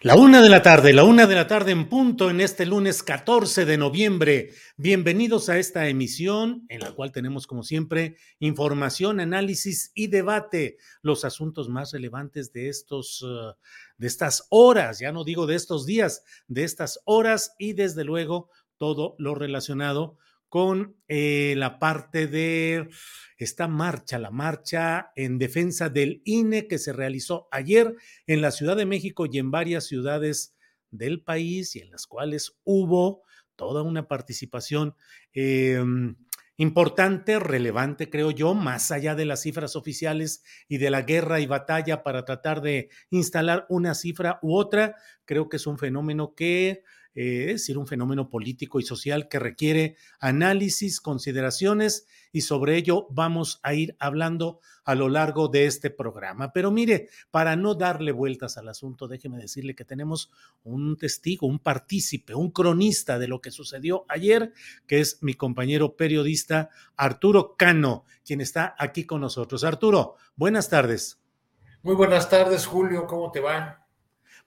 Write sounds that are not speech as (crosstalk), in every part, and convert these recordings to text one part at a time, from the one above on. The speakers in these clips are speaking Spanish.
La una de la tarde, la una de la tarde en punto en este lunes 14 de noviembre. Bienvenidos a esta emisión en la cual tenemos como siempre información, análisis y debate, los asuntos más relevantes de estos uh, de estas horas, ya no digo de estos días, de estas horas y desde luego todo lo relacionado con eh, la parte de esta marcha, la marcha en defensa del INE que se realizó ayer en la Ciudad de México y en varias ciudades del país y en las cuales hubo toda una participación eh, importante, relevante, creo yo, más allá de las cifras oficiales y de la guerra y batalla para tratar de instalar una cifra u otra. Creo que es un fenómeno que eh, es decir, un fenómeno político y social que requiere análisis, consideraciones y sobre ello vamos a ir hablando a lo largo de este programa. Pero mire, para no darle vueltas al asunto, déjeme decirle que tenemos un testigo, un partícipe, un cronista de lo que sucedió ayer, que es mi compañero periodista Arturo Cano, quien está aquí con nosotros. Arturo, buenas tardes. Muy buenas tardes, Julio, ¿cómo te va?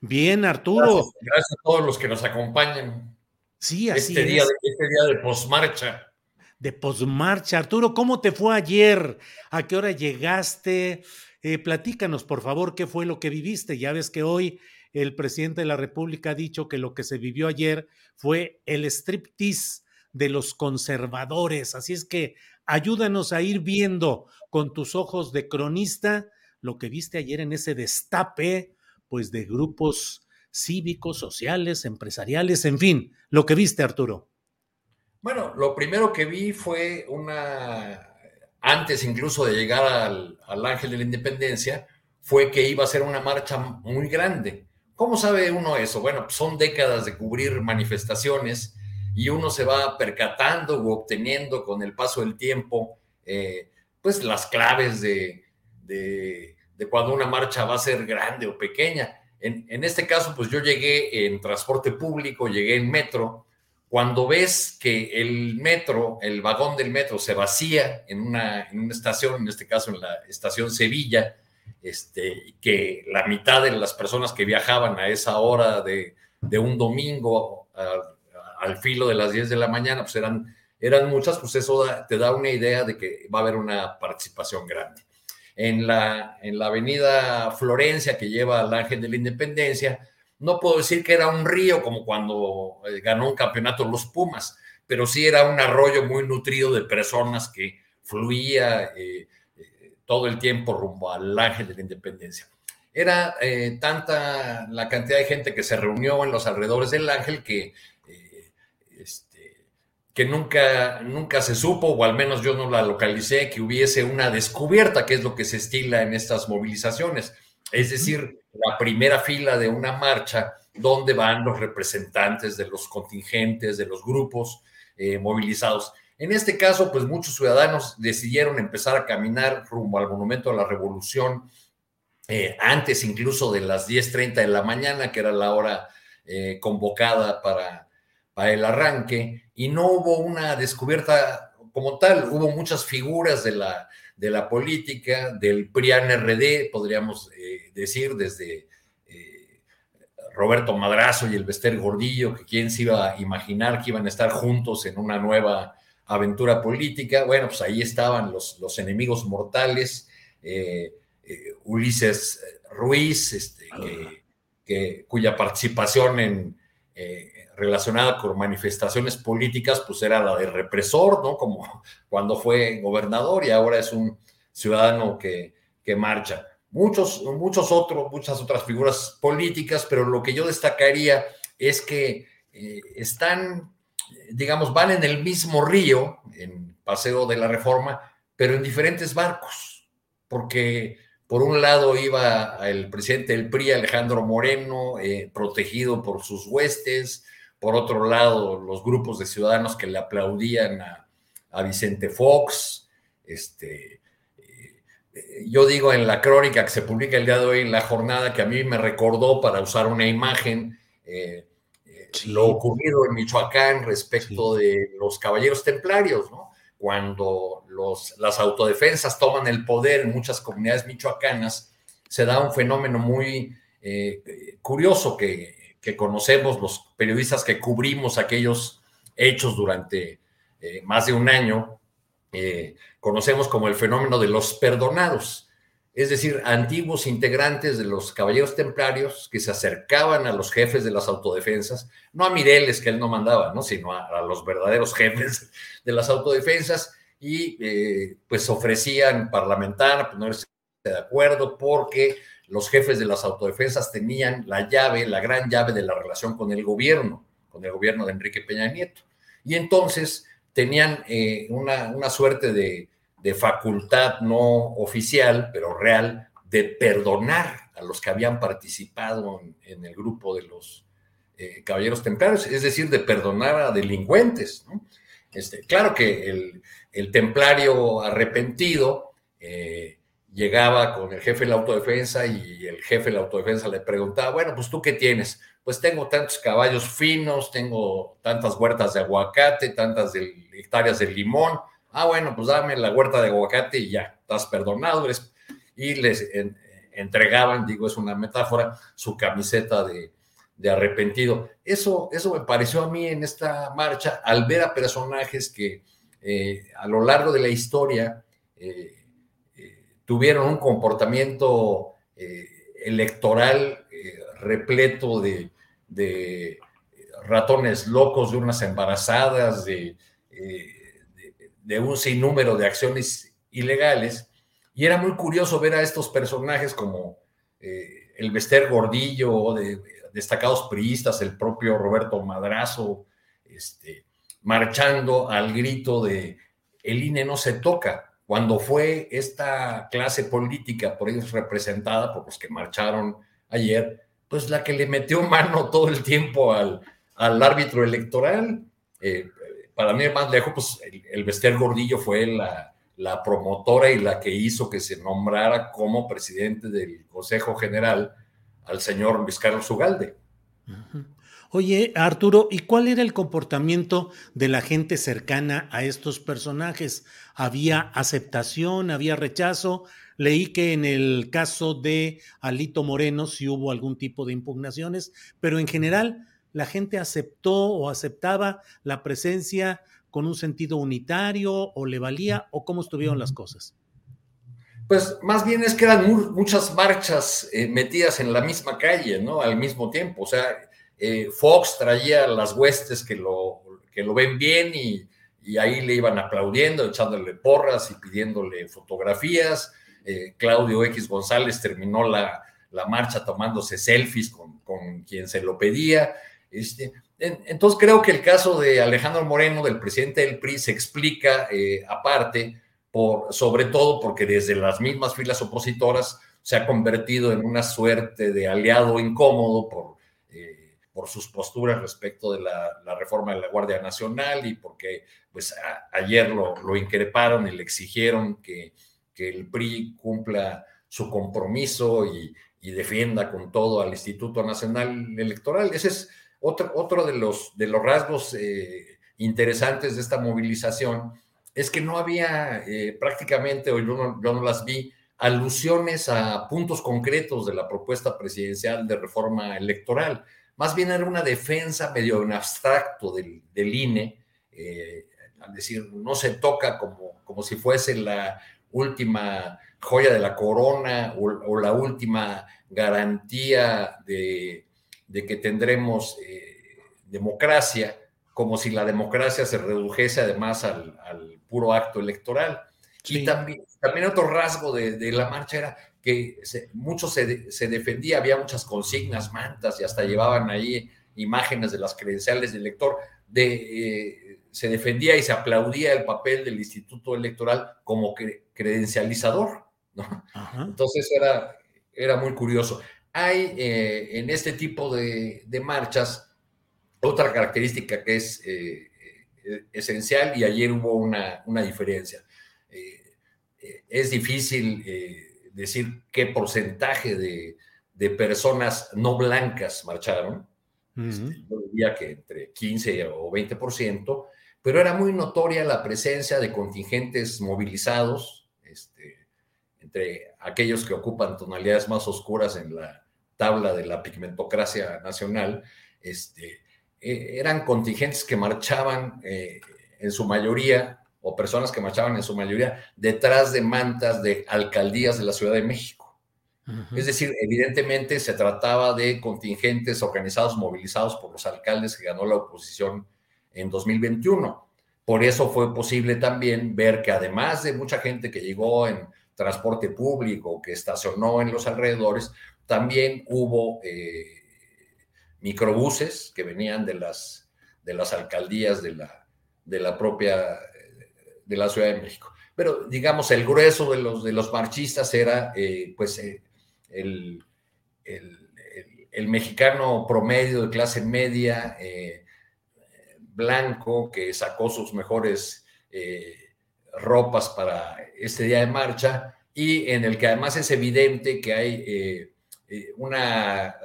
Bien, Arturo. Gracias, gracias, a todos los que nos acompañan. Sí, así este es. Día de, este día de posmarcha. De posmarcha. Arturo, ¿cómo te fue ayer? ¿A qué hora llegaste? Eh, platícanos, por favor, qué fue lo que viviste. Ya ves que hoy el presidente de la República ha dicho que lo que se vivió ayer fue el striptease de los conservadores. Así es que ayúdanos a ir viendo con tus ojos de cronista lo que viste ayer en ese destape pues de grupos cívicos, sociales, empresariales, en fin, lo que viste, Arturo. Bueno, lo primero que vi fue una, antes incluso de llegar al, Ángel de la Independencia, fue que iba a ser una marcha muy grande. ¿Cómo sabe uno eso? Bueno, pues son décadas de cubrir manifestaciones y uno se va percatando o obteniendo con el paso del tiempo, eh, pues las claves de de cuando una marcha va a ser grande o pequeña. En, en, este caso, pues yo llegué en transporte público, llegué en metro. Cuando ves que el metro, el vagón del metro se vacía en una, en una estación, en este caso en la estación Sevilla, este, que la mitad de las personas que viajaban a esa hora de, de un domingo a, al filo de las 10 de la mañana, pues eran, eran muchas, pues eso da, te da una idea de que va a haber una participación grande en la, en la avenida Florencia que lleva al Ángel de la Independencia. No puedo decir que era un río como cuando eh, ganó un campeonato los Pumas, pero sí era un arroyo muy nutrido de personas que fluía eh, eh, todo el tiempo rumbo al Ángel de la Independencia. Era tanta la cantidad de gente que se reunió en los alrededores del Ángel que este, que nunca, nunca se supo, o al menos yo no la localicé, que hubiese una descubierta, que es lo que se estila en estas movilizaciones. Es decir, la primera fila de una marcha donde van los representantes de los contingentes, de los grupos eh, movilizados. En este caso, pues muchos ciudadanos decidieron empezar a caminar rumbo al Monumento a la Revolución eh, antes incluso de las 10.30 de la mañana, que era la hora eh, convocada para, para el arranque, y no hubo una descubierta como tal, hubo muchas figuras de la, de la política, del PRIAN RD, podríamos decir, desde Roberto Madrazo y el Bester Gordillo, que quién se iba a imaginar que iban a estar juntos en una nueva aventura política. Bueno, pues ahí estaban los, los enemigos mortales, eh, eh, Ulises Ruiz, este, que, cuya participación en, eh, relacionada con manifestaciones políticas, pues era la de represor, ¿no? Como cuando fue gobernador y ahora es un ciudadano que, que marcha muchos, muchos otros, muchas otras figuras políticas, pero lo que yo destacaría es que eh, están, digamos, van en el mismo río, en Paseo de la Reforma, pero en diferentes barcos, porque por un lado iba el presidente del PRI, Alejandro Moreno, eh, protegido por sus huestes, por otro lado los grupos de ciudadanos que le aplaudían a, a Vicente Fox, este, yo digo en la crónica que se publica el día de hoy en la jornada que a mí me recordó para usar una imagen eh, eh, lo ocurrido en Michoacán respecto de los caballeros templarios, ¿no? Cuando los, las autodefensas toman el poder en muchas comunidades michoacanas, se da un fenómeno muy eh, curioso que, que, conocemos los periodistas que cubrimos aquellos hechos durante más de un año eh, conocemos como el fenómeno de los perdonados, es decir, antiguos integrantes de los caballeros templarios que se acercaban a los jefes de las autodefensas, no a Mireles que él no mandaba, ¿no? sino a, los verdaderos jefes de las autodefensas y eh, pues ofrecían parlamentar, ponerse de acuerdo porque los jefes de las autodefensas tenían la llave, la gran llave de la relación con el gobierno, con el gobierno de Enrique Peña Nieto. Y entonces tenían eh, una, suerte de, facultad no oficial, pero real, de perdonar a los que habían participado en, el grupo de los eh, caballeros templarios, es decir, de perdonar a delincuentes. Este, claro que el, templario arrepentido eh, llegaba con el jefe de la autodefensa y el jefe de la autodefensa le preguntaba, bueno, pues tú qué tienes? pues tengo tantos caballos finos, tengo tantas huertas de aguacate, tantas hectáreas de limón. Ah, bueno, pues dame la huerta de aguacate y ya, estás perdonado. Y les entregaban, digo, es una metáfora, su camiseta de, arrepentido. Eso, eso me pareció a mí en esta marcha, al ver a personajes que eh, a lo largo de la historia eh, tuvieron un comportamiento electoral repleto de, ratones locos, de unas embarazadas, eh, de, un sinnúmero de acciones ilegales. Y era muy curioso ver a estos personajes como eh, el Bester Gordillo, de, destacados priistas, el propio Roberto Madrazo, este, marchando al grito de el INE no se toca, cuando fue esta clase política por ellos representada, por los que marcharon ayer, pues la que le metió mano todo el tiempo al, al árbitro electoral. Eh, para mí, más lejos, pues el, el Bester Gordillo fue la, la, promotora y la que hizo que se nombrara como presidente del Consejo General al señor Luis Carlos Ugalde. Oye, Arturo, ¿y cuál era el comportamiento de la gente cercana a estos personajes? ¿Había aceptación? ¿Había rechazo? Leí que en el caso de Alito Moreno sí hubo algún tipo de impugnaciones, pero en general la gente aceptó o aceptaba la presencia con un sentido unitario o le valía o cómo estuvieron las cosas. Pues más bien es que eran muchas marchas eh, metidas en la misma calle, ¿no? Al mismo tiempo. O sea, eh, Fox traía las huestes que lo, que lo ven bien y, ahí le iban aplaudiendo, echándole porras y pidiéndole fotografías. Eh, Claudio X González terminó la, marcha tomándose selfies con, quien se lo pedía. Este, entonces creo que el caso de Alejandro Moreno, del presidente del PRI, se explica eh, aparte, por, sobre todo porque desde las mismas filas opositoras se ha convertido en una suerte de aliado incómodo por por sus posturas respecto de la, reforma de la Guardia Nacional y porque pues ayer lo, lo, increparon y le exigieron que, que el PRI cumpla su compromiso y, defienda con todo al Instituto Nacional Electoral. Ese es otro, otro de, los, de los rasgos eh, interesantes de esta movilización, es que no había eh, prácticamente, o yo no, yo no las vi, alusiones a puntos concretos de la propuesta presidencial de reforma electoral. Más bien era una defensa medio en abstracto del, del INE, eh, al decir, no se toca como, como si fuese la última joya de la corona o, la última garantía de, que tendremos eh, democracia, como si la democracia se redujese además al, puro acto electoral. Y también, también otro rasgo de, la marcha era que mucho se, defendía, había muchas consignas, mantas, y hasta llevaban ahí imágenes de las credenciales del elector, de, eh, se defendía y se aplaudía el papel del Instituto Electoral como credencializador. Entonces era, era muy curioso. Hay eh, en este tipo de, marchas otra característica que es eh, esencial y ayer hubo una, una diferencia es difícil decir qué porcentaje de, personas no blancas marcharon. Este, yo diría que entre 15 o 20%, pero era muy notoria la presencia de contingentes movilizados, este, entre aquellos que ocupan tonalidades más oscuras en la tabla de la pigmentocracia nacional, este, e, eran contingentes que marchaban eh, en su mayoría o personas que marchaban en su mayoría detrás de mantas de alcaldías de la Ciudad de México. Es decir, evidentemente se trataba de contingentes organizados, movilizados por los alcaldes que ganó la oposición en 2021. Por eso fue posible también ver que además de mucha gente que llegó en transporte público, que estacionó en los alrededores, también hubo eh, microbuses que venían de las, de las alcaldías de la, de la propia de la Ciudad de México. Pero digamos, el grueso de los, de los marchistas era eh, pues eh, el, el, mexicano promedio de clase media, eh, blanco, que sacó sus mejores ropas para este día de marcha y en el que además es evidente que hay una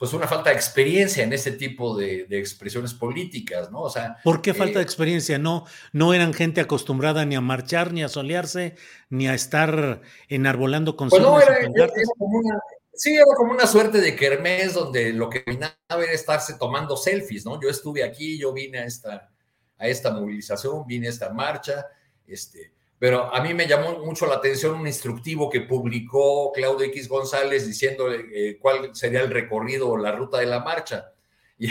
pues una falta de experiencia en este tipo de, expresiones políticas, ¿no? O sea, ¿por qué falta de eh, experiencia? No, no eran gente acostumbrada ni a marchar, ni a solearse, ni a estar enarbolando con pues no, era, como una, sí, era como una suerte de kermés donde lo que vino era estarse tomando selfies, ¿no? Yo estuve aquí, yo vine a esta, a esta movilización, vine a esta marcha, este, pero a mí me llamó mucho la atención un instructivo que publicó Claudio X González diciendo eh, cuál sería el recorrido o la ruta de la marcha, (laughs) y,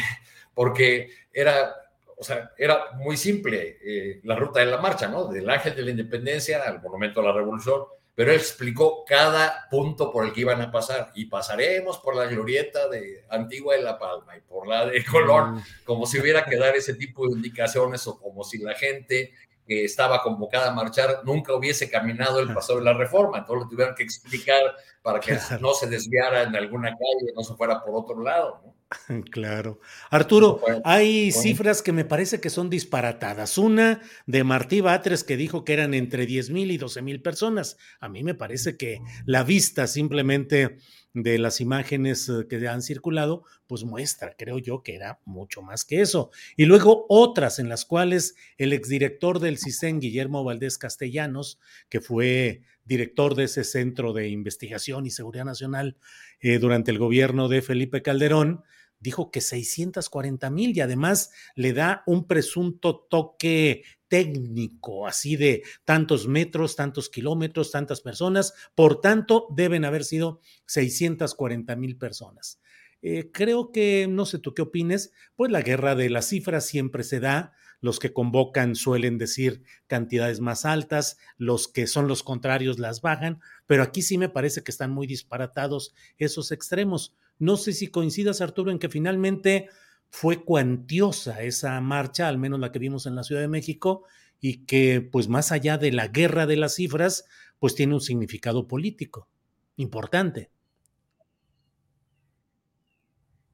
porque era, o sea, era muy simple eh, la ruta de la marcha, ¿no? Del Ángel de la Independencia al Monumento a la Revolución, pero él explicó cada punto por el que iban a pasar y pasaremos por la glorieta de Antigua de La Palma y por la de Colón, mm. como si hubiera que dar ese tipo de indicaciones o como si la gente que estaba convocada a marchar nunca hubiese caminado el paso de la reforma, entonces lo tuvieron que explicar para que no se desviara en alguna calle, no se fuera por otro lado. (laughs) Claro. Arturo, hay cifras que me parece que son disparatadas. Una de Martí Batres que dijo que eran entre 10 mil y 12 mil personas. A mí me parece que la vista simplemente de las imágenes eh, que han circulado, pues muestra, creo yo, que era mucho más que eso. Y luego otras en las cuales el exdirector del CISEN, Guillermo Valdés Castellanos, que fue director de ese Centro de Investigación y Seguridad Nacional eh, durante el gobierno de Felipe Calderón, dijo que 640 mil y además le da un presunto toque técnico, así de tantos metros, tantos kilómetros, tantas personas, por tanto deben haber sido 640 mil personas. Eh, creo que, no sé tú qué opines, pues la guerra de las cifras siempre se da, los que convocan suelen decir cantidades más altas, los que son los contrarios las bajan, pero aquí sí me parece que están muy disparatados esos extremos. No sé si coincidas, Arturo, en que finalmente fue cuantiosa esa marcha, al menos la que vimos en la Ciudad de México, y que pues más allá de la guerra de las cifras, pues tiene un significado político importante.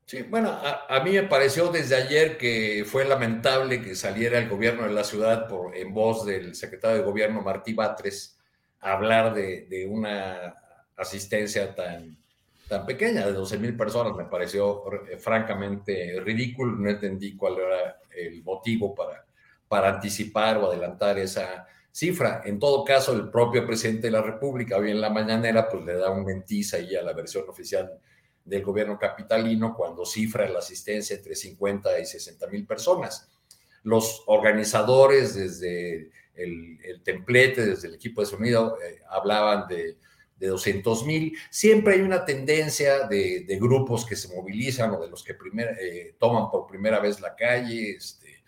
Sí, bueno, a, mí me pareció desde ayer que fue lamentable que saliera el gobierno de la ciudad por, en voz del secretario de gobierno Martí Batres a hablar de, una asistencia tan, tan pequeña, de 12 mil personas. Me pareció eh, francamente ridículo, no entendí cuál era el motivo para, para anticipar o adelantar esa cifra. En todo caso, el propio presidente de la República, hoy en la mañanera, pues le da un mentiza ahí a la versión oficial del gobierno capitalino cuando cifra la asistencia entre 50 y 60 mil personas. Los organizadores desde el, templete, desde el equipo de sonido, eh, hablaban de, de 200 mil. Siempre hay una tendencia de, grupos que se movilizan o de los que eh, toman por primera vez la calle, este,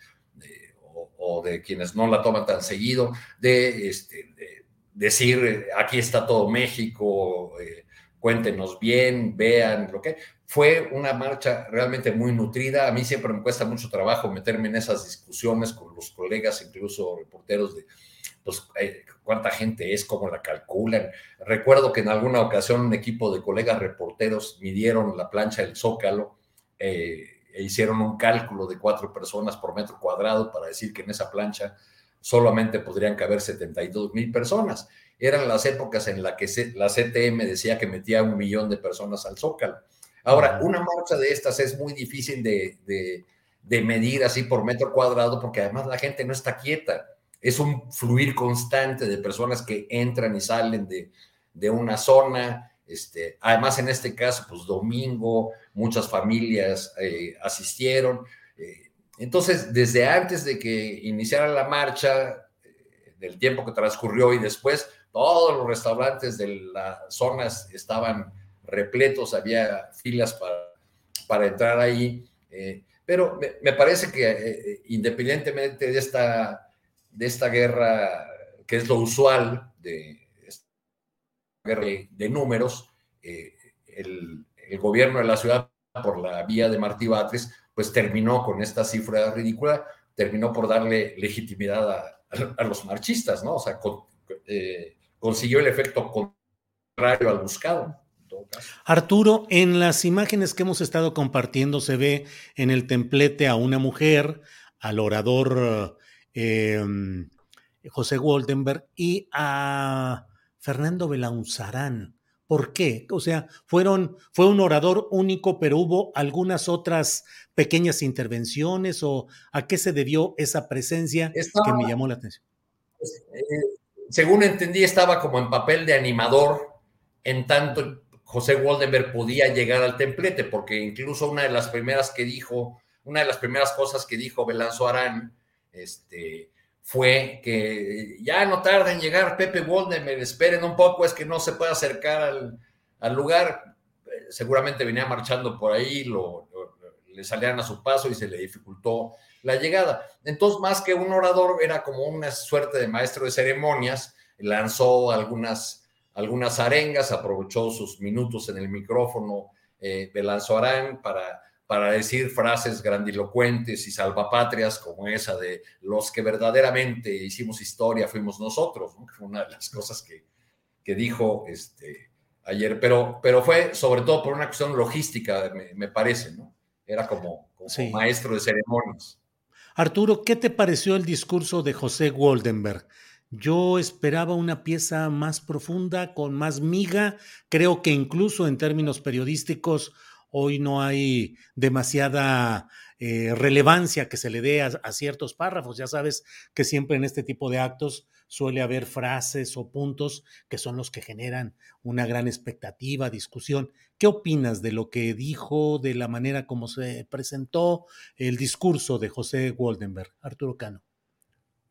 o, de quienes no la toman tan seguido, de, este, decir, aquí está todo México, eh, cuéntenos bien, vean lo que. Fue una marcha realmente muy nutrida. A mí siempre me cuesta mucho trabajo meterme en esas discusiones con los colegas, incluso reporteros de pues, eh, cuánta gente es, cómo la calculan. Recuerdo que en alguna ocasión un equipo de colegas reporteros midieron la plancha del Zócalo eh, e hicieron un cálculo de cuatro personas por metro cuadrado para decir que en esa plancha solamente podrían caber 72 mil personas eran las épocas en las que la CTM decía que metía un millón de personas al Zócalo. Ahora, una marcha de estas es muy difícil de, medir así por metro cuadrado porque además la gente no está quieta. Es un fluir constante de personas que entran y salen de, una zona. Este, además, en este caso, pues domingo, muchas familias eh, asistieron. Eh, entonces, desde antes de que iniciara la marcha, eh, del tiempo que transcurrió y después, todos los restaurantes de las zonas estaban repletos, había filas para, para entrar ahí. Eh, pero me, parece que eh, independientemente de esta, de esta guerra, que es lo usual de guerra de números, el, el, gobierno de la ciudad, por la vía de Martí Batres, pues terminó con esta cifra ridícula, terminó por darle legitimidad a, los marchistas, ¿no? O sea, con, consiguió el efecto contrario al buscado. Arturo, en las imágenes que hemos estado compartiendo se ve en el templete a una mujer, al orador em, José Woldenberg y a Fernando Belaunzarán. ¿Por qué? O sea, fueron, fue un orador único, pero hubo algunas otras pequeñas intervenciones o a qué se debió esa presencia que me llamó la atención. Pues, eh, según entendí, estaba como en papel de animador, en tanto José Waldenberg podía llegar al templete, porque incluso una de las primeras que dijo, una de las primeras cosas que dijo Belanzo Arán, este, fue que ya no tarda en llegar Pepe Waldenberg, esperen un poco, es que no se puede acercar al, lugar. Seguramente venía marchando por ahí, le salían a su paso y se le dificultó la llegada. Entonces, más que un orador, era como una suerte de maestro de ceremonias, lanzó algunas, algunas arengas, aprovechó sus minutos en el micrófono eh, de Lanzo Arán para, para decir frases grandilocuentes y salvapatrias como esa de los que verdaderamente hicimos historia fuimos nosotros, (laughs) fue una de las cosas que, que dijo este, ayer, pero, pero fue sobre todo por una cuestión logística, me, parece, ¿no? Era como, maestro de ceremonias. Arturo, ¿qué te pareció el discurso de José Goldenberg? Yo esperaba una pieza más profunda, con más miga. Creo que incluso en términos periodísticos hoy no hay demasiada eh, relevancia que se le dé a, ciertos párrafos. Ya sabes que siempre en este tipo de actos suele haber frases o puntos que son los que generan una gran expectativa, discusión. ¿Qué opinas de lo que dijo, de la manera como se presentó el discurso de José Goldenberg? Arturo Cano.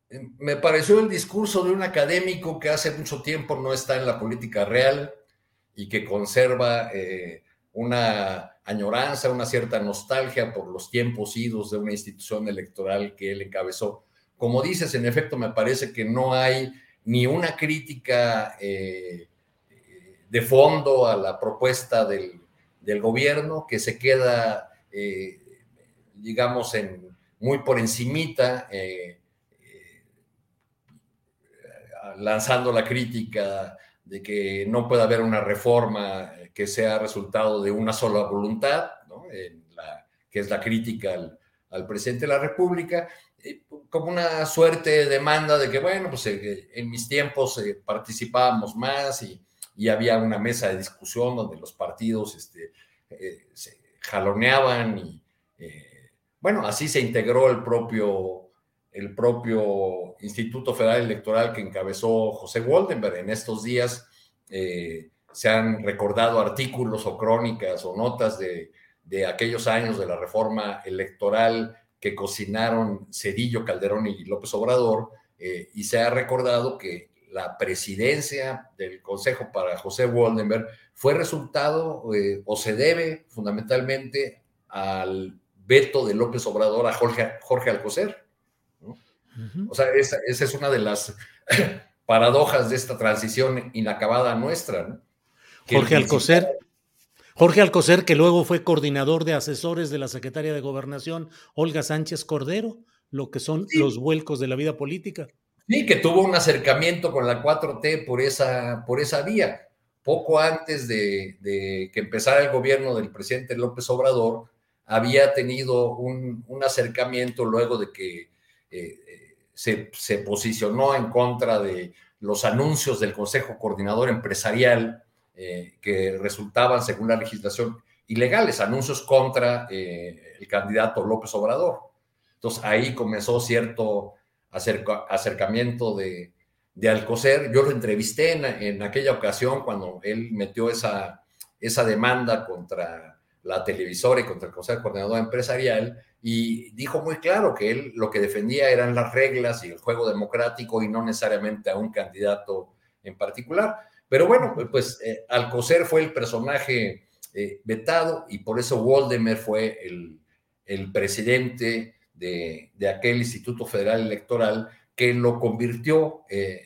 Eh, me pareció el discurso de un académico que hace mucho tiempo no está en la política real y que conserva eh, una añoranza, una cierta nostalgia por los tiempos idos de una institución electoral que él encabezó. Como dices, en efecto, me parece que no hay ni una crítica eh, de fondo a la propuesta del, gobierno que se queda, eh, digamos, en, muy por encimita, eh, lanzando la crítica de que no puede haber una reforma que sea resultado de una sola voluntad, ¿no? en la que es la crítica al, al presidente de la República, como una suerte de demanda de que, bueno, pues en mis tiempos participábamos más y, y, había una mesa de discusión donde los partidos este, se jaloneaban y, bueno, así se integró el propio, el propio Instituto Federal Electoral que encabezó José Goldenberg. En estos días eh, se han recordado artículos o crónicas o notas de, aquellos años de la reforma electoral que cocinaron Cedillo, Calderón y López Obrador, eh, y se ha recordado que la presidencia del Consejo para José Waldenberg fue resultado eh, o se debe fundamentalmente al veto de López Obrador a Jorge, Jorge Alcocer. O sea, esa, es una de las (laughs) paradojas de esta transición inacabada nuestra. Jorge Alcocer. Jorge Alcocer, que luego fue coordinador de asesores de la secretaria de Gobernación, Olga Sánchez Cordero, lo que son los vuelcos de la vida política. Sí, que tuvo un acercamiento con la 4T por esa, por esa vía. Poco antes de, de que empezara el gobierno del presidente López Obrador, había tenido un, acercamiento luego de que eh, se, posicionó en contra de los anuncios del Consejo Coordinador Empresarial eh, que resultaban, según la legislación, ilegales, anuncios contra eh, el candidato López Obrador. Entonces ahí comenzó cierto acercamiento de, Alcocer. Yo lo entrevisté en, aquella ocasión cuando él metió esa, esa demanda contra la televisora y contra el Consejo Coordinador Empresarial, y dijo muy claro que él lo que defendía eran las reglas y el juego democrático y no necesariamente a un candidato en particular. Pero bueno, pues eh, Alcocer fue el personaje eh, vetado y por eso Waldemar fue el, el presidente de, de, aquel Instituto Federal Electoral que lo convirtió, eh,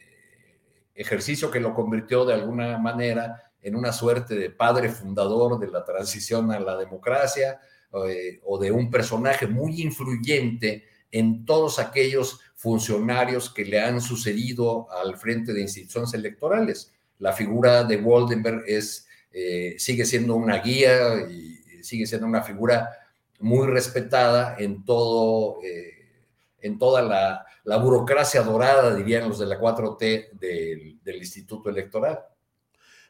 ejercicio que lo convirtió de alguna manera en una suerte de padre fundador de la transición a la democracia eh, o de un personaje muy influyente en todos aquellos funcionarios que le han sucedido al frente de instituciones electorales. La figura de Waldenberg es, eh, sigue siendo una guía y sigue siendo una figura muy respetada en todo, eh, en toda la, burocracia dorada, dirían los de la 4T del Instituto Electoral.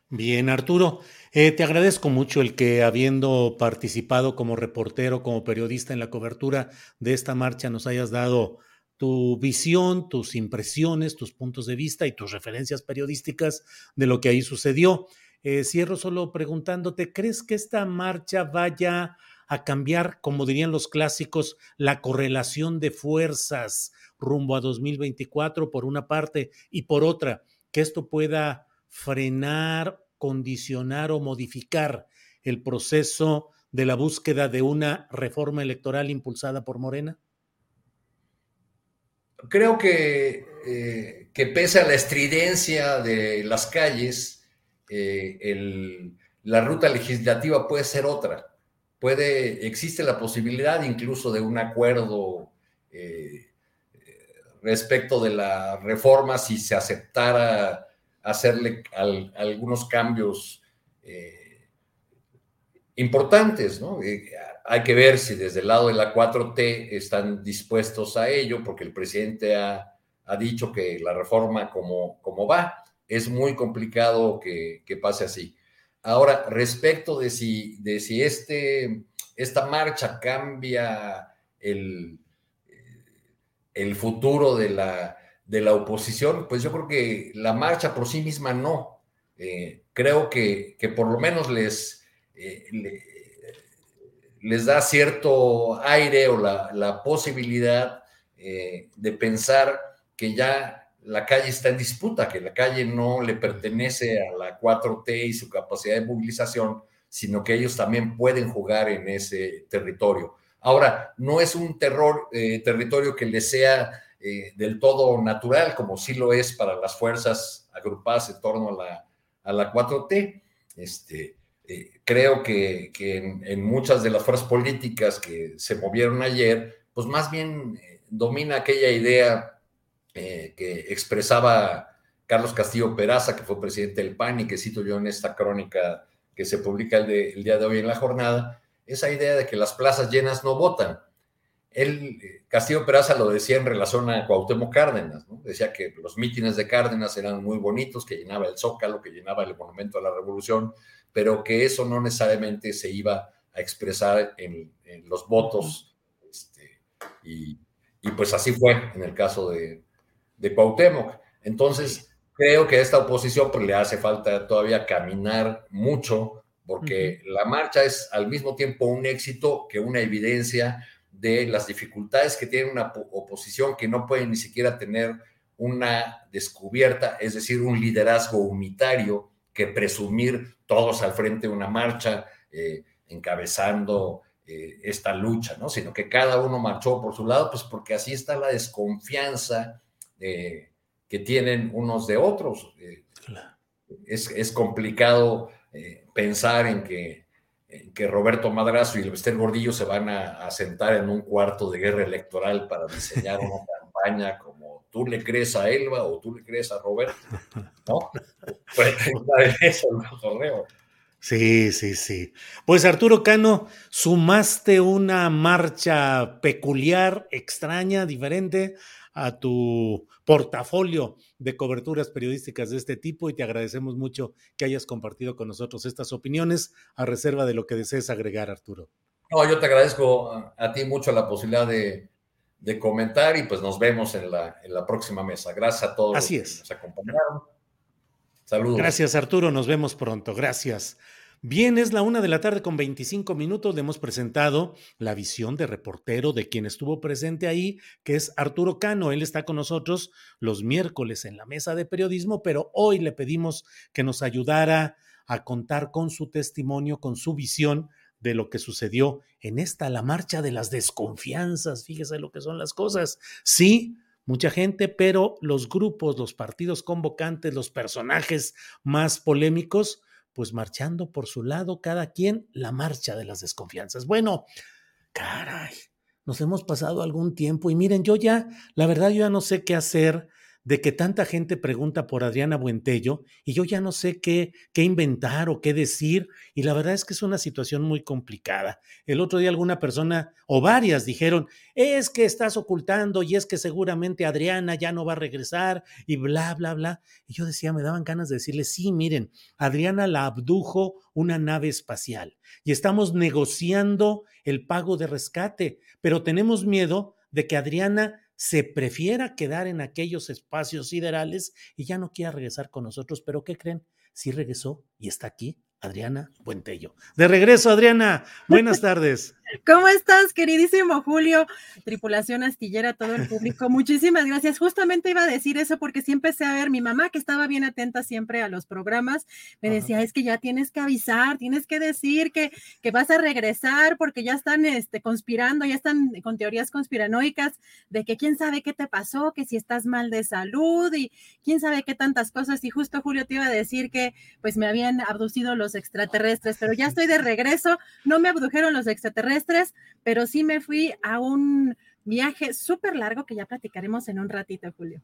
Bien, Arturo, eh, te agradezco mucho el que habiendo participado como reportero, como periodista en la cobertura de esta marcha, nos hayas dado tu visión, tus impresiones, tus puntos de vista y tus referencias periodísticas de lo que ahí sucedió. Eh, cierro solo preguntándote, ¿crees que esta marcha vaya a cambiar, como dirían los clásicos, la correlación de fuerzas rumbo a 2024 por una parte y por otra, que esto pueda frenar, condicionar o modificar el proceso de la búsqueda de una reforma electoral impulsada por Morena? Creo que, eh, que pese a la estridencia de las calles, eh, la ruta legislativa puede ser otra. Puede, existe la posibilidad incluso de un acuerdo eh, respecto de la reforma si se aceptara hacerle algunos cambios importantes, ¿no? Hay que ver si desde el lado de la 4T están dispuestos a ello, porque el presidente ha, dicho que la reforma como, como va, es muy complicado que, pase así. Ahora, respecto de si, de si este, esta marcha cambia el, el futuro de la, de la oposición, pues yo creo que la marcha por sí misma no. Eh, creo que, que, por lo menos les, eh, les da cierto aire o la, posibilidad eh, de pensar que ya la calle está en disputa, que la calle no le pertenece a la 4T y su capacidad de movilización, sino que ellos también pueden jugar en ese territorio. Ahora, no es un terror, territorio que les sea eh, del todo natural, como sí lo es para las fuerzas agrupadas en torno a la, a la 4T. Este, eh, creo que, que en, muchas de las fuerzas políticas que se movieron ayer, pues más bien eh, domina aquella idea que expresaba Carlos Castillo Peraza, que fue presidente del PAN y que cito yo en esta crónica que se publica el, el día de hoy en la jornada, esa idea de que las plazas llenas no votan. El Castillo Peraza lo decía en relación a Cuauhtémoc Cárdenas, ¿no? decía que los mítines de Cárdenas eran muy bonitos, que llenaba el Zócalo, que llenaba el Monumento a la Revolución, pero que eso no necesariamente se iba a expresar en, los votos. Este, y, pues así fue en el caso de, de Cuauhtémoc. Entonces, creo que a esta oposición pues, le hace falta todavía caminar mucho, porque la marcha es al mismo tiempo un éxito que una evidencia de las dificultades que tiene una oposición que no puede ni siquiera tener una descubierta, es decir, un liderazgo unitario que presumir todos al frente de una marcha, eh, encabezando eh, esta lucha, ¿no? Sino que cada uno marchó por su lado, pues porque así está la desconfianza eh, que tienen unos de otros. Es, es, complicado pensar en que que Roberto Madrazo y Lester Gordillo se van a, sentar en un cuarto de guerra electoral para diseñar una (laughs) campaña como tú le crees a Elba o tú le crees a Roberto, (laughs) ¿no? Pues eso el Sí, sí, sí. Pues Arturo Cano, sumaste una marcha peculiar, extraña, diferente a tu portafolio de coberturas periodísticas de este tipo y te agradecemos mucho que hayas compartido con nosotros estas opiniones a reserva de lo que desees agregar, Arturo. No, yo te agradezco a, ti mucho la posibilidad de, comentar y pues nos vemos en la, en la próxima mesa. Gracias a todos Así es. que nos acompañaron. Saludos. Gracias, Arturo. Nos vemos pronto. Gracias. Bien, es la una de la tarde con 25 minutos. Le hemos presentado la visión de reportero de quien estuvo presente ahí, que es Arturo Cano. Él está con nosotros los miércoles en la mesa de periodismo, pero hoy le pedimos que nos ayudara a contar con su testimonio, con su visión de lo que sucedió en esta, la marcha de las desconfianzas. Fíjese lo que son las cosas. Sí, mucha gente, pero los grupos, los partidos convocantes, los personajes más polémicos, pues marchando por su lado, cada quien la marcha de las desconfianzas. Bueno, caray, nos hemos pasado algún tiempo y miren, yo ya, la verdad, yo ya no sé qué hacer de que tanta gente pregunta por Adriana Buentello y yo ya no sé qué, qué inventar o qué decir y la verdad es que es una situación muy complicada. El otro día alguna persona o varias dijeron, es que estás ocultando y es que seguramente Adriana ya no va a regresar y bla, bla, bla. Y yo decía, me daban ganas de decirle, sí, miren, Adriana la abdujo una nave espacial y estamos negociando el pago de rescate, pero tenemos miedo de que Adriana se prefiera quedar en aquellos espacios siderales y ya no quiera regresar con nosotros. Pero ¿qué creen? Sí regresó y está aquí Adriana Buentello. De regreso, Adriana. Buenas tardes. ¿Cómo estás, queridísimo Julio? Tripulación astillera, todo el público. Muchísimas gracias. Justamente iba a decir eso porque sí empecé a ver mi mamá, que estaba bien atenta siempre a los programas, me decía, es que ya tienes que avisar, tienes que decir que, que vas a regresar porque ya están este, conspirando, ya están con teorías conspiranoicas de que quién sabe qué te pasó, que si estás mal de salud y quién sabe qué tantas cosas. Y justo Julio te iba a decir que pues me habían abducido los extraterrestres, pero ya estoy de regreso, no me abdujeron los extraterrestres pero sí me fui a un viaje súper largo que ya platicaremos en un ratito, Julio.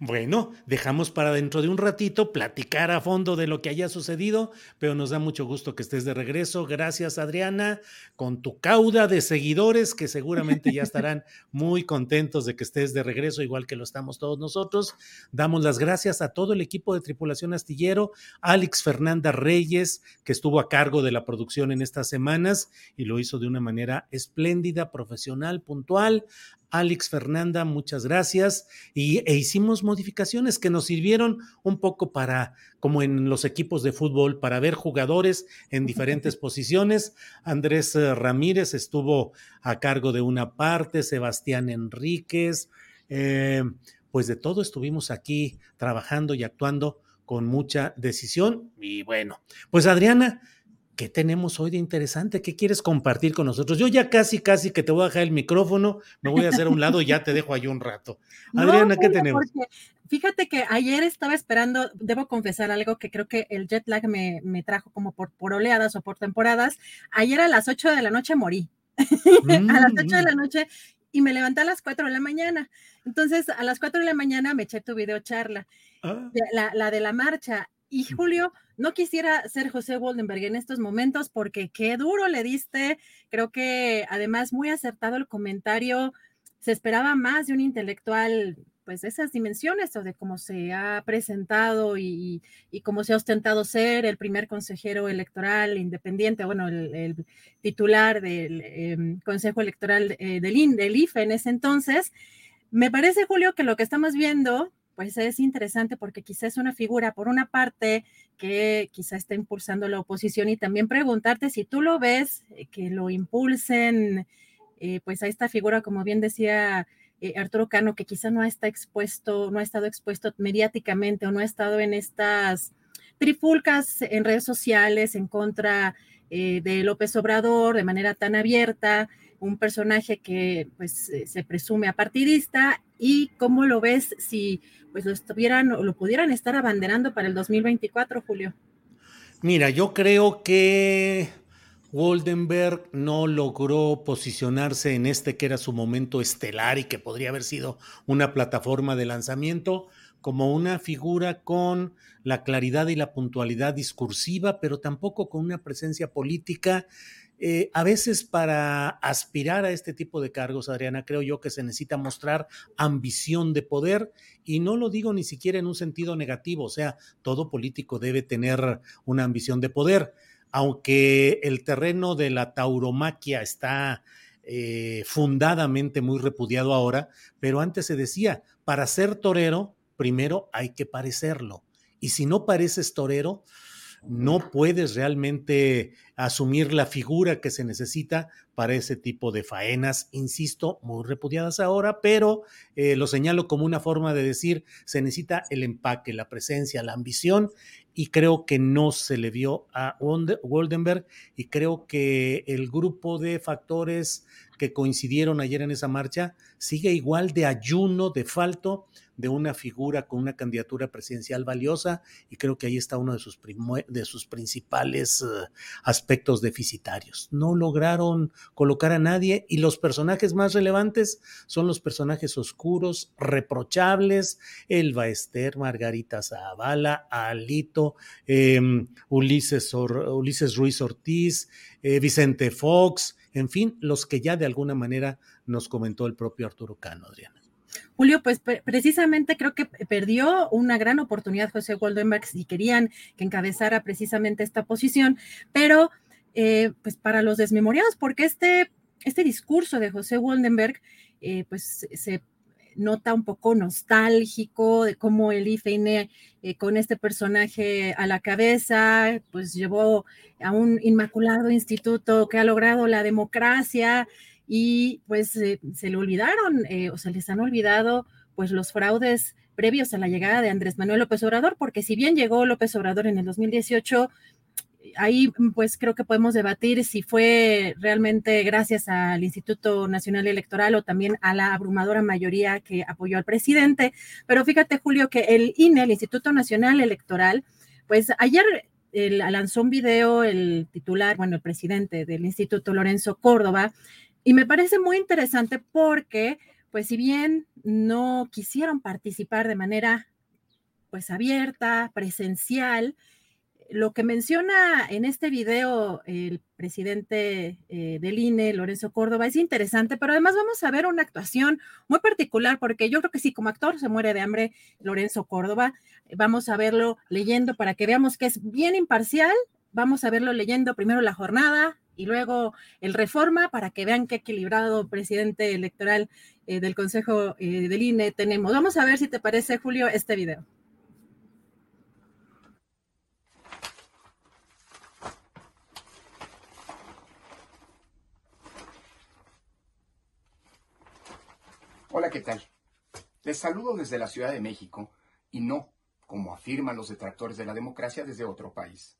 Bueno, dejamos para dentro de un ratito platicar a fondo de lo que haya sucedido, pero nos da mucho gusto que estés de regreso. Gracias, Adriana, con tu cauda de seguidores que seguramente ya estarán (laughs) muy contentos de que estés de regreso, igual que lo estamos todos nosotros. Damos las gracias a todo el equipo de Tripulación Astillero, Alex Fernanda Reyes, que estuvo a cargo de la producción en estas semanas y lo hizo de una manera espléndida, profesional, puntual. Alex Fernanda, muchas gracias. Y, e hicimos modificaciones que nos sirvieron un poco para, como en los equipos de fútbol, para ver jugadores en diferentes (laughs) posiciones. Andrés eh, Ramírez estuvo a cargo de una parte, Sebastián Enríquez, eh, pues de todo estuvimos aquí trabajando y actuando con mucha decisión. Y bueno, pues Adriana, ¿Qué tenemos hoy de interesante? ¿Qué quieres compartir con nosotros? Yo ya casi, casi que te voy a dejar el micrófono, me voy a hacer a un lado y ya te dejo ahí un rato. (laughs) Adriana, ¿qué tenemos? Fíjate que ayer estaba esperando, debo confesar algo que creo que el jet lag me, trajo como por, por, oleadas o por temporadas. Ayer a las 8 de la noche morí. (laughs) a las 8 de la mm. noche y me levanté a las 4 de la mañana. Entonces, a las 4 de la mañana me eché tu video charla, ah. la, la de la marcha. Y Julio, no quisiera ser José Woldenberg en estos momentos porque qué duro le diste. Creo que además muy acertado el comentario. Se esperaba más de un intelectual pues esas dimensiones o de cómo se ha presentado y, cómo se ha ostentado ser el primer consejero electoral independiente, bueno, el, titular del em, Consejo Electoral eh, del, del IFE en ese entonces. Me parece, Julio, que lo que estamos viendo pues es interesante porque quizás es una figura, por una parte, que quizá está impulsando la oposición y también preguntarte si tú lo ves, eh, que lo impulsen, eh, pues a esta figura, como bien decía eh, Arturo Cano, que quizá no está expuesto, no ha estado expuesto mediáticamente o no ha estado en estas trifulcas en redes sociales en contra de López Obrador de manera tan abierta, un personaje que pues se presume apartidista y cómo lo ves si pues lo estuvieran o lo pudieran estar abanderando para el 2024, Julio. Mira, yo creo que Woldenberg no logró posicionarse en este que era su momento estelar y que podría haber sido una plataforma de lanzamiento como una figura con la claridad y la puntualidad discursiva, pero tampoco con una presencia política. Eh, a veces para aspirar a este tipo de cargos, Adriana, creo yo que se necesita mostrar ambición de poder y no lo digo ni siquiera en un sentido negativo, o sea, todo político debe tener una ambición de poder aunque el terreno de la tauromaquia está eh, fundadamente muy repudiado ahora, pero antes se decía, para ser torero, primero hay que parecerlo. Y si no pareces torero, no puedes realmente asumir la figura que se necesita para ese tipo de faenas, insisto, muy repudiadas ahora, pero eh, lo señalo como una forma de decir, se necesita el empaque, la presencia, la ambición, y creo que no se le vio a Woldenberg, y creo que el grupo de factores que coincidieron ayer en esa marcha sigue igual de ayuno, de falto de una figura con una candidatura presidencial valiosa y creo que ahí está uno de sus, de sus principales eh, aspectos deficitarios. No lograron colocar a nadie y los personajes más relevantes son los personajes oscuros, reprochables, Elba Ester, Margarita Zavala, Alito, em, Ulises, Ulises Ruiz Ortiz, eh, Vicente Fox, en fin, los que ya de alguna manera nos comentó el propio Arturo Cano, Adriana. Julio, pues precisamente creo que perdió una gran oportunidad José Goldenberg si querían que encabezara precisamente esta posición, pero eh, pues para los desmemoriados, porque este, este discurso de José Goldenberg, eh, pues se nota un poco nostálgico de cómo el IFEINE eh, con este personaje a la cabeza, pues llevó a un inmaculado instituto que ha logrado la democracia y pues se le olvidaron eh, o se les han olvidado pues los fraudes previos a la llegada de Andrés Manuel López Obrador, porque si bien llegó López Obrador en el 2018, ahí pues creo que podemos debatir si fue realmente gracias al Instituto Nacional Electoral o también a la abrumadora mayoría que apoyó al presidente. Pero fíjate, Julio, que el INE, el Instituto Nacional Electoral, pues ayer lanzó un video el titular, bueno, el presidente del instituto, Lorenzo Córdoba, y me parece muy interesante porque, pues si bien no quisieron participar de manera pues abierta, presencial, lo que menciona en este video el presidente eh, del INE, Lorenzo Córdoba, es interesante, pero además vamos a ver una actuación muy particular, porque yo creo que si como actor se muere de hambre Lorenzo Córdoba, vamos a verlo leyendo para que veamos que es bien imparcial, vamos a verlo leyendo primero la jornada, y luego el Reforma para que vean qué equilibrado presidente electoral eh, del Consejo eh, del INE tenemos. Vamos a ver si te parece, Julio, este video. Hola, ¿qué tal? Les saludo desde la Ciudad de México y no, como afirman los detractores de la democracia, desde otro país.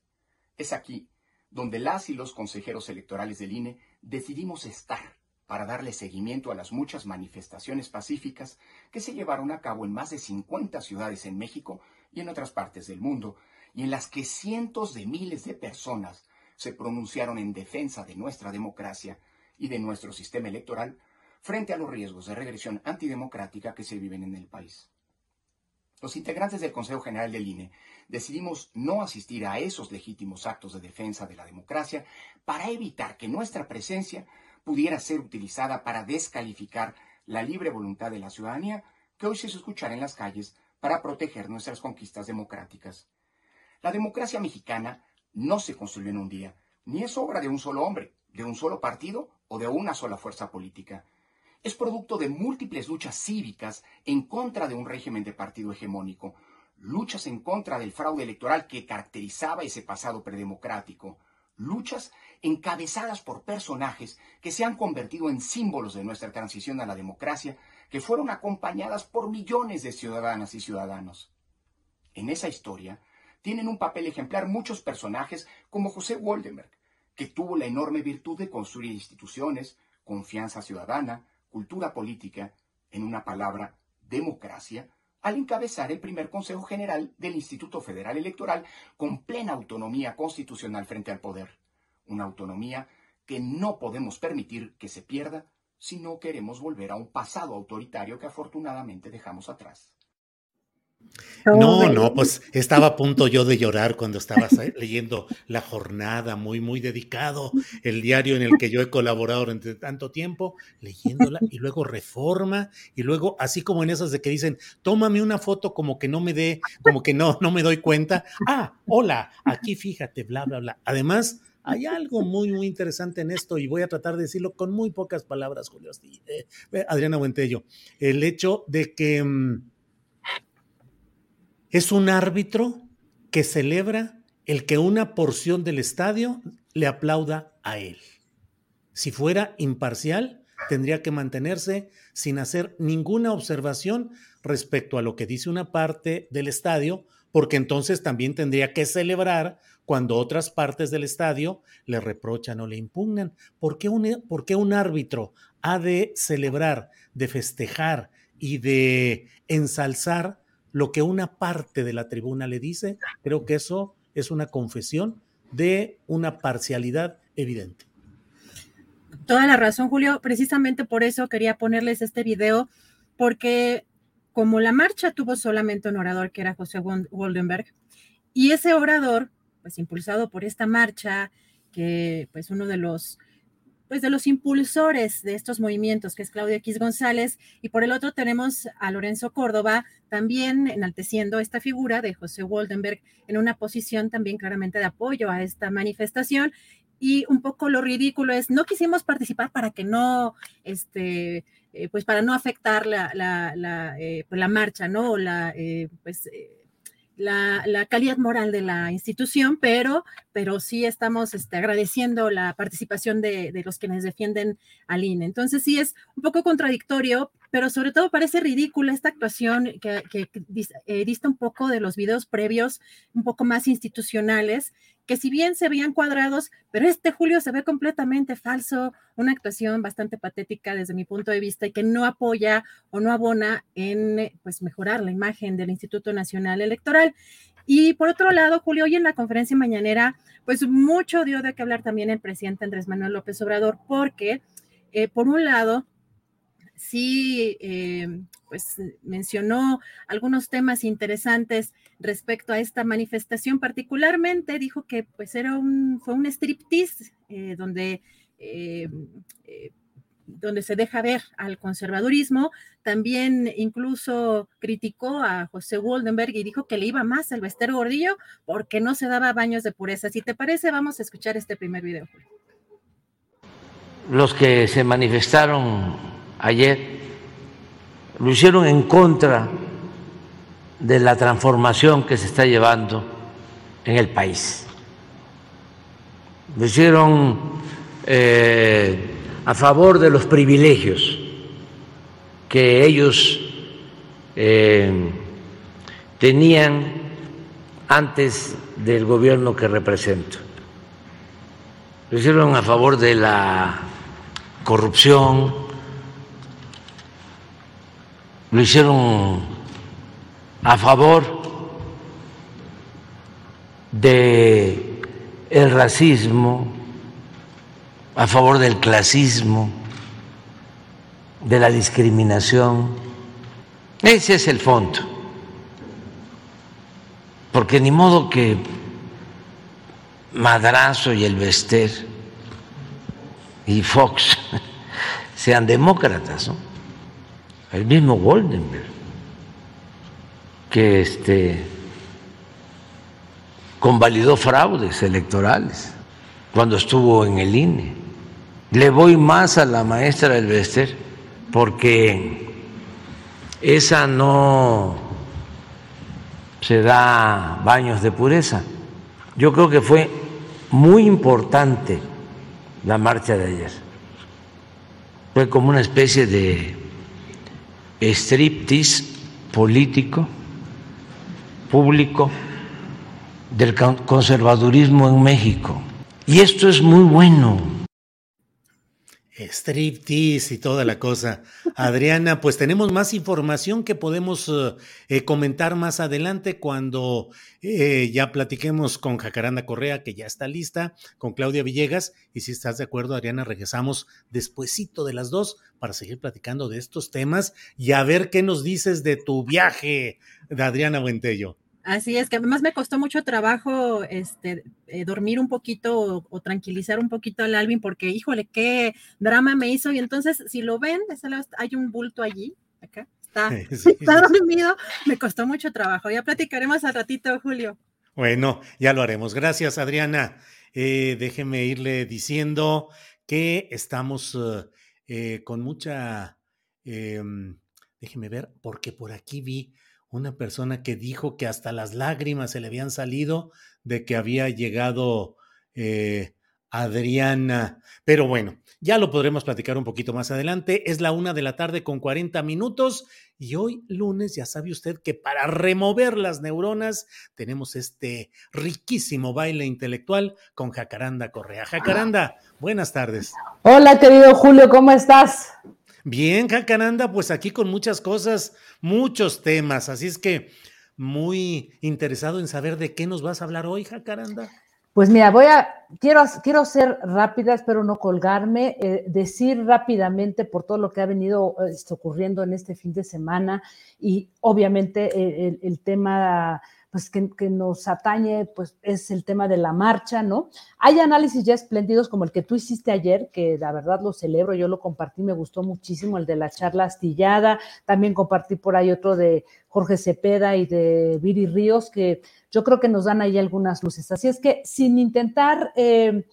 Es aquí donde las y los consejeros electorales del INE decidimos estar para darle seguimiento a las muchas manifestaciones pacíficas que se llevaron a cabo en más de 50 ciudades en México y en otras partes del mundo, y en las que cientos de miles de personas se pronunciaron en defensa de nuestra democracia y de nuestro sistema electoral frente a los riesgos de regresión antidemocrática que se viven en el país. Los integrantes del Consejo General del INE decidimos no asistir a esos legítimos actos de defensa de la democracia para evitar que nuestra presencia pudiera ser utilizada para descalificar la libre voluntad de la ciudadanía que hoy se escuchar en las calles para proteger nuestras conquistas democráticas. La democracia mexicana no se construyó en un día, ni es obra de un solo hombre, de un solo partido o de una sola fuerza política. Es producto de múltiples luchas cívicas en contra de un régimen de partido hegemónico, luchas en contra del fraude electoral que caracterizaba ese pasado predemocrático, luchas encabezadas por personajes que se han convertido en símbolos de nuestra transición a la democracia, que fueron acompañadas por millones de ciudadanas y ciudadanos. En esa historia tienen un papel ejemplar muchos personajes como José Woldenberg, que tuvo la enorme virtud de construir instituciones, confianza ciudadana, cultura política, en una palabra, democracia, al encabezar el primer Consejo General del Instituto Federal Electoral con plena autonomía constitucional frente al poder. Una autonomía que no podemos permitir que se pierda si no queremos volver a un pasado autoritario que afortunadamente dejamos atrás. No, no, pues estaba a punto yo de llorar cuando estabas leyendo La Jornada, muy, muy dedicado, el diario en el que yo he colaborado durante tanto tiempo, leyéndola, y luego Reforma, y luego, así como en esas de que dicen, tómame una foto como que no me dé, como que no, no me doy cuenta. Ah, hola, aquí fíjate, bla, bla, bla. Además, hay algo muy, muy interesante en esto, y voy a tratar de decirlo con muy pocas palabras, Julio. Eh, Adriana Buentello, el hecho de que mm, es un árbitro que celebra el que una porción del estadio le aplauda a él. Si fuera imparcial, tendría que mantenerse sin hacer ninguna observación respecto a lo que dice una parte del estadio, porque entonces también tendría que celebrar cuando otras partes del estadio le reprochan o le impugnan. ¿Por qué un, por qué un árbitro ha de celebrar, de festejar y de ensalzar lo que una parte de la tribuna le dice, creo que eso es una confesión de una parcialidad evidente. Toda la razón, Julio. Precisamente por eso quería ponerles este video, porque como la marcha tuvo solamente un orador, que era José Woldenberg, y ese orador, pues impulsado por esta marcha, que pues uno de los pues de los impulsores de estos movimientos, que es Claudio X González, y por el otro tenemos a Lorenzo Córdoba, también enalteciendo esta figura de José Woldenberg en una posición también claramente de apoyo a esta manifestación. Y un poco lo ridículo es, no quisimos participar para que no, este, eh, pues para no afectar la, la, la, eh, pues la marcha, ¿no? La, eh, pues la, calidad moral de la institución, pero, pero sí estamos este, agradeciendo la participación de, de, los quienes defienden al INE. Entonces sí es un poco contradictorio, pero sobre todo parece ridícula esta actuación que, que eh, dista un poco de los videos previos, un poco más institucionales, que si bien se veían cuadrados, pero este Julio se ve completamente falso, una actuación bastante patética desde mi punto de vista y que no apoya o no abona en pues mejorar la imagen del Instituto Nacional Electoral. Y por otro lado, Julio, hoy en la conferencia mañanera, pues mucho dio de qué hablar también el presidente Andrés Manuel López Obrador, porque eh, por un lado, sí, eh, pues mencionó algunos temas interesantes respecto a esta manifestación. Particularmente dijo que pues era un, fue un striptease eh, donde, eh, donde se deja ver al conservadurismo. También incluso criticó a José Woldenberg y dijo que le iba más al Bester Gordillo porque no se daba baños de pureza. Si te parece, vamos a escuchar este primer video. Los que se manifestaron ayer, lo hicieron en contra de la transformación que se está llevando en el país. Lo hicieron eh, a favor de los privilegios que ellos eh, tenían antes del gobierno que represento. Lo hicieron a favor de la corrupción, lo hicieron a favor de el racismo, a favor del clasismo, de la discriminación. Ese es el fondo porque ni modo que Madrazo y el Vester y Fox (laughs) sean demócratas, ¿no? El mismo Goldenberg, que este, convalidó fraudes electorales cuando estuvo en el INE. Le voy más a la maestra del Vester porque esa no se da baños de pureza. Yo creo que fue muy importante la marcha de ayer. Fue como una especie de striptease político, público, del conservadurismo en México. Y esto es muy bueno Striptease y toda la cosa. Adriana, pues tenemos más información que podemos eh, eh, comentar más adelante cuando eh, ya platiquemos con Jacaranda Correa, que ya está lista, con Claudia Villegas. Y si estás de acuerdo, Adriana, regresamos despuesito de las dos para seguir platicando de estos temas y a ver qué nos dices de tu viaje de Adriana Buentello. Así es, que además me costó mucho trabajo este, eh, dormir un poquito o, tranquilizar un poquito al Alvin porque, híjole, qué drama me hizo. Y entonces, si lo ven, hay un bulto allí, acá, está, (laughs) está dormido, me costó mucho trabajo. Ya platicaremos al ratito, Julio. Bueno, ya lo haremos. Gracias, Adriana. Eh, déjeme irle diciendo que estamos eh, con mucha... Em, déjeme ver, porque por aquí vi una persona que dijo que hasta las lágrimas se le habían salido de que había llegado eh, Adriana. Pero bueno, ya lo podremos platicar un poquito más adelante. Es la una de la tarde con 40 minutos y hoy lunes ya sabe usted que para remover las neuronas tenemos este riquísimo baile intelectual con Jacaranda Correa. Jacaranda, buenas tardes. Hola querido Julio, ¿cómo estás? Bien, Jacaranda, pues aquí con muchas cosas, muchos temas, así es que muy interesado en saber de qué nos vas a hablar hoy, Jacaranda. Pues mira, voy a, quiero, quiero ser rápida, espero no colgarme, eh, decir rápidamente por todo lo que ha venido eh, ocurriendo en este fin de semana y obviamente eh, el tema pues que, nos atañe, pues es el tema de la marcha, ¿no? Hay análisis ya espléndidos como el que tú hiciste ayer, que la verdad lo celebro, yo lo compartí, me gustó muchísimo, el de la charla astillada, también compartí por ahí otro de Jorge Cepeda y de Viri Ríos, que yo creo que nos dan ahí algunas luces. Así es que sin intentar... Eh,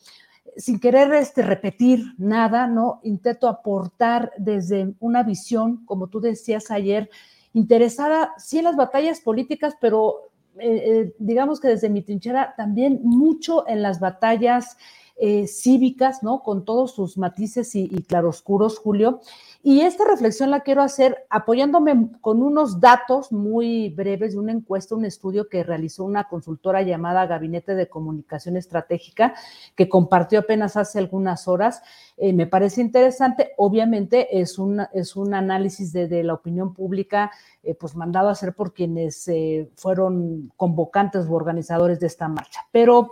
sin querer este, repetir nada, ¿no? Intento aportar desde una visión, como tú decías ayer, interesada sí en las batallas políticas, pero eh, eh, digamos que desde mi trinchera, también mucho en las batallas eh, cívicas, ¿no? Con todos sus matices y, claroscuros, Julio. Y esta reflexión la quiero hacer apoyándome con unos datos muy breves de una encuesta, un estudio que realizó una consultora llamada Gabinete de Comunicación Estratégica, que compartió apenas hace algunas horas. me parece interesante. Obviamente es un, es un análisis de, la opinión pública eh, pues mandado a hacer por quienes eh, fueron convocantes o organizadores de esta marcha. Pero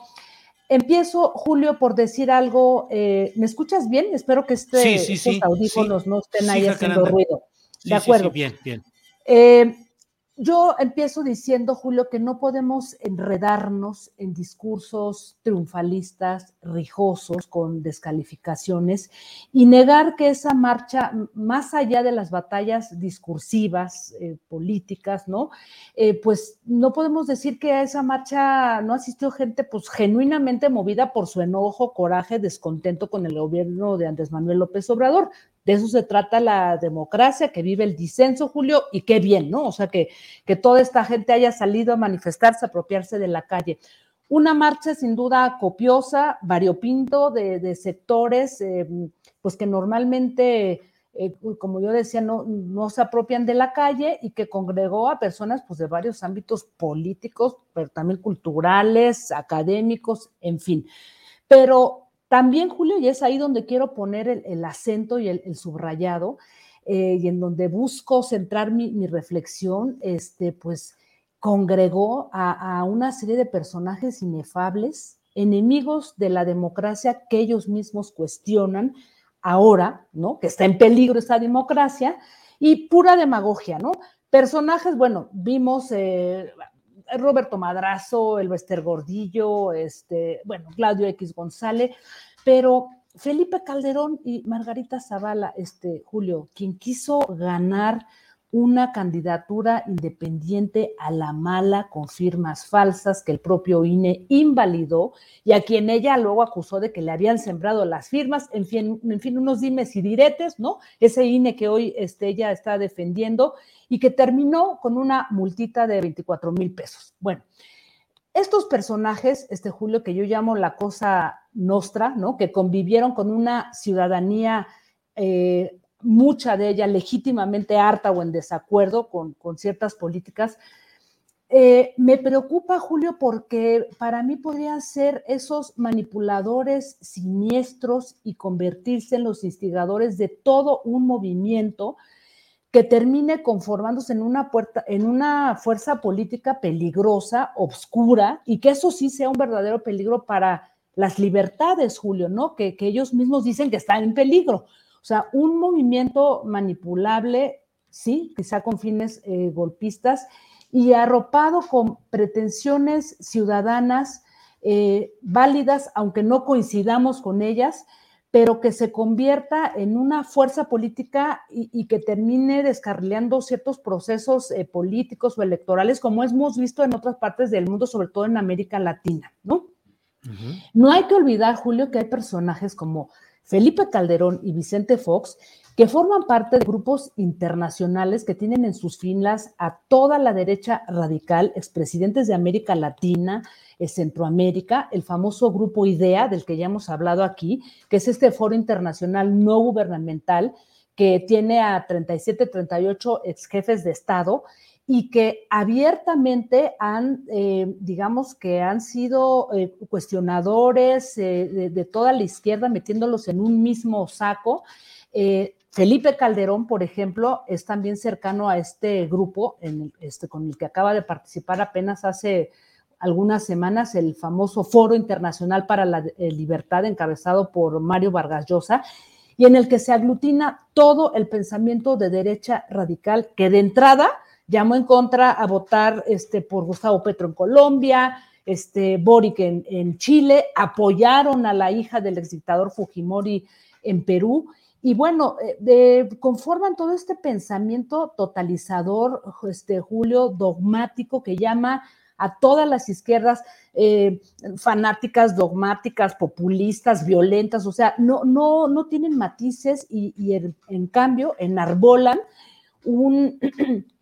empiezo, Julio, por decir algo. Eh, ¿Me escuchas bien? Espero que este, estos audífonos no estén ahí haciendo ruido. De acuerdo. bien, bien. Yo empiezo diciendo, Julio, que no podemos enredarnos en discursos triunfalistas, rijosos, con descalificaciones, y negar que esa marcha, más allá de las batallas discursivas, eh, políticas, ¿no? Eh, pues no podemos decir que a esa marcha no asistió gente, pues genuinamente movida por su enojo, coraje, descontento con el gobierno de Andrés Manuel López Obrador. De eso se trata la democracia, que vive el disenso, Julio, y qué bien, ¿no? O sea, que, que toda esta gente haya salido a manifestarse, a apropiarse de la calle. Una marcha sin duda copiosa, variopinto de, sectores, eh, pues que normalmente, eh, como yo decía, no, no se apropian de la calle y que congregó a personas pues, de varios ámbitos políticos, pero también culturales, académicos, en fin. Pero también, Julio, y es ahí donde quiero poner el, acento y el, subrayado, eh, y en donde busco centrar mi, reflexión, este, pues congregó a, una serie de personajes inefables, enemigos de la democracia que ellos mismos cuestionan ahora, ¿no? Que está en peligro esa democracia, y pura demagogia, ¿no? Personajes, bueno, vimos, eh, Roberto Madrazo, el Bester Gordillo, este, bueno, Claudio X González, pero Felipe Calderón y Margarita Zavala, este, Julio, quien quiso ganar una candidatura independiente a la mala con firmas falsas que el propio INE invalidó y a quien ella luego acusó de que le habían sembrado las firmas, en fin, unos dimes y diretes, ¿no? Ese INE que hoy este, ella está defendiendo y que terminó con una multita de 24 mil pesos. Bueno, estos personajes, este Julio, que yo llamo la cosa nostra, ¿no? Que convivieron con una ciudadanía eh, mucha de ella legítimamente harta o en desacuerdo con, ciertas políticas. Eh, me preocupa, Julio, porque para mí podrían ser esos manipuladores siniestros y convertirse en los instigadores de todo un movimiento que termine conformándose en una, puerta, en una fuerza política peligrosa, obscura, y que eso sí sea un verdadero peligro para las libertades, Julio, ¿no? Que, que ellos mismos dicen que están en peligro. O sea, un movimiento manipulable, sí, quizá con fines eh, golpistas, y arropado con pretensiones ciudadanas eh, válidas, aunque no coincidamos con ellas, pero que se convierta en una fuerza política y, que termine descarrileando ciertos procesos eh, políticos o electorales, como hemos visto en otras partes del mundo, sobre todo en América Latina, ¿no? No hay que olvidar, Julio, que hay personajes como Felipe Calderón y Vicente Fox, que forman parte de grupos internacionales que tienen en sus filas a toda la derecha radical, expresidentes de América Latina, eh, Centroamérica, el famoso grupo IDEA, del que ya hemos hablado aquí, que es este foro internacional no gubernamental que tiene a 37, 38 ex jefes de Estado y que abiertamente han, eh, digamos que han sido eh, cuestionadores eh, de, toda la izquierda, metiéndolos en un mismo saco. Felipe Calderón, por ejemplo, es también cercano a este grupo este, con el que acaba de participar apenas hace algunas semanas el famoso Foro Internacional para la Libertad, encabezado por Mario Vargas Llosa, y en el que se aglutina todo el pensamiento de derecha radical que de entrada llamó en contra a votar este, por Gustavo Petro en Colombia, este, Boric en, Chile, apoyaron a la hija del exdictador Fujimori en Perú. Y bueno, eh, conforman todo este pensamiento totalizador, este, Julio, dogmático, que llama a todas las izquierdas eh, fanáticas, dogmáticas, populistas, violentas, o sea, no, no, no tienen matices y, en, en, cambio enarbolan un, (clears throat)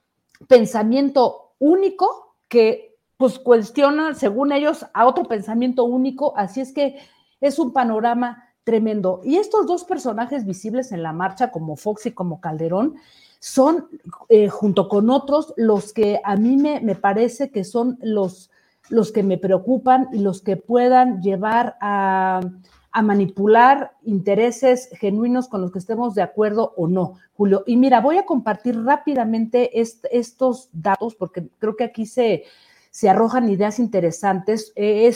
pensamiento único que pues cuestiona, según ellos, a otro pensamiento único. Así es que es un panorama tremendo. Y estos dos personajes visibles en la marcha, como Fox y como Calderón, son, eh, junto con otros, los que a mí me, me parece que son los, los que me preocupan y los que puedan llevar a, a manipular intereses genuinos con los que estemos de acuerdo o no, Julio. Y mira, voy a compartir rápidamente estos datos porque creo que aquí se, se arrojan ideas interesantes. Eh,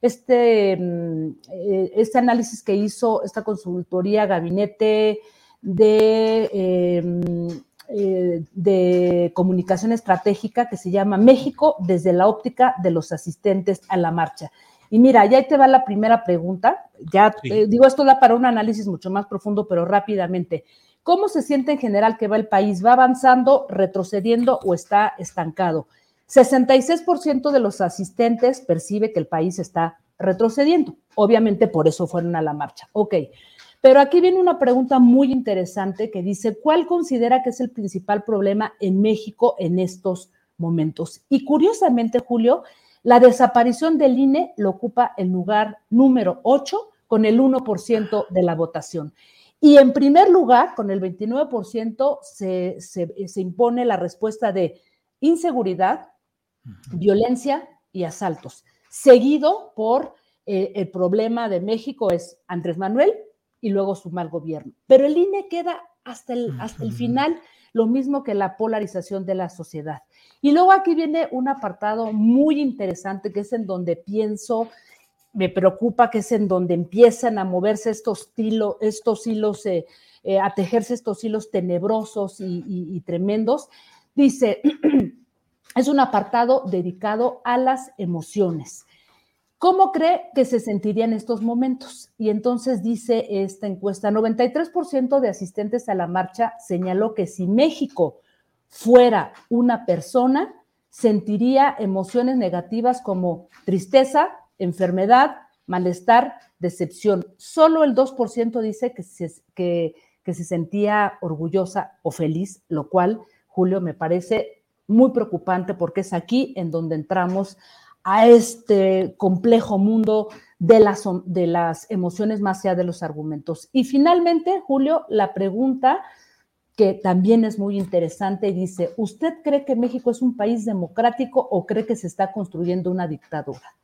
este, mm, eh, este análisis que hizo esta consultoría gabinete de, eh, de comunicación estratégica que se llama México desde la óptica de los asistentes a la marcha. Y mira, ya te va la primera pregunta. Ya eh, digo, esto da para un análisis mucho más profundo, pero rápidamente. ¿Cómo se siente en general que va el país? ¿Va avanzando, retrocediendo o está estancado? 66% de los asistentes percibe que el país está retrocediendo. Obviamente por eso fueron a la marcha. Ok. Pero aquí viene una pregunta muy interesante que dice, ¿cuál considera que es el principal problema en México en estos momentos? Y curiosamente, Julio, la desaparición del INE lo ocupa el lugar número 8 con el 1% de la votación. Y en primer lugar, con el 29%, se, se, impone la respuesta de inseguridad, violencia y asaltos, seguido por eh, el problema de México es Andrés Manuel y luego su mal gobierno. Pero el INE queda hasta el, hasta el final, lo mismo que la polarización de la sociedad. Y luego aquí viene un apartado muy interesante que es en donde pienso, me preocupa, que es en donde empiezan a moverse estos, estos hilos, eh, eh, a tejerse estos hilos tenebrosos y, tremendos. Dice, (clears throat) es un apartado dedicado a las emociones. ¿Cómo cree que se sentiría en estos momentos? Y entonces dice esta encuesta, 93% de asistentes a la marcha señaló que si México fuera una persona, sentiría emociones negativas como tristeza, enfermedad, malestar, decepción. Solo el 2% dice que se, que, que se sentía orgullosa o feliz, lo cual, Julio, me parece muy preocupante porque es aquí en donde entramos a este complejo mundo de las, de las emociones más allá de los argumentos. Y finalmente, Julio, la pregunta que también es muy interesante, dice, ¿usted cree que México es un país democrático o cree que se está construyendo una dictadura?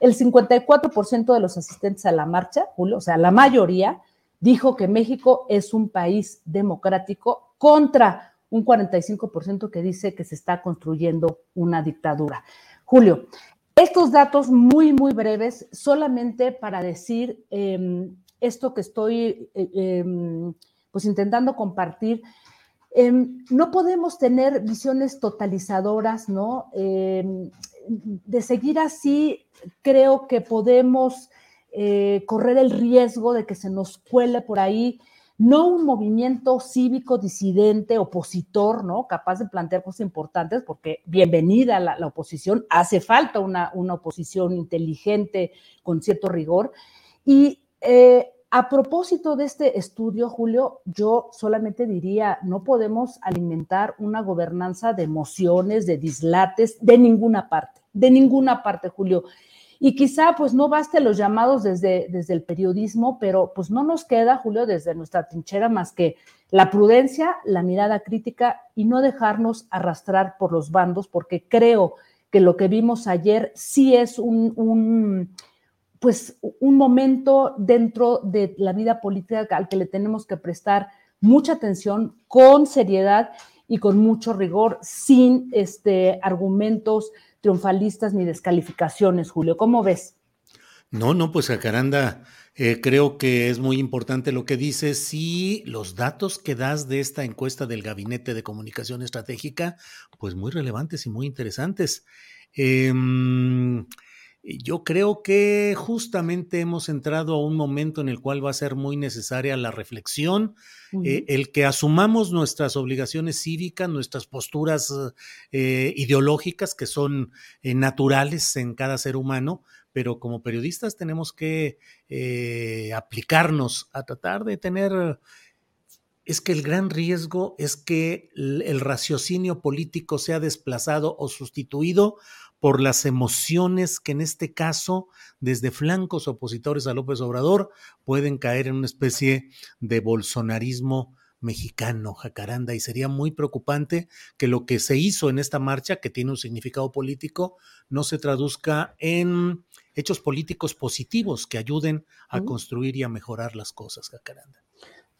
El 54% de los asistentes a la marcha, Julio, o sea, la mayoría, dijo que México es un país democrático contra un 45% que dice que se está construyendo una dictadura. Julio, estos datos muy, muy breves, solamente para decir eh, esto que estoy eh, eh, pues intentando compartir. Em, no podemos tener visiones totalizadoras, ¿no? Em, de seguir así, creo que podemos eh, correr el riesgo de que se nos cuele por ahí no un movimiento cívico disidente, opositor, ¿no? Capaz de plantear cosas importantes, porque bienvenida la, oposición, hace falta una, una, oposición inteligente con cierto rigor. Y eh, a propósito de este estudio, Julio, yo solamente diría, no podemos alimentar una gobernanza de emociones, de dislates, de ninguna parte, de ninguna parte, Julio. Y quizá pues no baste los llamados desde, desde el periodismo, pero pues no nos queda, Julio, desde nuestra trinchera más que la prudencia, la mirada crítica y no dejarnos arrastrar por los bandos, porque creo que lo que vimos ayer sí es un, un pues un momento dentro de la vida política al que le tenemos que prestar mucha atención, con seriedad y con mucho rigor, sin este, argumentos triunfalistas ni descalificaciones, Julio. ¿Cómo ves? No, no, pues Jacaranda, eh, creo que es muy importante lo que dices y los datos que das de esta encuesta del Gabinete de Comunicación Estratégica, pues muy relevantes y muy interesantes. Eh, yo creo que justamente hemos entrado a un momento en el cual va a ser muy necesaria la reflexión, uh -huh. eh, el que asumamos nuestras obligaciones cívicas, nuestras posturas eh, ideológicas que son eh, naturales en cada ser humano, pero como periodistas tenemos que eh, aplicarnos a tratar de tener es que el gran riesgo es que el raciocinio político sea desplazado o sustituido por las emociones que en este caso, desde flancos opositores a López Obrador, pueden caer en una especie de bolsonarismo mexicano, jacaranda, y sería muy preocupante que lo que se hizo en esta marcha, que tiene un significado político, no se traduzca en hechos políticos positivos que ayuden a construir y a mejorar las cosas, jacaranda.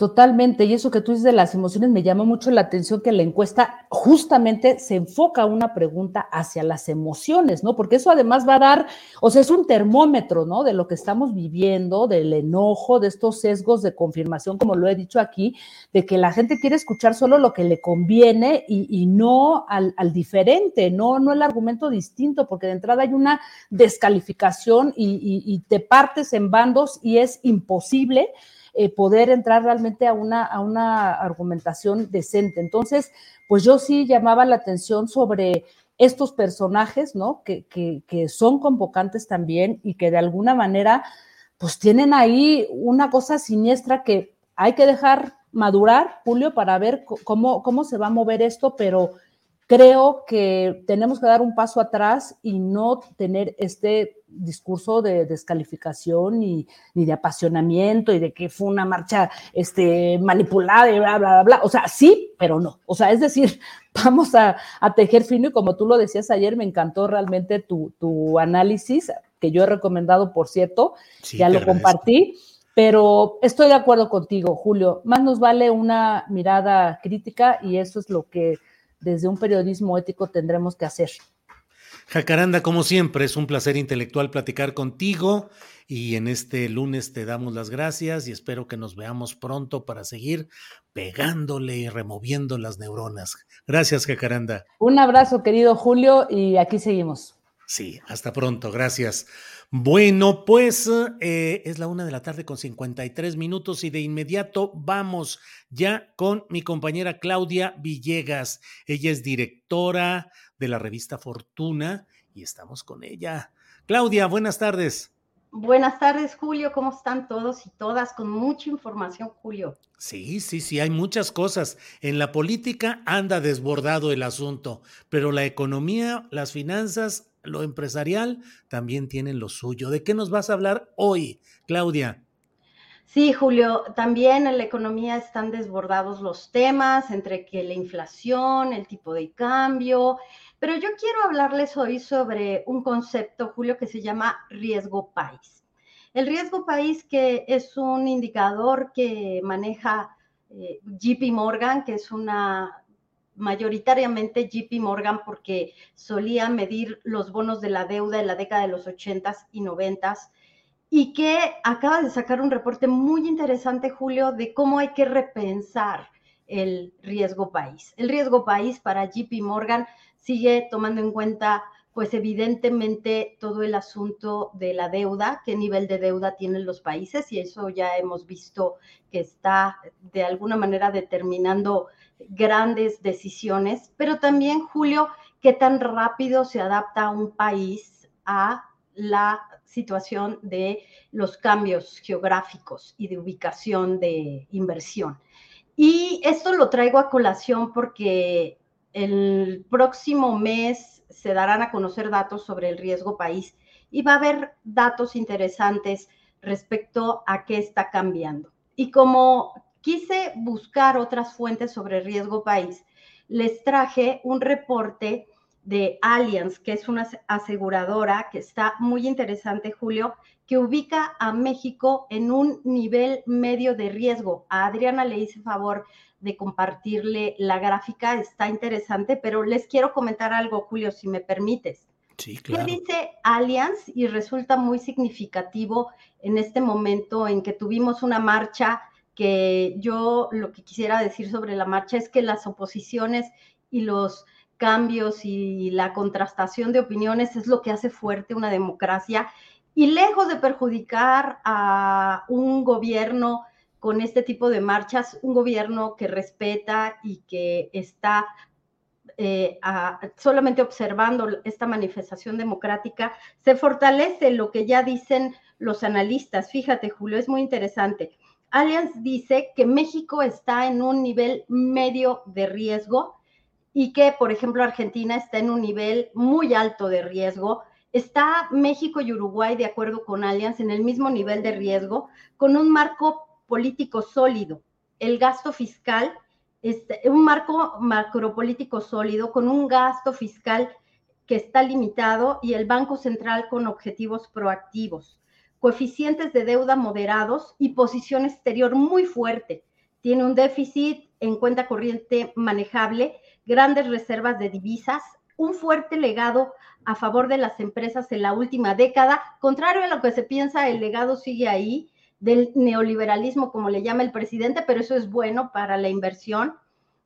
Totalmente, y eso que tú dices de las emociones me llama mucho la atención que la encuesta justamente se enfoca una pregunta hacia las emociones, ¿no? Porque eso además va a dar, o sea, es un termómetro, ¿no? De lo que estamos viviendo, del enojo, de estos sesgos de confirmación, como lo he dicho aquí, de que la gente quiere escuchar solo lo que le conviene y, y no al, al, diferente, no, no el argumento distinto, porque de entrada hay una descalificación y, y, y te partes en bandos y es imposible eh, poder entrar realmente a una, a una argumentación decente. Entonces, pues yo sí llamaba la atención sobre estos personajes, ¿no? Que, que, que son convocantes también y que de alguna manera, pues tienen ahí una cosa siniestra que hay que dejar madurar, Julio, para ver cómo, cómo se va a mover esto, pero creo que tenemos que dar un paso atrás y no tener este discurso de descalificación ni, ni, de apasionamiento y de que fue una marcha este, manipulada y bla, bla, bla, bla. O sea, sí, pero no. O sea, es decir, (laughs) vamos a, a tejer fino y como tú lo decías ayer, me encantó realmente tu, tu análisis, que yo he recomendado, por cierto, sí, ya lo compartí. Pero estoy de acuerdo contigo, Julio. Más nos vale una mirada crítica y eso es lo que desde un periodismo ético tendremos que hacer. Jacaranda, como siempre, es un placer intelectual platicar contigo y en este lunes te damos las gracias y espero que nos veamos pronto para seguir pegándole y removiendo las neuronas. Gracias, Jacaranda. Un abrazo, querido Julio, y aquí seguimos. Sí, hasta pronto, gracias. Bueno, pues eh, es la una de la tarde con 53 minutos y de inmediato vamos ya con mi compañera Claudia Villegas. Ella es directora de la revista Fortuna y estamos con ella. Claudia, buenas tardes. Buenas tardes, Julio. ¿Cómo están todos y todas? Con mucha información, Julio. Sí, sí, sí, hay muchas cosas. En la política anda desbordado el asunto, pero la economía, las finanzas, lo empresarial también tienen lo suyo. ¿De qué nos vas a hablar hoy, Claudia? Sí, Julio, también en la economía están desbordados los temas entre que la inflación, el tipo de cambio, pero yo quiero hablarles hoy sobre un concepto, Julio, que se llama riesgo país. El riesgo país que es un indicador que maneja eh, JP Morgan, que es una mayoritariamente JP Morgan porque solía medir los bonos de la deuda en la década de los 80s y 90s y que acaba de sacar un reporte muy interesante, Julio, de cómo hay que repensar el riesgo país. El riesgo país para JP Morgan sigue tomando en cuenta, pues evidentemente, todo el asunto de la deuda, qué nivel de deuda tienen los países, y eso ya hemos visto que está de alguna manera determinando grandes decisiones, pero también, Julio, qué tan rápido se adapta un país a la situación de los cambios geográficos y de ubicación de inversión. Y esto lo traigo a colación porque el próximo mes se darán a conocer datos sobre el riesgo país y va a haber datos interesantes respecto a qué está cambiando. Y como quise buscar otras fuentes sobre riesgo país, les traje un reporte de Allianz, que es una aseguradora que está muy interesante, Julio, que ubica a México en un nivel medio de riesgo. A Adriana le hice favor de compartirle la gráfica, está interesante, pero les quiero comentar algo, Julio, si me permites. Sí, claro. ¿Qué dice Allianz? Y resulta muy significativo en este momento en que tuvimos una marcha que yo lo que quisiera decir sobre la marcha es que las oposiciones y los cambios y la contrastación de opiniones es lo que hace fuerte una democracia y lejos de perjudicar a un gobierno con este tipo de marchas, un gobierno que respeta y que está eh, solamente observando esta manifestación democrática, se fortalece lo que ya dicen los analistas. Fíjate, Julio, es muy interesante. Allianz dice que México está en un nivel medio de riesgo y que, por ejemplo, Argentina está en un nivel muy alto de riesgo. Está México y Uruguay, de acuerdo con Allianz, en el mismo nivel de riesgo, con un marco político sólido. El gasto fiscal, este, un marco macropolítico sólido con un gasto fiscal que está limitado y el Banco Central con objetivos proactivos, coeficientes de deuda moderados y posición exterior muy fuerte. Tiene un déficit en cuenta corriente manejable grandes reservas de divisas, un fuerte legado a favor de las empresas en la última década. Contrario a lo que se piensa, el legado sigue ahí del neoliberalismo, como le llama el presidente, pero eso es bueno para la inversión.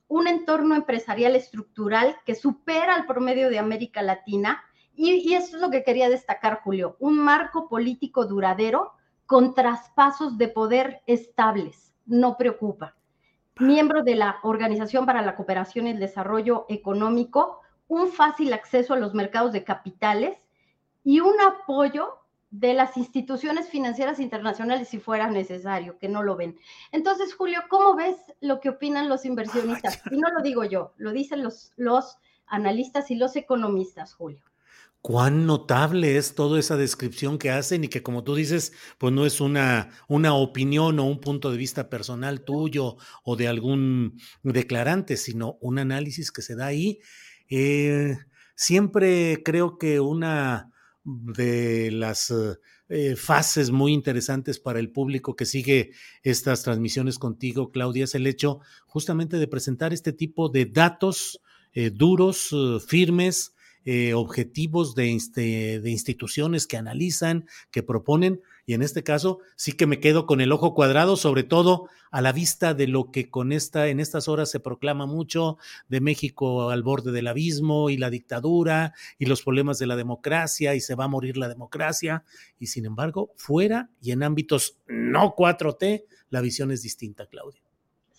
Un entorno empresarial estructural que supera al promedio de América Latina. Y, y eso es lo que quería destacar, Julio. Un marco político duradero con traspasos de poder estables. No preocupa miembro de la Organización para la Cooperación y el Desarrollo Económico, un fácil acceso a los mercados de capitales y un apoyo de las instituciones financieras internacionales si fuera necesario, que no lo ven. Entonces, Julio, ¿cómo ves lo que opinan los inversionistas? Y no lo digo yo, lo dicen los, los analistas y los economistas, Julio cuán notable es toda esa descripción que hacen y que como tú dices, pues no es una, una opinión o un punto de vista personal tuyo o de algún declarante, sino un análisis que se da ahí. Eh, siempre creo que una de las eh, fases muy interesantes para el público que sigue estas transmisiones contigo, Claudia, es el hecho justamente de presentar este tipo de datos eh, duros, firmes, eh, objetivos de, de instituciones que analizan, que proponen, y en este caso sí que me quedo con el ojo cuadrado, sobre todo a la vista de lo que con esta, en estas horas se proclama mucho de México al borde del abismo y la dictadura y los problemas de la democracia y se va a morir la democracia. Y sin embargo, fuera y en ámbitos no 4T, la visión es distinta, Claudia.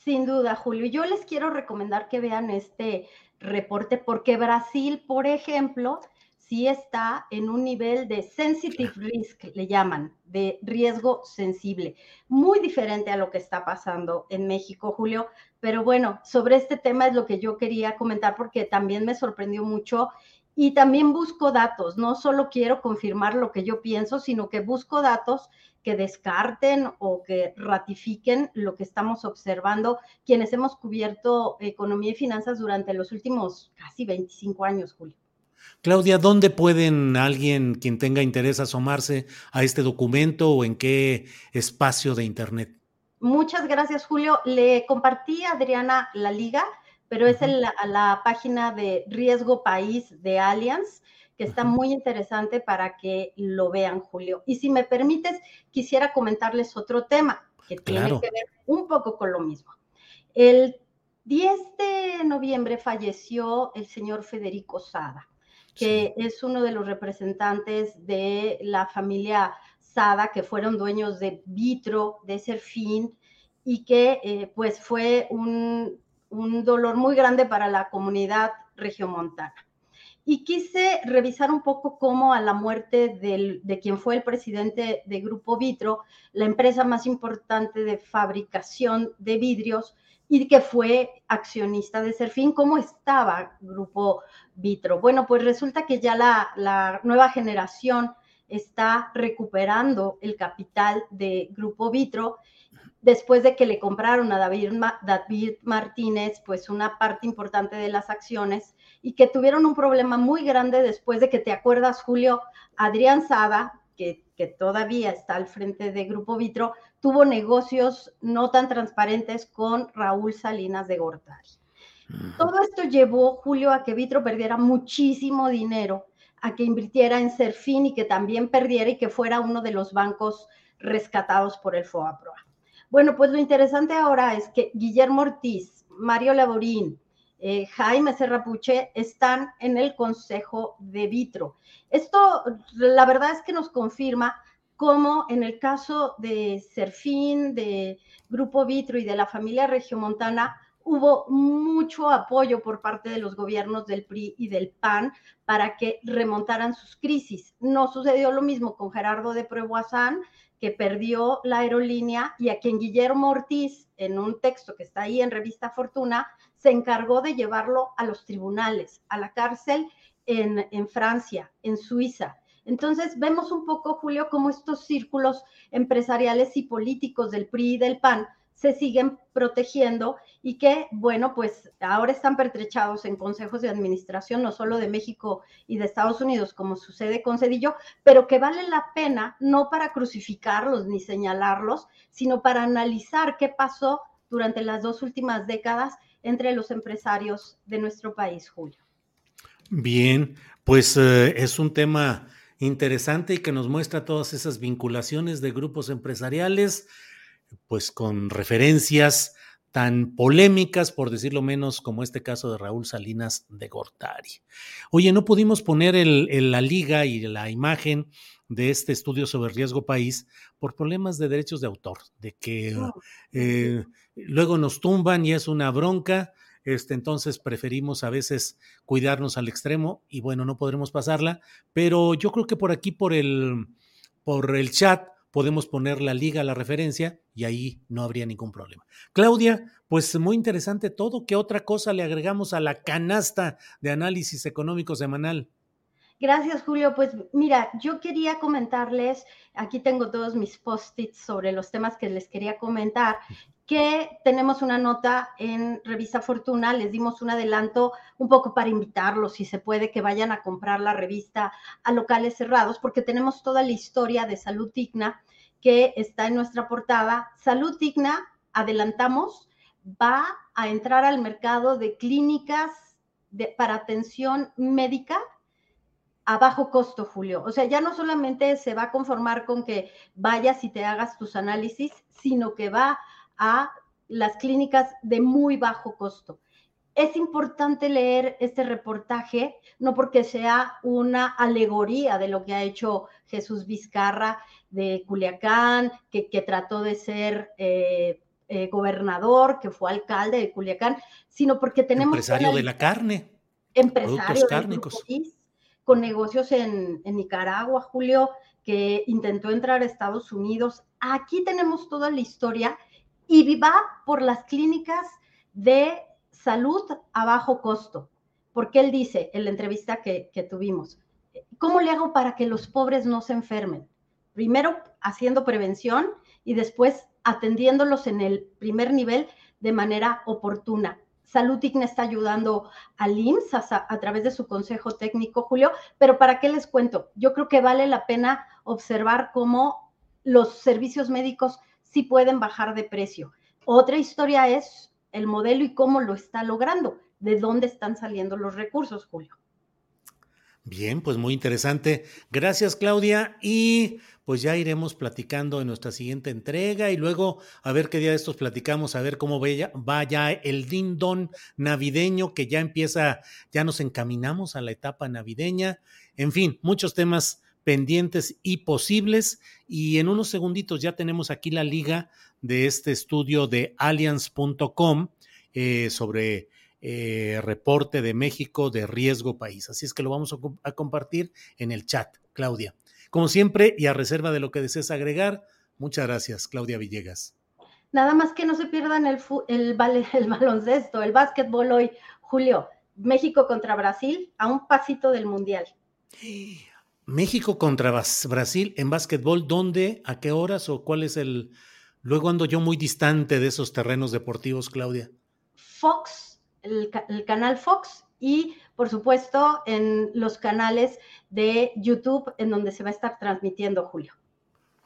Sin duda, Julio. Yo les quiero recomendar que vean este reporte porque Brasil, por ejemplo, sí está en un nivel de sensitive risk, le llaman, de riesgo sensible, muy diferente a lo que está pasando en México, Julio. Pero bueno, sobre este tema es lo que yo quería comentar porque también me sorprendió mucho. Y también busco datos, no solo quiero confirmar lo que yo pienso, sino que busco datos que descarten o que ratifiquen lo que estamos observando quienes hemos cubierto economía y finanzas durante los últimos casi 25 años, Julio. Claudia, ¿dónde pueden alguien, quien tenga interés, asomarse a este documento o en qué espacio de Internet? Muchas gracias, Julio. Le compartí a Adriana la liga, pero es en la, la página de Riesgo País de Allianz que está muy interesante para que lo vean, Julio. Y si me permites, quisiera comentarles otro tema que tiene que ver un poco con lo mismo. El 10 de noviembre falleció el señor Federico Sada, que es uno de los representantes de la familia Sada, que fueron dueños de Vitro, de Serfín, y que eh, pues fue un, un dolor muy grande para la comunidad regiomontana y quise revisar un poco cómo a la muerte de quien fue el presidente de Grupo Vitro, la empresa más importante de fabricación de vidrios y que fue accionista de Serfín, cómo estaba Grupo Vitro. Bueno, pues resulta que ya la, la nueva generación está recuperando el capital de Grupo Vitro después de que le compraron a David, David Martínez, pues una parte importante de las acciones y que tuvieron un problema muy grande después de que, ¿te acuerdas, Julio? Adrián Sada, que, que todavía está al frente de Grupo Vitro, tuvo negocios no tan transparentes con Raúl Salinas de Gortari. Todo esto llevó, Julio, a que Vitro perdiera muchísimo dinero, a que invirtiera en Serfín y que también perdiera y que fuera uno de los bancos rescatados por el FOAPROA. Bueno, pues lo interesante ahora es que Guillermo Ortiz, Mario Laborín, eh, Jaime Serrapuche están en el Consejo de Vitro. Esto, la verdad es que nos confirma cómo en el caso de Serfín, de Grupo Vitro y de la familia regiomontana, hubo mucho apoyo por parte de los gobiernos del PRI y del PAN para que remontaran sus crisis. No sucedió lo mismo con Gerardo de Pruebazán, que perdió la aerolínea y a quien Guillermo Ortiz, en un texto que está ahí en Revista Fortuna, se encargó de llevarlo a los tribunales, a la cárcel en, Francia, en Suiza. Entonces vemos un poco, Julio, cómo estos círculos empresariales y políticos del PRI y del PAN se siguen protegiendo y que, bueno, pues ahora están pertrechados en consejos de administración, no solo de México y de Estados Unidos, como sucede con Cedillo, pero que vale la pena no para crucificarlos ni señalarlos, sino para analizar qué pasó durante las dos últimas décadas entre los empresarios de nuestro país, Julio. Bien, pues eh, es un tema interesante y que nos muestra todas esas vinculaciones de grupos empresariales pues con referencias tan polémicas, por decirlo menos, como este caso de Raúl Salinas de Gortari. Oye, no pudimos poner la liga y la imagen de este estudio sobre riesgo país por problemas de derechos de autor, de que oh, eh, luego nos tumban y es una bronca. Este, entonces preferimos a veces cuidarnos al extremo y bueno, no podremos pasarla, pero yo creo que por aquí, por el, por el chat, podemos poner la liga, la referencia, y ahí no habría ningún problema. Claudia, pues muy interesante todo. ¿Qué otra cosa le agregamos a la canasta de análisis económico semanal? Gracias, Julio. Pues mira, yo quería comentarles, aquí tengo todos mis post-its sobre los temas que les quería comentar, que tenemos una nota en Revista Fortuna, les dimos un adelanto un poco para invitarlos, si se puede, que vayan a comprar la revista a locales cerrados, porque tenemos toda la historia de Salud Digna que está en nuestra portada. Salud Digna, adelantamos, va a entrar al mercado de clínicas para atención médica a bajo costo, Julio. O sea, ya no solamente se va a conformar con que vayas y te hagas tus análisis, sino que va a las clínicas de muy bajo costo. Es importante leer este reportaje, no porque sea una alegoría de lo que ha hecho Jesús Vizcarra de Culiacán, que, trató de ser eh, eh, gobernador, que fue alcalde de Culiacán, sino porque tenemos... Empresario de la carne. Empresario cárnicos con negocios en, Nicaragua, Julio, que intentó entrar a Estados Unidos. Aquí tenemos toda la historia y va por las clínicas de salud a bajo costo, porque él dice en la entrevista que, que tuvimos, ¿cómo le hago para que los pobres no se enfermen? Primero haciendo prevención y después atendiéndolos en el primer nivel de manera oportuna. Salud está ayudando al IMSS a, través de su consejo técnico, Julio, pero ¿para qué les cuento? Yo creo que vale la pena observar cómo los servicios médicos sí pueden bajar de precio. Otra historia es el modelo y cómo lo está logrando, de dónde están saliendo los recursos, Julio. Bien, pues muy interesante. Gracias, Claudia. Y pues ya iremos platicando en nuestra siguiente entrega y luego a ver qué día de estos platicamos, a ver cómo vaya, el dindón navideño que ya empieza, ya nos encaminamos a la etapa navideña. En fin, muchos temas pendientes y posibles. Y en unos segunditos ya tenemos aquí la liga de este estudio de allianz.com eh, sobre eh, reporte de México de riesgo país. Así es que lo vamos a compartir en el chat, Claudia. Como siempre, y a reserva de lo que desees agregar, muchas gracias, Claudia Villegas. Nada más que no se pierdan el, el, (laughs) el baloncesto, el básquetbol hoy, Julio. México contra Brasil a un pasito del Mundial. México contra Brasil en básquetbol, ¿dónde? ¿A qué horas? ¿O cuál es el...? Luego ando yo muy distante de esos terrenos deportivos, Claudia. Fox, el, el canal Fox y por supuesto en los canales de YouTube en donde se va a estar transmitiendo, Julio.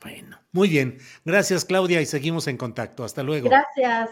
Bueno, muy bien. Gracias, Claudia, y seguimos en contacto. Hasta luego. Gracias.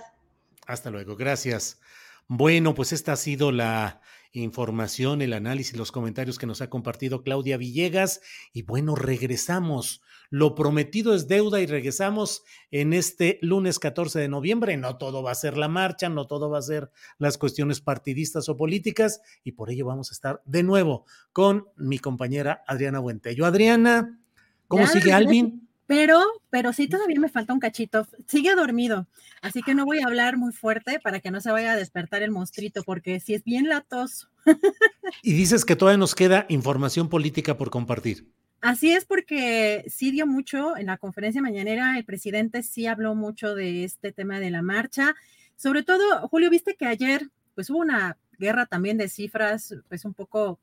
Hasta luego, gracias. Bueno, pues esta ha sido la información, el análisis, los comentarios que nos ha compartido Claudia Villegas. Y bueno, regresamos lo prometido es deuda y regresamos en este lunes 14 de noviembre. No todo va a ser la marcha, no todo va a ser las cuestiones partidistas o políticas y por ello vamos a estar de nuevo con mi compañera Adriana Buentello. Adriana, ¿cómo sigue Alvin? Pero, pero sí todavía me falta un cachito. Sigue dormido, así que no voy a hablar muy fuerte para que no se vaya a despertar el monstruito, porque si es bien latoso. (laughs) y dices que todavía nos queda información política por compartir. Así es porque sí dio mucho en la conferencia mañanera, el presidente sí habló mucho de este tema de la marcha. Sobre todo, Julio, viste que ayer pues hubo una guerra también de cifras pues un poco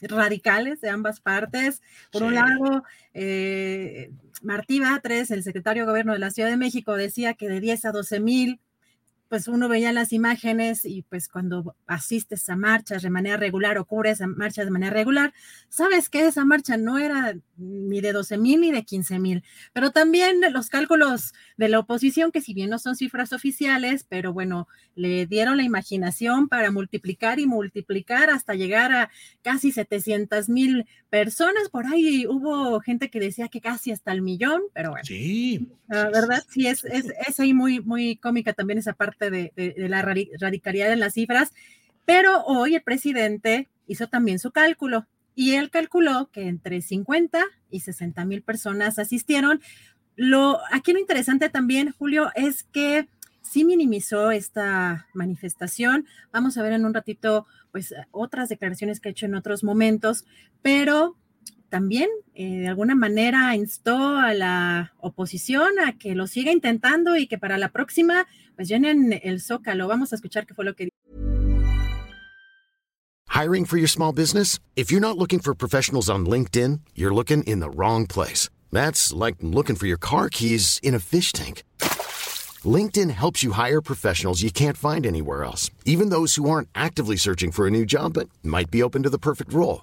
radicales de ambas partes. Por un lado, eh, Martí Batres, el secretario de gobierno de la Ciudad de México, decía que de 10 a 12 mil pues uno veía las imágenes y pues cuando asistes a marchas de manera regular o cubres marchas de manera regular, sabes que esa marcha no era ni de 12 mil ni de 15 mil, pero también los cálculos de la oposición, que si bien no son cifras oficiales, pero bueno, le dieron la imaginación para multiplicar y multiplicar hasta llegar a casi 700 mil personas. Por ahí hubo gente que decía que casi hasta el millón, pero bueno. Sí. La verdad, sí, es, es, es ahí muy, muy cómica también esa parte de, la radicalidad en las cifras, pero hoy el presidente hizo también su cálculo y él calculó que entre 50 y 60 mil personas asistieron. Lo, aquí lo interesante también, Julio, es que sí minimizó esta manifestación. Vamos a ver en un ratito, pues, otras declaraciones que ha hecho en otros momentos, pero también eh, de alguna manera instó a la oposición a que lo siga intentando y que para la próxima pues llenen el zócalo. Vamos a escuchar qué fue lo que dijo. Hiring for your small business? If you're not looking for professionals on LinkedIn, you're looking in the wrong place. That's like looking for your car keys in a fish tank. LinkedIn helps you hire professionals you can't find anywhere else, even those who aren't actively searching for a new job but might be open to the perfect role.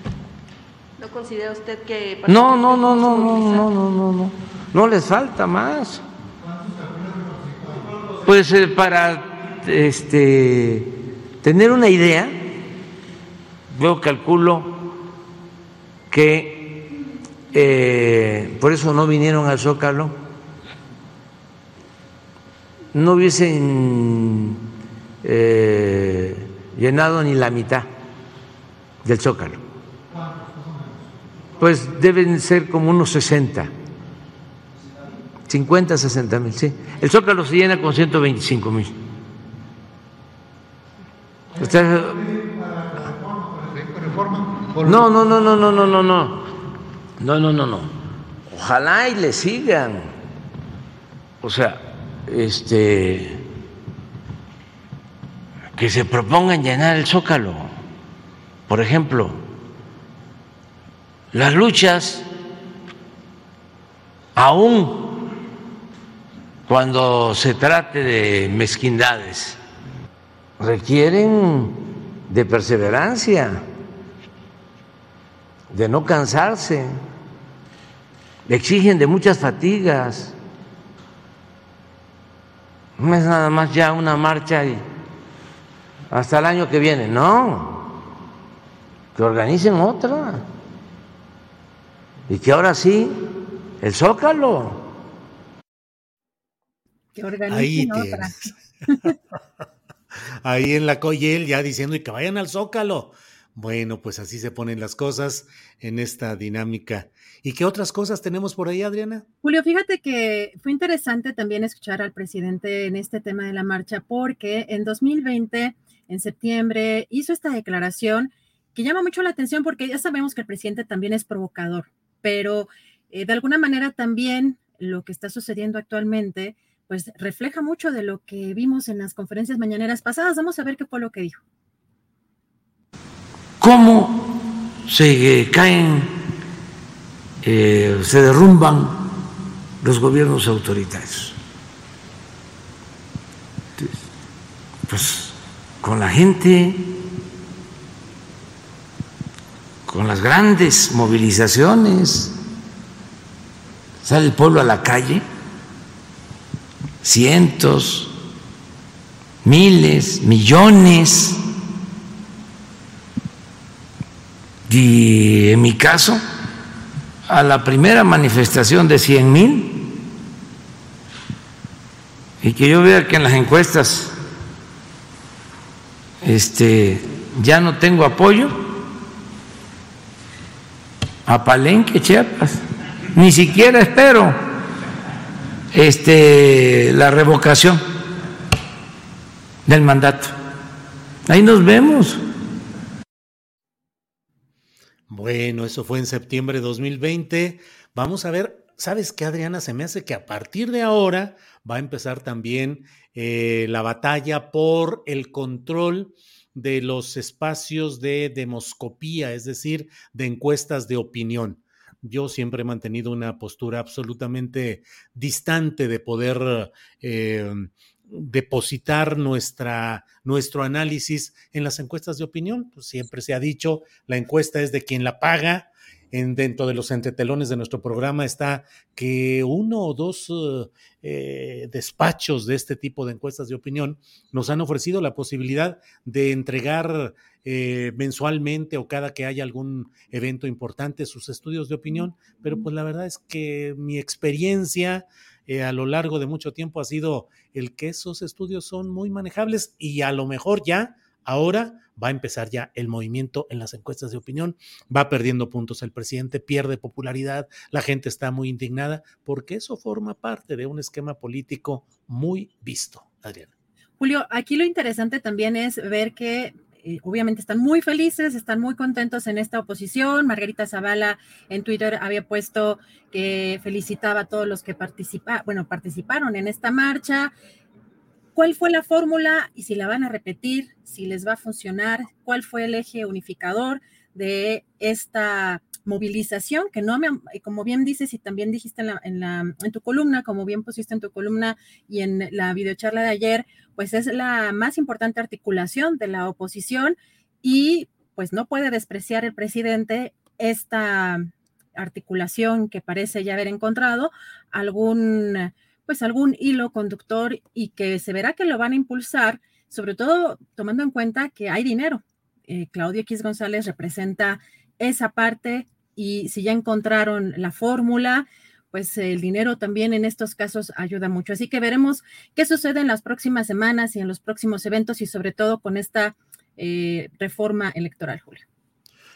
¿No considera usted que... No, no, no, no, no, no, no, no, no. No les falta más. Pues eh, para este tener una idea, yo calculo que eh, por eso no vinieron al Zócalo, no hubiesen eh, llenado ni la mitad del Zócalo. Pues deben ser como unos 60, 50, 60 mil, sí. El Zócalo se llena con 125 mil. No, no, no, no, no, no, no, no. No, no, no, no. Ojalá y le sigan. O sea, este que se propongan llenar el Zócalo. Por ejemplo, las luchas, aún cuando se trate de mezquindades, requieren de perseverancia, de no cansarse, exigen de muchas fatigas. No es nada más ya una marcha y hasta el año que viene, no, que organicen otra. Y que ahora sí, el zócalo. Que Ahí otra. tienes. (laughs) Ahí en la Coyel ya diciendo y que vayan al Zócalo. Bueno, pues así se ponen las cosas en esta dinámica. ¿Y qué otras cosas tenemos por ahí, Adriana? Julio, fíjate que fue interesante también escuchar al presidente en este tema de la marcha, porque en 2020, en septiembre, hizo esta declaración que llama mucho la atención porque ya sabemos que el presidente también es provocador, pero eh, de alguna manera también lo que está sucediendo actualmente, pues refleja mucho de lo que vimos en las conferencias mañaneras pasadas. Vamos a ver qué fue lo que dijo. ¿Cómo se caen, eh, se derrumban los gobiernos autoritarios? Pues con la gente, con las grandes movilizaciones, sale el pueblo a la calle, cientos, miles, millones. Y en mi caso, a la primera manifestación de 100 mil, y que yo vea que en las encuestas este, ya no tengo apoyo, a Palenque, Chiapas, ni siquiera espero este, la revocación del mandato. Ahí nos vemos. Bueno, eso fue en septiembre de 2020. Vamos a ver, ¿sabes qué, Adriana? Se me hace que a partir de ahora va a empezar también eh, la batalla por el control de los espacios de demoscopía, es decir, de encuestas de opinión. Yo siempre he mantenido una postura absolutamente distante de poder eh, depositar nuestra, nuestro análisis en las encuestas de opinión. Pues siempre se ha dicho, la encuesta es de quien la paga. En, dentro de los entretelones de nuestro programa está que uno o dos eh, despachos de este tipo de encuestas de opinión nos han ofrecido la posibilidad de entregar eh, mensualmente o cada que haya algún evento importante sus estudios de opinión, pero pues la verdad es que mi experiencia eh, a lo largo de mucho tiempo ha sido el que esos estudios son muy manejables y a lo mejor ya Ahora va a empezar ya el movimiento en las encuestas de opinión, va perdiendo puntos el presidente, pierde popularidad, la gente está muy indignada, porque eso forma parte de un esquema político muy visto, Adriana. Julio, aquí lo interesante también es ver que eh, obviamente están muy felices, están muy contentos en esta oposición. Margarita Zavala en Twitter había puesto que felicitaba a todos los que participa, bueno, participaron en esta marcha. ¿Cuál fue la fórmula y si la van a repetir, si les va a funcionar? ¿Cuál fue el eje unificador de esta movilización, que no me, como bien dices y también dijiste en, tu columna, como bien pusiste en tu columna y en la videocharla de ayer, pues es la más importante articulación de la oposición y pues no puede despreciar el presidente esta articulación que parece ya haber encontrado algún pues algún hilo conductor y que se verá que lo van a impulsar, sobre todo tomando en cuenta que hay dinero. Eh, Claudio X González representa esa parte y si ya encontraron la fórmula, pues el dinero también en estos casos ayuda mucho. Así que veremos qué sucede en las próximas semanas y en los próximos eventos y sobre todo con esta eh, reforma electoral, Julio.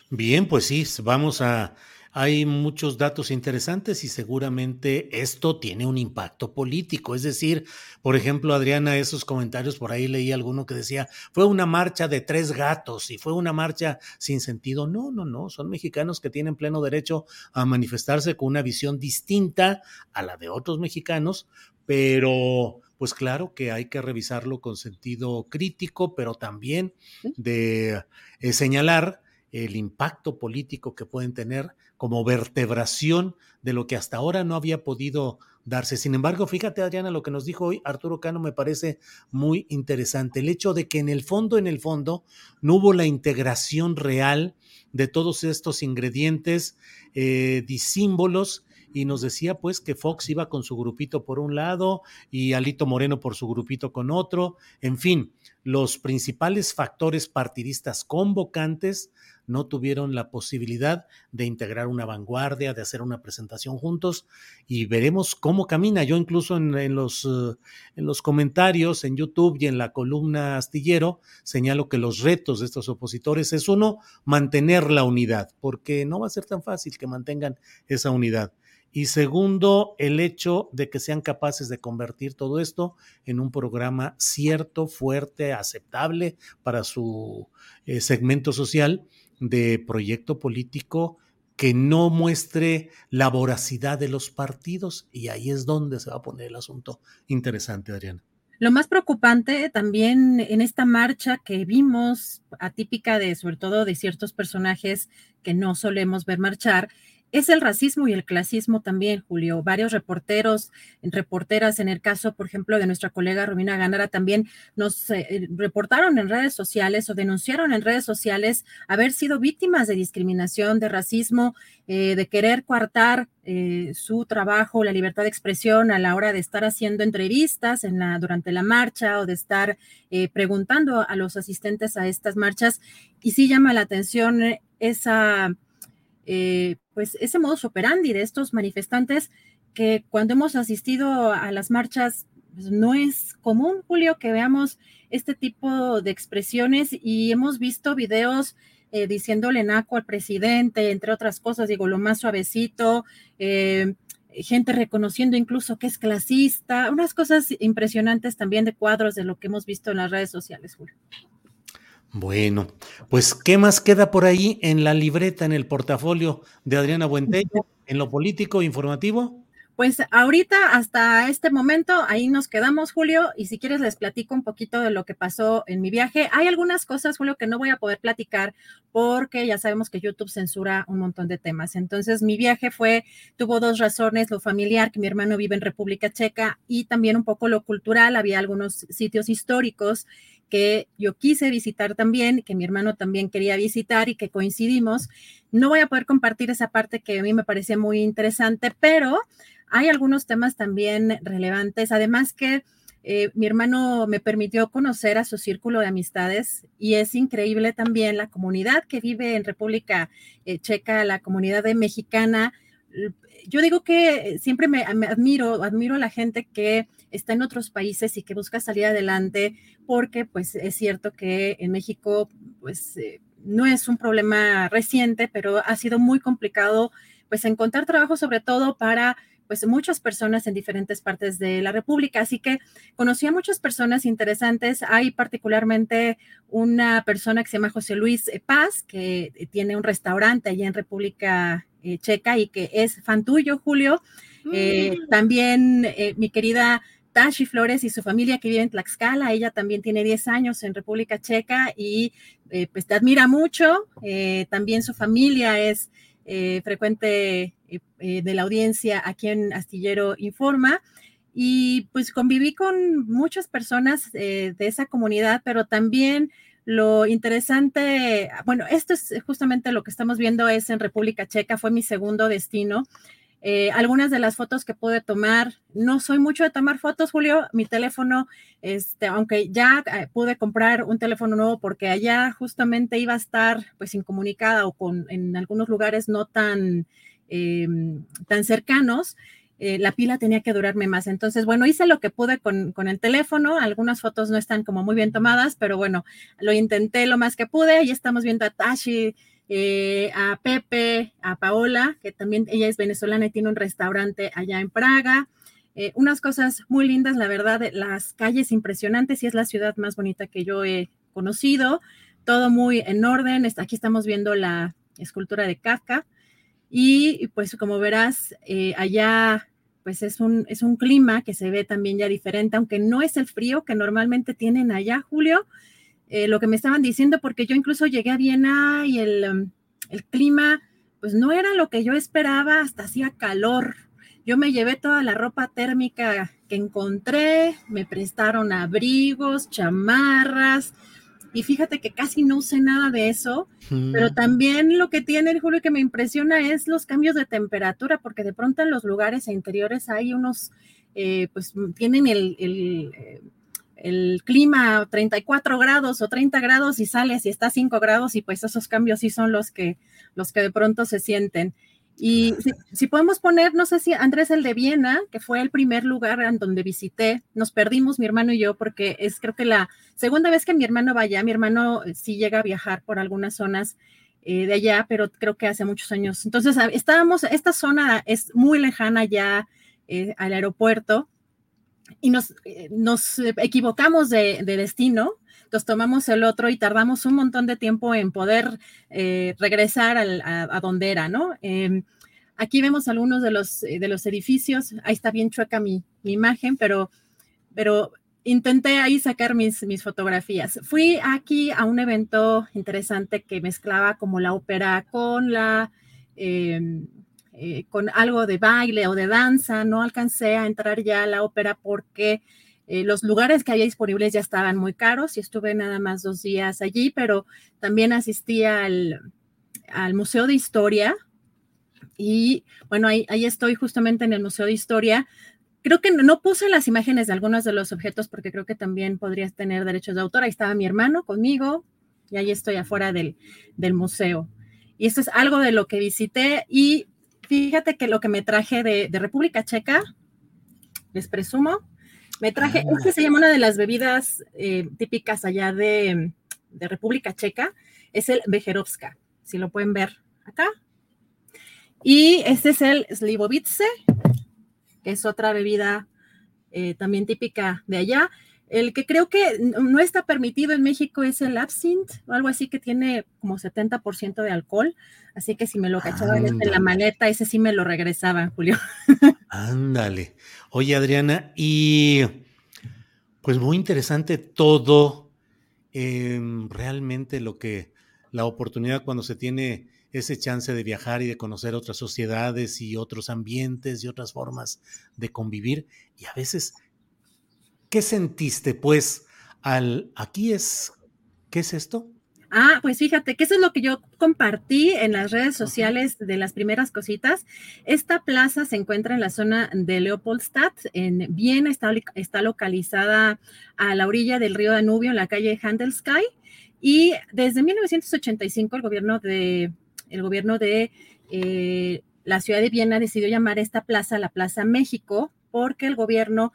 Bien, pues sí, vamos a hay muchos datos interesantes y seguramente esto tiene un impacto político. Es decir, por ejemplo, Adriana, esos comentarios, por ahí leí alguno que decía, fue una marcha de tres gatos y fue una marcha sin sentido. No, no, no, son mexicanos que tienen pleno derecho a manifestarse con una visión distinta a la de otros mexicanos, pero pues claro que hay que revisarlo con sentido crítico, pero también de eh, señalar el impacto político que pueden tener como vertebración de lo que hasta ahora no había podido darse. Sin embargo, fíjate, Adriana, lo que nos dijo hoy Arturo Cano me parece muy interesante. El hecho de que en el fondo, en el fondo, no hubo la integración real de todos estos ingredientes, eh, disímbolos, y nos decía pues que Fox iba con su grupito por un lado y Alito Moreno por su grupito con otro. En fin, los principales factores partidistas convocantes no tuvieron la posibilidad de integrar una vanguardia, de hacer una presentación juntos y veremos cómo camina. Yo incluso en, los, eh, en los comentarios en YouTube y en la columna astillero señalo que los retos de estos opositores es uno, mantener la unidad, porque no va a ser tan fácil que mantengan esa unidad. Y segundo, el hecho de que sean capaces de convertir todo esto en un programa cierto, fuerte, aceptable para su eh, segmento social de proyecto político que no muestre la voracidad de los partidos y ahí es donde se va a poner el asunto interesante, Adriana. Lo más preocupante también en esta marcha que vimos, atípica de sobre todo de ciertos personajes que no solemos ver marchar, es el racismo y el clasismo también, Julio. Varios reporteros, reporteras, en el caso, por ejemplo, de nuestra colega Romina Ganara, también nos eh, reportaron en redes sociales o denunciaron en redes sociales haber sido víctimas de discriminación, de racismo, eh, de querer coartar eh, su trabajo, la libertad de expresión a la hora de estar haciendo entrevistas durante la marcha o de estar preguntando a los asistentes a estas marchas. Y sí llama la atención esa eh, pues ese modus operandi de estos manifestantes que cuando hemos asistido a las marchas pues, no es común, Julio, que veamos este tipo de expresiones y hemos visto videos eh, diciéndole naco al presidente, entre otras cosas, digo, lo más suavecito, eh, gente reconociendo incluso que es clasista, unas cosas impresionantes también de cuadros de lo que hemos visto en las redes sociales, Julio. Bueno, pues, ¿qué más queda por ahí en la libreta, en el portafolio de Adriana Buentello, en lo político informativo? Pues ahorita, hasta este momento, ahí nos quedamos, Julio, y si quieres les platico un poquito de lo que pasó en mi viaje. Hay algunas cosas, Julio, que no voy a poder platicar porque ya sabemos que YouTube censura un montón de temas. Entonces, mi viaje fue, tuvo dos razones, lo familiar, que mi hermano vive en República Checa, y también un poco lo cultural, había algunos sitios históricos que yo quise visitar también, que mi hermano también quería visitar y que coincidimos. No voy a poder compartir esa parte que a mí me parecía muy interesante, pero hay algunos temas también relevantes. Además que eh, mi hermano me permitió conocer a su círculo de amistades y es increíble también la comunidad que vive en República eh, Checa, la comunidad de mexicana. Yo digo que siempre me, me admiro, admiro a la gente que está en otros países y que busca salir adelante, porque pues es cierto que en México pues eh, no es un problema reciente, pero ha sido muy complicado pues encontrar trabajo sobre todo para pues muchas personas en diferentes partes de la República. Así que conocí a muchas personas interesantes. Hay particularmente una persona que se llama José Luis Paz, que tiene un restaurante allá en República eh, Checa y que es fan tuyo, Julio. Eh. También eh, mi querida Tashi Flores y su familia que vive en Tlaxcala, ella también tiene 10 años en República Checa y pues te admira mucho. también su familia es frecuente eh, eh, de la audiencia aquí en Astillero Informa. Y pues conviví con muchas personas eh, de esa comunidad, pero también lo interesante, bueno, esto es justamente lo que estamos viendo es en República Checa, fue mi segundo destino. Algunas de las fotos que pude tomar, no soy mucho de tomar fotos, Julio, mi teléfono, este, aunque ya pude comprar un teléfono nuevo porque allá justamente iba a estar pues incomunicada o con en algunos lugares no tan Em, tan cercanos, eh, la pila tenía que durarme más. Entonces, bueno, hice lo que pude con, el teléfono. Algunas fotos no están como muy bien tomadas, pero bueno, lo intenté lo más que pude. Y estamos viendo a Tashi, eh, a Pepe, a Paola, que también ella es venezolana y tiene un restaurante allá en Praga. Eh, unas cosas muy lindas, la verdad, las calles impresionantes y es la ciudad más bonita que yo he conocido. Todo muy en orden. Aquí estamos viendo la escultura de Kafka. Y pues como verás, eh, allá pues es un, es un clima que se ve también ya diferente, aunque no es el frío que normalmente tienen allá, Julio. Eh, lo que me estaban diciendo, porque yo incluso llegué a Viena y el, um, el clima pues no era lo que yo esperaba, hasta hacía calor. Yo me llevé toda la ropa térmica que encontré, me prestaron abrigos, chamarras, y fíjate que casi no usé nada de eso, pero también lo que tiene el Julio que me impresiona es los cambios de temperatura, porque de pronto en los lugares e interiores hay unos, eh, pues tienen el, el, eh, el, clima 34 grados o 30 grados y sales y está 5 grados y pues esos cambios sí son los que, los que de pronto se sienten. Y si, podemos poner, no sé si Andrés el de Viena, que fue el primer lugar en donde visité, nos perdimos mi hermano y yo porque es creo que la segunda vez que mi hermano vaya, mi hermano eh, sí llega a viajar por algunas zonas eh, de allá, pero creo que hace muchos años. Entonces estábamos, esta zona es muy lejana ya eh, al aeropuerto y nos, nos equivocamos de, destino entonces tomamos el otro y tardamos un montón de tiempo en poder eh, regresar a, donde era, ¿no? Em, aquí vemos algunos de los, eh, de los edificios, ahí está bien chueca mi, imagen, pero, pero intenté ahí sacar mis, mis fotografías. Fui aquí a un evento interesante que mezclaba como la ópera con la... Em, eh, con algo de baile o de danza, no alcancé a entrar ya a la ópera porque eh, los lugares que había disponibles ya estaban muy caros y estuve nada más dos días allí, pero también asistí al, Museo de Historia y bueno, ahí, ahí, estoy justamente en el Museo de Historia. Creo que no puse las imágenes de algunos de los objetos porque creo que también podrías tener derechos de autor. Ahí estaba mi hermano conmigo y ahí estoy afuera del, museo. Y esto es algo de lo que visité y fíjate que lo que me traje de, de República Checa, les presumo, me traje, ah. este se llama una de las bebidas eh, típicas allá de, República Checa, es el Bejerovska, si lo pueden ver acá. Y este es el Slivovice, que es otra bebida eh, también típica de allá. El que creo que no está permitido en México es el absinthe o algo así que tiene como 70% de alcohol. Así que si me lo cachaban en la maleta, ese sí me lo regresaban, Julio. Ándale. Oye, Adriana, y pues muy interesante todo. Em, realmente lo que la oportunidad cuando se tiene ese chance de viajar y de conocer otras sociedades y otros ambientes y otras formas de convivir. Y a veces ¿Qué sentiste, pues, al aquí es, ¿qué es esto? Ah, pues fíjate que eso es lo que yo compartí en las redes sociales de las primeras cositas. Esta plaza se encuentra en la zona de Leopoldstadt, en Viena, está, está localizada a la orilla del río Danubio, en la calle Handelskay, y desde 1985 el gobierno de, el gobierno de eh, la ciudad de Viena decidió llamar esta plaza la Plaza México, porque el gobierno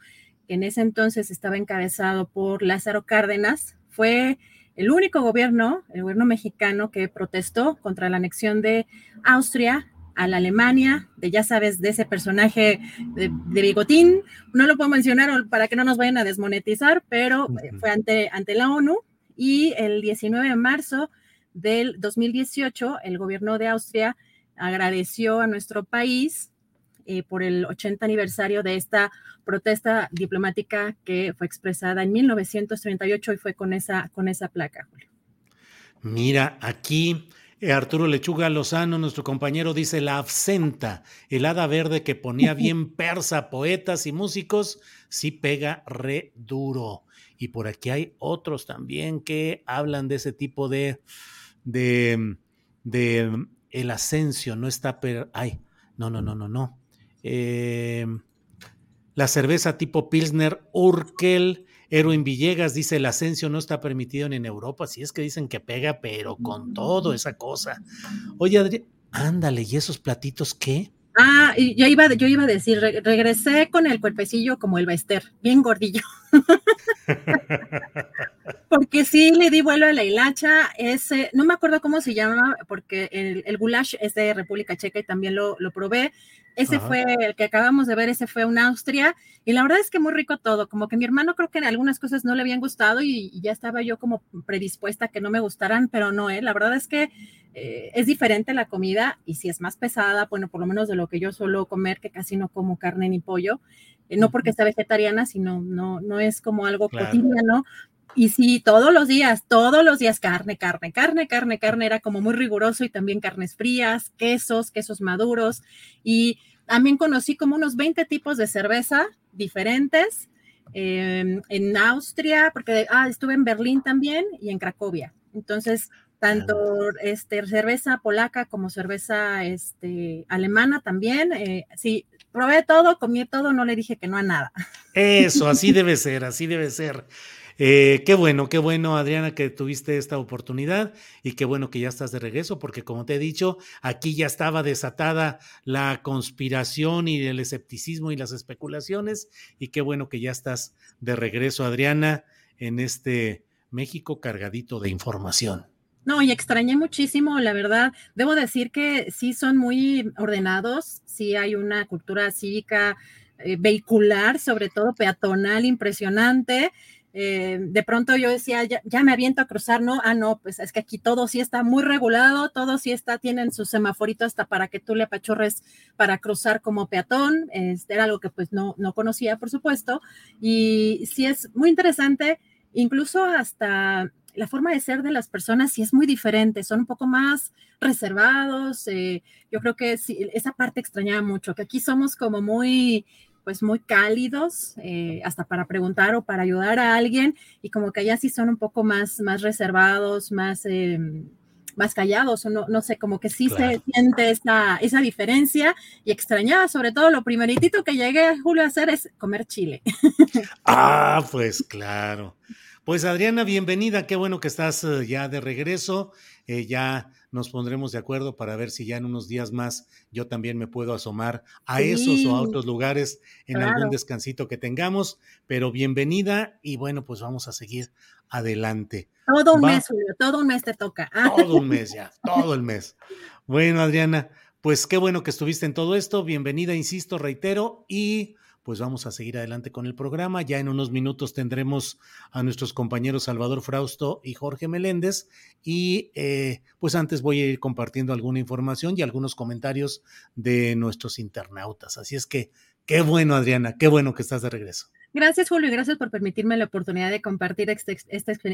que en ese entonces estaba encabezado por Lázaro Cárdenas, fue el único gobierno, el gobierno mexicano, que protestó contra la anexión de Austria a la Alemania, de ya sabes, de ese personaje de, bigotín. No lo puedo mencionar para que no nos vayan a desmonetizar, pero fue ante, ante la ONU y el 19 de marzo del 2018 el gobierno de Austria agradeció a nuestro país eh, por el 80 aniversario de esta protesta diplomática que fue expresada en 1938 y fue con esa, con esa placa, Julio. Mira, aquí eh, Arturo Lechuga Lozano, nuestro compañero, dice la absenta, el hada verde que ponía bien (laughs) persa poetas y músicos, sí pega re duro. Y por aquí hay otros también que hablan de ese tipo de, de, de el ascenso, no está, per, ay, no, no, no, no, no. Eh, la cerveza tipo Pilsner Urkel Erwin Villegas dice, el ascenso no está permitido en Europa. Si es que dicen que pega, pero con todo esa cosa. Oye, Adrián, ándale, ¿y esos platitos qué? Ah, yo iba, yo iba a decir, regresé con el cuerpecillo como el Bester, bien gordillo. (laughs) porque sí le di vuelo a la hilacha, ese, no me acuerdo cómo se llama, porque el, el goulash es de República Checa y también lo, lo probé. Ese fue el que acabamos de ver, ese fue un Austria, y la verdad es que muy rico todo, como que mi hermano creo que en algunas cosas no le habían gustado y, ya estaba yo como predispuesta a que no me gustaran, pero no, ¿eh? la verdad es que eh, es diferente la comida y si es más pesada, bueno, por lo menos de lo que yo suelo comer, que casi no como carne ni pollo, eh, no porque sea vegetariana, sino no, no es como algo cotidiano, y sí, todos los días, todos los días carne, carne, carne, carne, carne, era como muy riguroso y también carnes frías, quesos, quesos maduros. Y también conocí como unos 20 tipos de cerveza diferentes em, en Austria, porque ah, estuve en Berlín también y en Cracovia. Entonces, tanto este, cerveza polaca como cerveza este, alemana también. Eh, sí, probé todo, comí todo, no le dije que no a nada. Eso, así debe ser, así debe ser. Eh, qué bueno, qué bueno, Adriana, que tuviste esta oportunidad y qué bueno que ya estás de regreso, porque como te he dicho, aquí ya estaba desatada la conspiración y el escepticismo y las especulaciones, y qué bueno que ya estás de regreso, Adriana, en este México cargadito de información. No, y extrañé muchísimo, la verdad. Debo decir que sí son muy ordenados, sí hay una cultura cívica eh, vehicular, sobre todo peatonal, impresionante. Eh, de pronto yo decía, ya, me aviento a cruzar, ¿no? Ah, no, pues es que aquí todo sí está muy regulado, todo sí está, tienen su semaforito hasta para que tú le apachorres para cruzar como peatón, este, era algo que pues no, no conocía, por supuesto, y sí es muy interesante, incluso hasta la forma de ser de las personas sí es muy diferente, son un poco más reservados, eh, yo creo que sí, esa parte extrañaba mucho, que aquí somos como muy pues muy cálidos, eh, hasta para preguntar o para ayudar a alguien, y como que allá sí son un poco más, más reservados, más, eh, más callados, o no, no sé, como que sí se siente esa, esa diferencia, y extrañaba sobre todo lo primeritito que llegué a Julio a hacer es comer chile. (laughs) Ah, pues claro. Pues Adriana, bienvenida, qué bueno que estás eh, ya de regreso, ya nos pondremos de acuerdo para ver si ya en unos días más yo también me puedo asomar a esos o a otros lugares en algún descansito que tengamos. Pero bienvenida y bueno, pues vamos a seguir adelante. Todo un mes, Julio, todo un mes te toca. Todo un mes (laughs) ya, todo el mes. Bueno, Adriana, pues qué bueno que estuviste en todo esto. Bienvenida, insisto, reitero, y pues vamos a seguir adelante con el programa. Ya en unos minutos tendremos a nuestros compañeros Salvador Frausto y Jorge Meléndez. Y eh, pues antes voy a ir compartiendo alguna información y algunos comentarios de nuestros internautas. Así es que qué bueno, Adriana, qué bueno que estás de regreso. Gracias, Julio, y gracias por permitirme la oportunidad de compartir esta,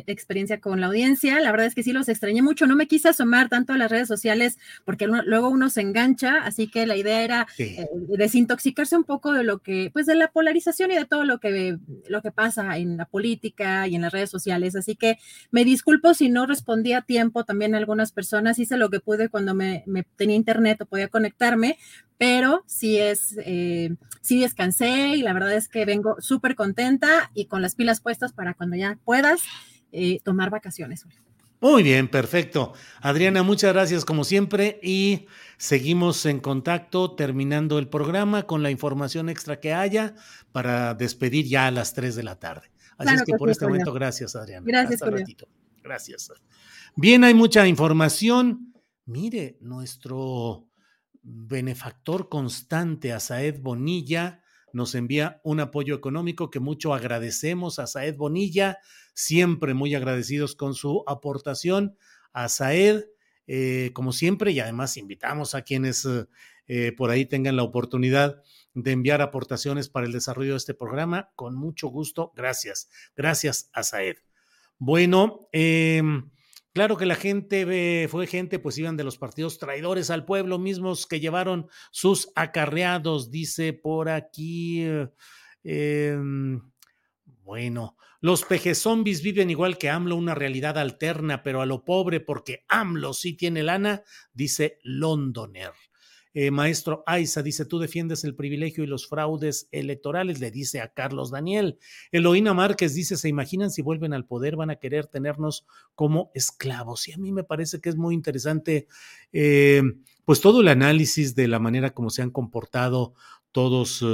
experiencia con la audiencia. La verdad es que sí los extrañé mucho. No me quise asomar tanto a las redes sociales porque luego uno se engancha, así que la idea era eh, desintoxicarse un poco de lo que, pues de la polarización y de todo lo que, lo que pasa en la política y en las redes sociales. Así que me disculpo si no respondí a tiempo también a algunas personas. Hice lo que pude cuando me, tenía internet o podía conectarme, pero sí es, eh, sí descansé y la verdad es que vengo súper contenta y con las pilas puestas para cuando ya puedas eh, tomar vacaciones. Muy bien, perfecto. Adriana, muchas gracias como siempre y seguimos en contacto terminando el programa con la información extra que haya para despedir ya a las 3 de la tarde. Así es que, por este momento, gracias Adriana. Gracias, Hasta Gracias. Bien, hay mucha información. Mire, nuestro benefactor constante, Asaed Bonilla, nos envía un apoyo económico que mucho agradecemos a Saed Bonilla, siempre muy agradecidos con su aportación a Saed, eh, como siempre, y además invitamos a quienes eh, por ahí tengan la oportunidad de enviar aportaciones para el desarrollo de este programa, con mucho gusto, gracias, gracias a Saed. Bueno, eh, Claro que la gente fue gente, pues iban de los partidos traidores al pueblo, mismos que llevaron sus acarreados, dice por aquí. Em, bueno, los peje zombies viven igual que AMLO, una realidad alterna, pero a lo pobre, porque AMLO sí tiene lana, dice Londoner. Eh, maestro Aiza dice, tú defiendes el privilegio y los fraudes electorales, le dice a Carlos Daniel. Eloína Márquez dice, ¿se imaginan si vuelven al poder van a querer tenernos como esclavos? Y a mí me parece que es muy interesante, eh, pues todo el análisis de la manera como se han comportado todos,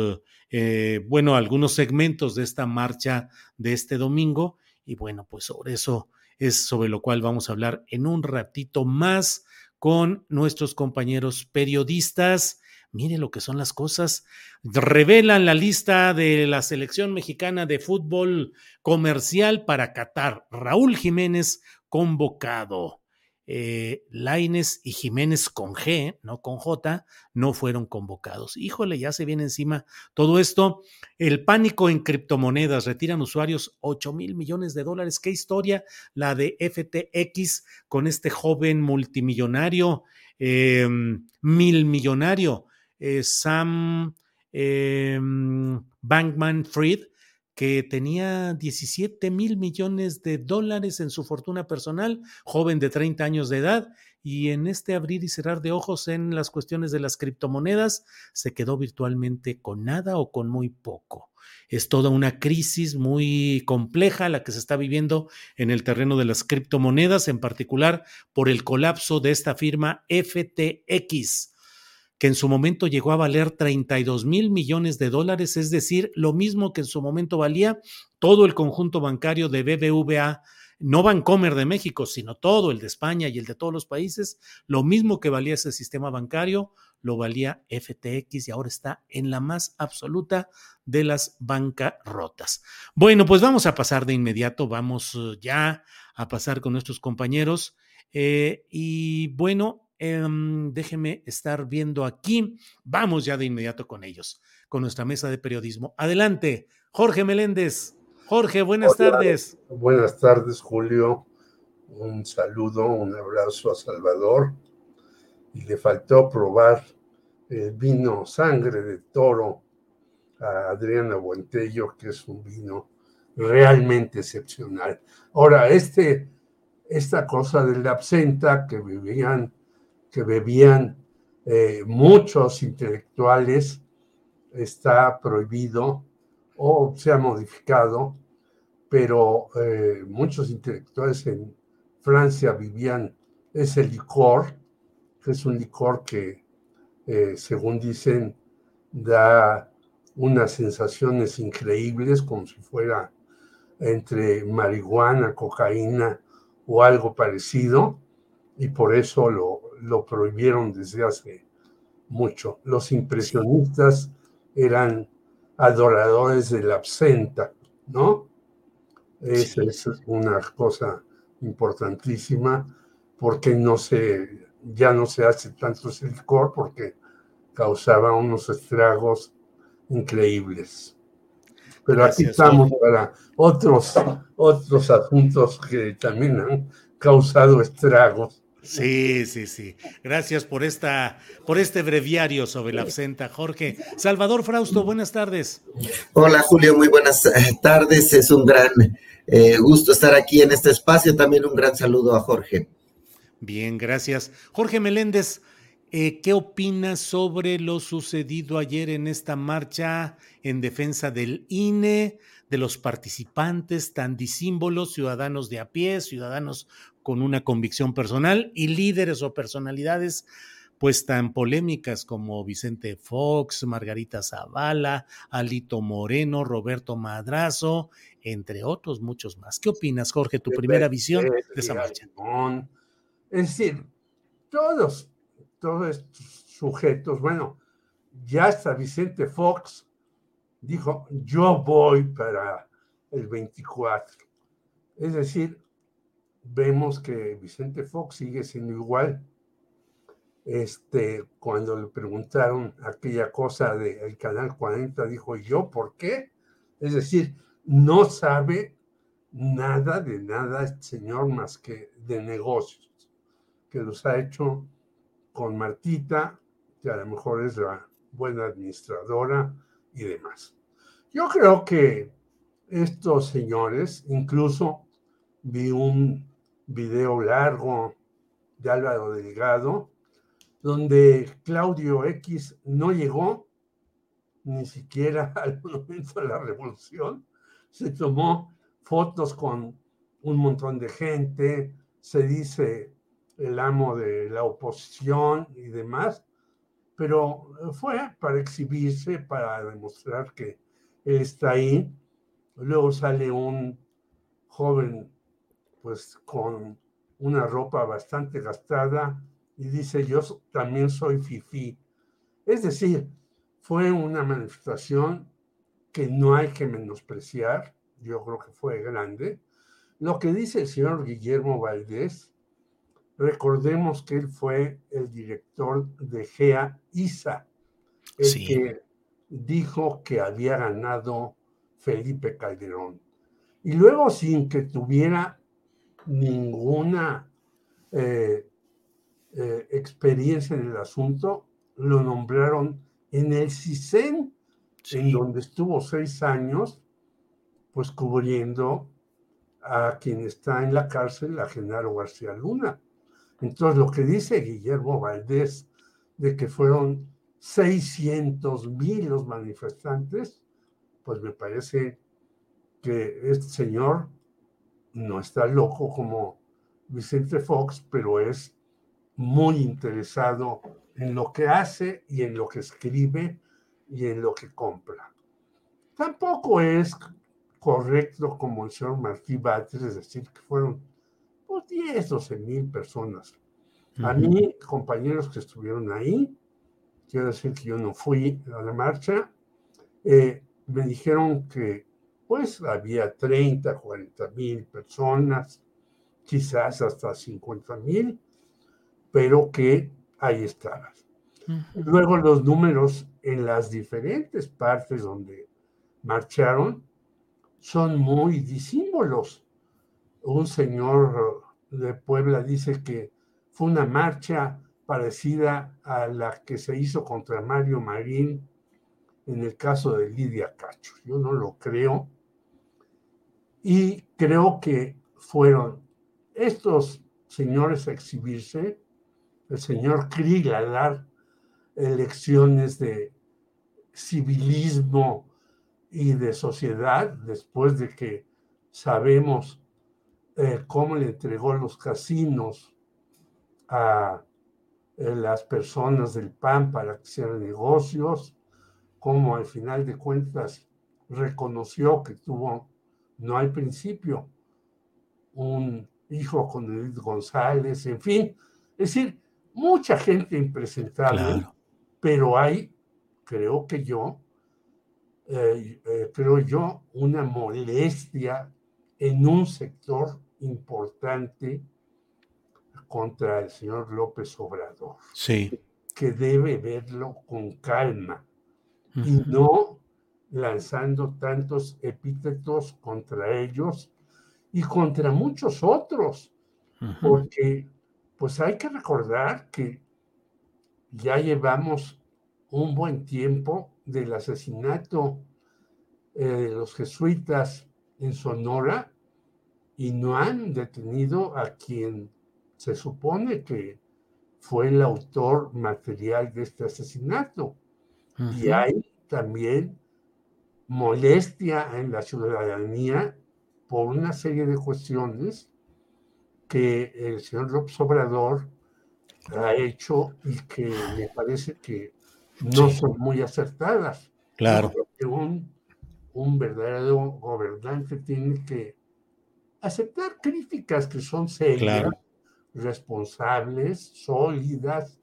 eh, bueno, algunos segmentos de esta marcha de este domingo. Y bueno, pues sobre eso es sobre lo cual vamos a hablar en un ratito más con nuestros compañeros periodistas. Mire lo que son las cosas. Revelan la lista de la selección mexicana de fútbol comercial para Qatar. Raúl Jiménez convocado eh, Laines y Jiménez con G, no con J, no fueron convocados. Híjole, ya se viene encima todo esto. El pánico en criptomonedas, retiran usuarios 8 mil millones de dólares. ¿Qué historia? La de FTX con este joven multimillonario, eh, mil millonario, eh, Sam eh, Bankman Fried que tenía 17 mil millones de dólares en su fortuna personal, joven de 30 años de edad, y en este abrir y cerrar de ojos en las cuestiones de las criptomonedas, se quedó virtualmente con nada o con muy poco. Es toda una crisis muy compleja la que se está viviendo en el terreno de las criptomonedas, en particular por el colapso de esta firma FTX que en su momento llegó a valer 32 mil millones de dólares, es decir, lo mismo que en su momento valía todo el conjunto bancario de BBVA, no Bancomer de México, sino todo el de España y el de todos los países, lo mismo que valía ese sistema bancario, lo valía FTX y ahora está en la más absoluta de las bancarrotas. Bueno, pues vamos a pasar de inmediato, vamos eh, ya a pasar con nuestros compañeros. Eh, y bueno, Em, déjeme estar viendo aquí. Vamos ya de inmediato con ellos, con nuestra mesa de periodismo. Adelante, Jorge Meléndez. Jorge, buenas tardes. Buenas tardes, Julio. Un saludo, un abrazo a Salvador. Y le faltó probar el vino sangre de toro a Adriana Buentello, que es un vino realmente excepcional. Ahora, este, esta cosa de la absenta que vivían que bebían eh, muchos intelectuales está prohibido o se ha modificado, pero eh, muchos intelectuales en Francia vivían ese licor, que es un licor que, eh, según dicen, da unas sensaciones increíbles, como si fuera entre marihuana, cocaína o algo parecido, y por eso lo, lo prohibieron desde hace mucho. Los impresionistas eran adoradores de la absenta, ¿no? Esa es una cosa importantísima porque no se, ya no se hace tanto ese licor porque causaba unos estragos increíbles. Pero aquí estamos para otros, otros asuntos que también han causado estragos Sí, sí, sí. Gracias por esta, por este breviario sobre la absenta, Jorge. Salvador Frausto, buenas tardes. Hola, Julio, muy buenas eh, tardes. Es un gran eh, gusto estar aquí en este espacio. También un gran saludo a Jorge. Bien, gracias. Jorge Meléndez, eh, ¿qué opinas sobre lo sucedido ayer en esta marcha en defensa del INE, de los participantes tan disímbolos, ciudadanos de a pie, ciudadanos con una convicción personal y líderes o personalidades pues tan polémicas como Vicente Fox, Margarita Zavala, Alito Moreno, Roberto Madrazo, entre otros muchos más. ¿Qué opinas, Jorge, tu primera visión de esa marcha? Es decir, todos, todos estos sujetos, bueno, ya hasta Vicente Fox dijo, yo voy para el 24. Es decir, vemos que Vicente Fox sigue siendo igual este, cuando le preguntaron aquella cosa del Canal 40, dijo, ¿yo por qué? Es decir, no sabe nada de nada este señor más que de negocios, que los ha hecho con Martita, que a lo mejor es la buena administradora y demás. Yo creo que estos señores, incluso vi un video largo de Álvaro Delgado, donde Claudio X no llegó ni siquiera (laughs) al momento de la revolución. Se tomó fotos con un montón de gente, se dice el amo de la oposición y demás, pero fue para exhibirse, para demostrar que él está ahí. Luego sale un joven, pues con una ropa bastante gastada, y dice, yo también soy FIFI. Es decir, fue una manifestación que no hay que menospreciar, yo creo que fue grande. Lo que dice el señor Guillermo Valdés, recordemos que él fue el director de GEA ISA, el que dijo que había ganado Felipe Calderón. Y luego, sin que tuviera ninguna eh, eh, experiencia en el asunto, lo nombraron en el CISEN, en donde estuvo seis años, pues cubriendo a quien está en la cárcel, a Genaro García Luna. Entonces, lo que dice Guillermo Valdés de que fueron 600 mil los manifestantes, pues me parece que este señor no está loco como Vicente Fox, pero es muy interesado en lo que hace y en lo que escribe y en lo que compra. Tampoco es correcto como el señor Martí Batres, es decir, que fueron pues, 10, 12 mil personas. A mí, compañeros que estuvieron ahí, quiero decir que yo no fui a la marcha, eh, me dijeron que pues había 30, 40 mil personas, quizás hasta 50 mil, pero que ahí estabas. Luego los números en las diferentes partes donde marcharon son muy disímbolos. Un señor de Puebla dice que fue una marcha parecida a la que se hizo contra Mario Marín en el caso de Lidia Cacho. Yo no lo creo. Y creo que fueron estos señores a exhibirse el señor Krieg a dar lecciones de civilismo y de sociedad después de que sabemos eh, cómo le entregó los casinos a eh, las personas del PAN para que hicieran negocios, cómo al final de cuentas reconoció que tuvo, no al principio, un hijo con Edith González, en fin. Es decir, mucha gente impresentable, pero hay, creo que yo, eh, eh, creo yo, una molestia en un sector importante contra el señor López Obrador. Sí. Que debe verlo con calma y no lanzando tantos epítetos contra ellos y contra muchos otros, porque pues hay que recordar que ya llevamos un buen tiempo del asesinato eh, de los jesuitas en Sonora y no han detenido a quien se supone que fue el autor material de este asesinato. Y hay también molestia en la ciudadanía por una serie de cuestiones que el señor López Obrador ha hecho y que me parece que no son muy acertadas. Claro. Un, un verdadero gobernante tiene que aceptar críticas que son serias, responsables, sólidas,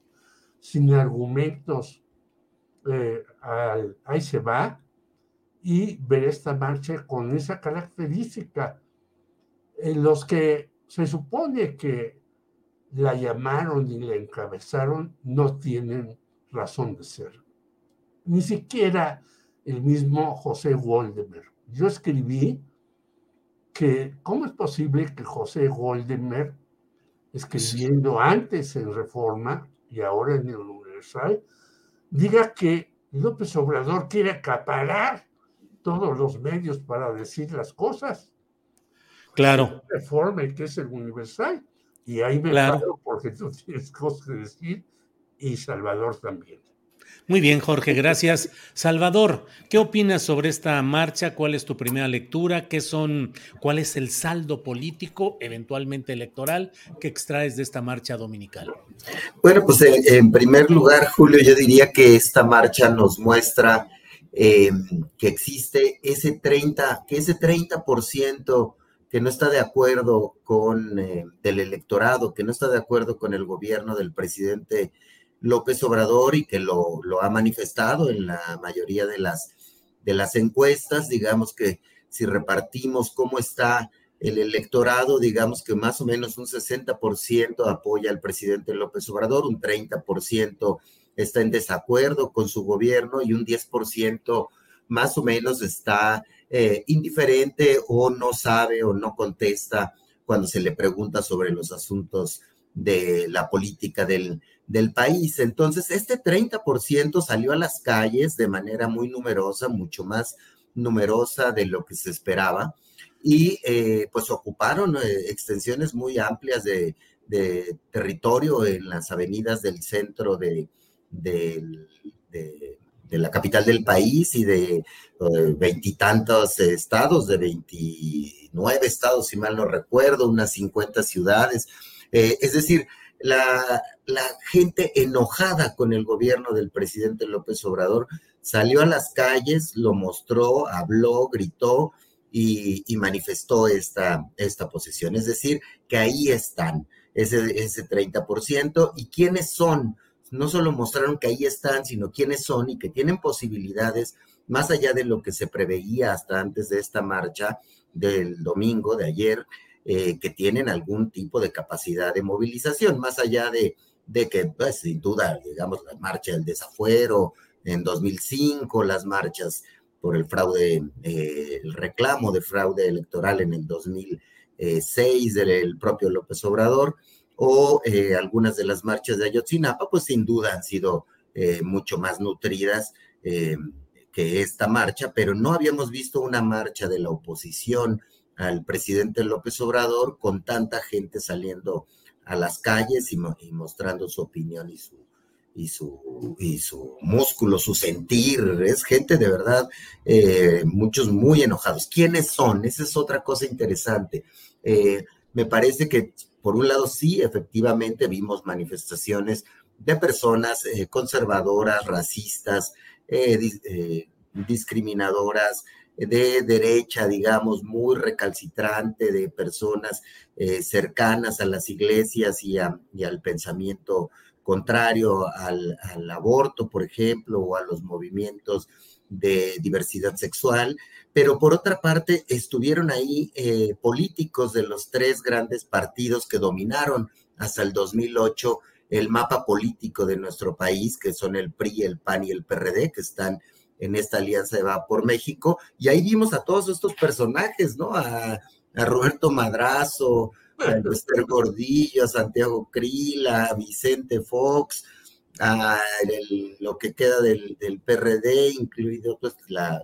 sin argumentos. Eh, ahí se va y ver esta marcha con esa característica. En los que se supone que la llamaron y la encabezaron no tienen razón de ser. Ni siquiera el mismo José Goldemer. Yo escribí que cómo es posible que José Goldemer, escribiendo antes en Reforma y ahora en el Universal, diga que López Obrador quiere acaparar todos los medios para decir las cosas. Claro. Reforma que es el Universal. Y ahí me claro. porque (laughs) tú tienes cosas que decir y Salvador también. Muy bien, Jorge, gracias. (laughs) Salvador, ¿qué opinas sobre esta marcha? ¿Cuál es tu primera lectura? ¿Qué son, cuál es el saldo político, eventualmente electoral, que extraes de esta marcha dominical? Bueno, pues en primer lugar, Julio, yo diría que esta marcha nos muestra eh, que existe ese 30, que ese 30% que no está de acuerdo con eh, el electorado, que no está de acuerdo con el gobierno del presidente López Obrador y que lo, lo ha manifestado en la mayoría de las, de las encuestas, digamos que si repartimos cómo está el electorado, digamos que más o menos un 60% apoya al presidente López Obrador, un 30% está en desacuerdo con su gobierno y un 10% más o menos está eh, indiferente o no sabe o no contesta cuando se le pregunta sobre los asuntos de la política del, del país. Entonces, este 30% salió a las calles de manera muy numerosa, mucho más numerosa de lo que se esperaba, y eh, pues ocuparon eh, extensiones muy amplias de, de, territorio en las avenidas del centro de, de, la capital del país y de eh, veintitantos estados, de 29 estados, si mal no recuerdo, unas 50 ciudades. Eh, es decir, la, la, gente enojada con el gobierno del presidente López Obrador salió a las calles, lo mostró, habló, gritó y, y manifestó esta, esta posición. Es decir, que ahí están, ese, ese 30%. ¿Y quiénes son? No solo mostraron que ahí están, sino quiénes son y que tienen posibilidades más allá de lo que se preveía hasta antes de esta marcha del domingo, de ayer, eh, que tienen algún tipo de capacidad de movilización, más allá de, de que, pues, sin duda, digamos, la marcha del desafuero en 2005, las marchas por el fraude, eh, el reclamo de fraude electoral en el 2006 del propio López Obrador, o eh, algunas de las marchas de Ayotzinapa, pues sin duda han sido eh, mucho más nutridas eh, que esta marcha, pero no habíamos visto una marcha de la oposición al presidente López Obrador con tanta gente saliendo a las calles y, mostrando su opinión y su, y su, y su músculo, su sentir. Es gente de verdad, muchos muy enojados. ¿Quiénes son? Esa es otra cosa interesante. me parece que por un lado, sí, efectivamente vimos manifestaciones de personas eh, conservadoras, racistas, eh, eh, discriminadoras, de derecha, digamos, muy recalcitrante, de personas cercanas a las iglesias y, al pensamiento contrario al, al, aborto, por ejemplo, o a los movimientos de diversidad sexual, pero por otra parte estuvieron ahí eh, políticos de los tres grandes partidos que dominaron hasta el 2008 el mapa político de nuestro país, que son el PRI, el PAN y el PRD, que están en esta alianza de Va por México, y ahí vimos a todos estos personajes, ¿no? A, Roberto Madrazo, a Esther Gordillo, a Santiago Crila, a Vicente Fox, a lo que queda del, PRD, incluido pues la,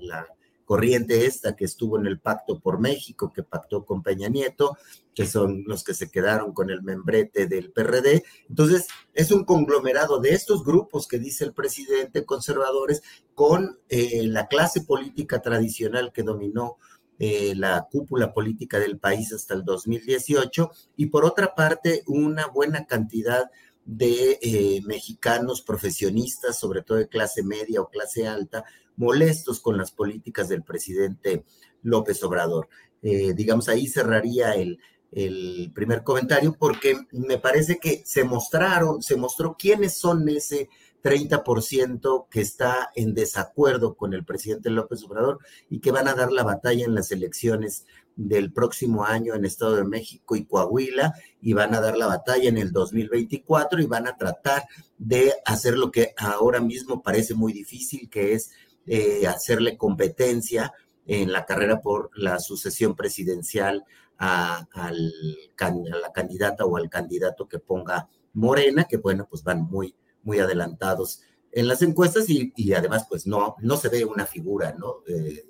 corriente esta que estuvo en el pacto por México, que pactó con Peña Nieto, que son los que se quedaron con el membrete del PRD. Entonces, es un conglomerado de estos grupos que dice el presidente, conservadores, con eh, la clase política tradicional que dominó eh, la cúpula política del país hasta el 2018 y por otra parte una buena cantidad de eh, mexicanos profesionistas, sobre todo de clase media o clase alta, molestos con las políticas del presidente López Obrador. Eh, digamos, ahí cerraría el, el primer comentario porque me parece que se mostraron, se mostró quiénes son ese 30% que está en desacuerdo con el presidente López Obrador y que van a dar la batalla en las elecciones del próximo año en Estado de México y Coahuila y van a dar la batalla en el 2024 y van a tratar de hacer lo que ahora mismo parece muy difícil, que es eh, hacerle competencia en la carrera por la sucesión presidencial a, a la candidata o al candidato que ponga Morena, que bueno, pues van muy muy adelantados en las encuestas y, además pues no, no se ve una figura, ¿no? Eh,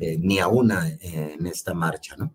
eh, ni a una en esta marcha, ¿no?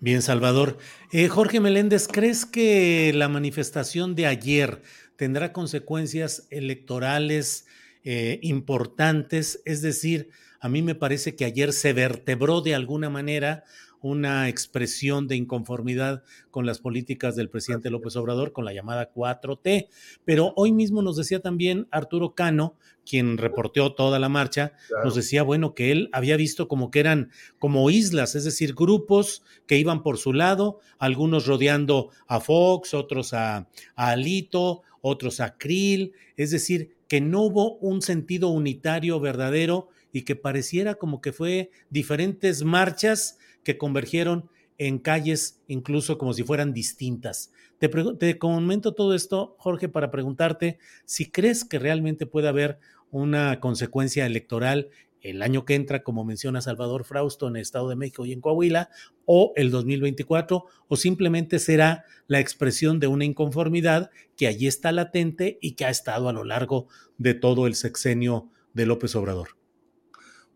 Bien, Salvador. Eh, Jorge Meléndez, ¿crees que la manifestación de ayer tendrá consecuencias electorales importantes? Es decir, a mí me parece que ayer se vertebró de alguna manera una expresión de inconformidad con las políticas del presidente López Obrador, con la llamada 4T. Pero hoy mismo nos decía también Arturo Cano, quien reporteó toda la marcha, nos decía, bueno, que él había visto como que eran como islas, es decir, grupos que iban por su lado, algunos rodeando a Fox, otros a, a Alito, otros a Krill, es decir, que no hubo un sentido unitario verdadero y que pareciera como que fue diferentes marchas que convergieron en calles incluso como si fueran distintas. Te, comento todo esto, Jorge, para preguntarte si crees que realmente puede haber una consecuencia electoral el año que entra, como menciona Salvador Frausto en el Estado de México y en Coahuila, o el 2024, o simplemente será la expresión de una inconformidad que allí está latente y que ha estado a lo largo de todo el sexenio de López Obrador.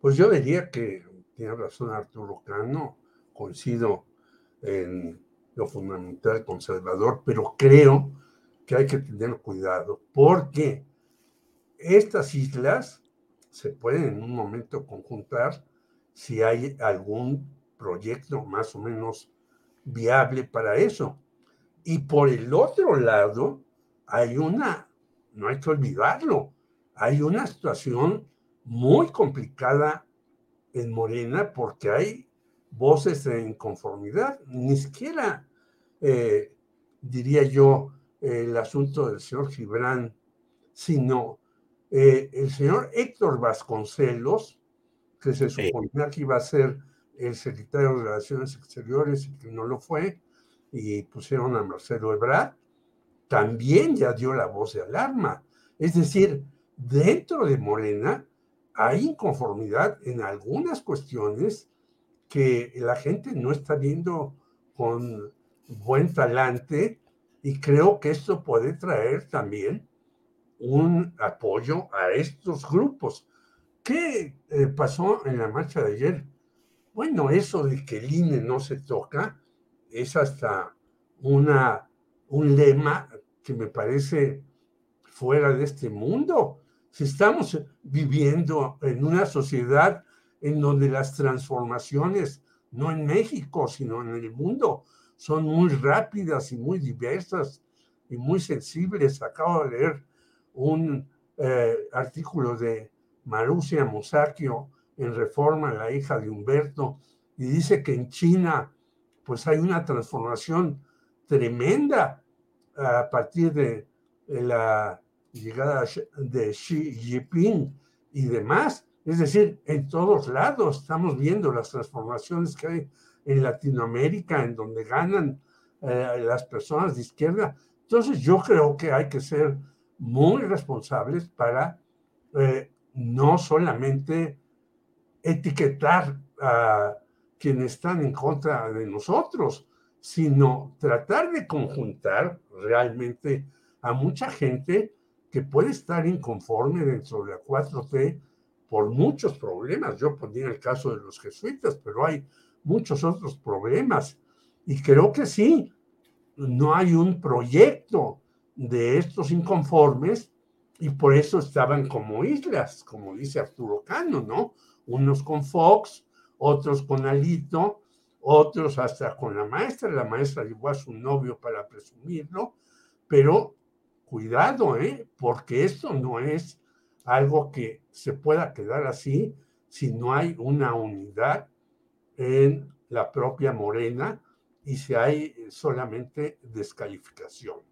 Pues yo diría que tiene razón Arturo Cano, coincido en lo fundamental conservador, pero creo que hay que tener cuidado porque estas islas se pueden en un momento conjuntar si hay algún proyecto más o menos viable para eso. Y por el otro lado, hay una, no hay que olvidarlo, hay una situación muy complicada en Morena porque hay voces de inconformidad, ni siquiera eh, diría yo el asunto del señor Gibran, sino eh, el señor Héctor Vasconcelos, que se suponía que iba a ser el secretario de Relaciones Exteriores y que no lo fue, y pusieron a Marcelo Ebrard, también ya dio la voz de alarma. Es decir, dentro de Morena hay inconformidad en algunas cuestiones que la gente no está viendo con buen talante y creo que esto puede traer también un apoyo a estos grupos. ¿Qué eh, pasó en la marcha de ayer? Bueno, eso de que el INE no se toca es hasta una, un lema que me parece fuera de este mundo. Si estamos viviendo en una sociedad en donde las transformaciones, no en México, sino en el mundo, son muy rápidas y muy diversas y muy sensibles. Acabo de leer un eh, artículo de Marusia Musacchio en Reforma, la hija de Humberto, y dice que en China pues hay una transformación tremenda a partir de la llegada de Xi Jinping y demás. Es decir, en todos lados estamos viendo las transformaciones que hay en Latinoamérica, en donde ganan eh, las personas de izquierda. Entonces yo creo que hay que ser muy responsables para eh, no solamente etiquetar a quienes están en contra de nosotros, sino tratar de conjuntar realmente a mucha gente que puede estar inconforme dentro de la 4T por muchos problemas. Yo ponía el caso de los jesuitas, pero hay muchos otros problemas. Y creo que sí, no hay un proyecto de estos inconformes y por eso estaban como islas, como dice Arturo Cano, ¿no? Unos con Fox, otros con Alito, otros hasta con la maestra. La maestra llevó a su novio para presumirlo, pero cuidado, ¿eh? porque esto no es algo que se pueda quedar así si no hay una unidad en la propia Morena y si hay solamente descalificaciones.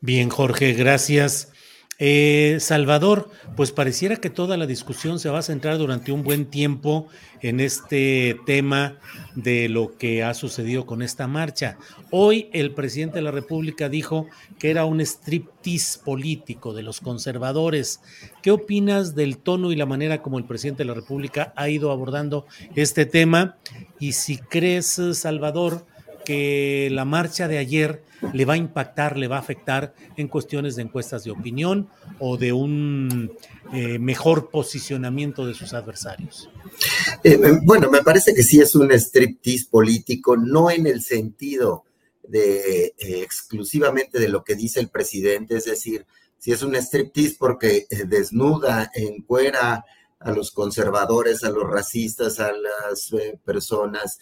Bien, Jorge, gracias. Eh, Salvador, pues pareciera que toda la discusión se va a centrar durante un buen tiempo en este tema de lo que ha sucedido con esta marcha. Hoy el presidente de la República dijo que era un striptease político de los conservadores. ¿Qué opinas del tono y la manera como el presidente de la República ha ido abordando este tema? Y si crees, Salvador, que la marcha de ayer le va a impactar, le va a afectar en cuestiones de encuestas de opinión o de un eh, mejor posicionamiento de sus adversarios? Eh, bueno, me parece que sí es un striptease político, no en el sentido de eh, exclusivamente de lo que dice el presidente, es decir, si es un striptease porque desnuda, encuera a los conservadores, a los racistas, a las personas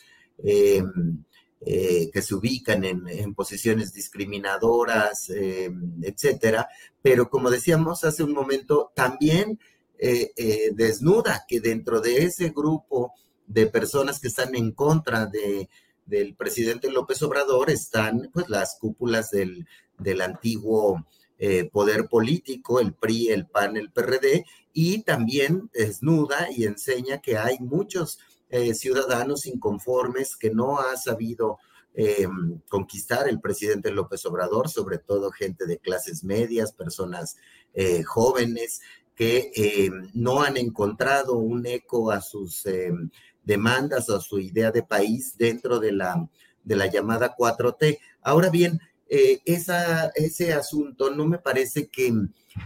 eh, que se ubican en, posiciones discriminadoras, eh, etcétera. Pero como decíamos hace un momento, también eh, desnuda que dentro de ese grupo de personas que están en contra de, del presidente López Obrador están pues las cúpulas del, del antiguo poder político, el PRI, el PAN, el PRD, y también desnuda y enseña que hay muchos eh, ciudadanos inconformes que no ha sabido eh, conquistar el presidente López Obrador, sobre todo gente de clases medias, personas eh, jóvenes que no han encontrado un eco a sus demandas, a su idea de país dentro de la, de la llamada 4T. Ahora bien, esa, ese asunto no me parece que,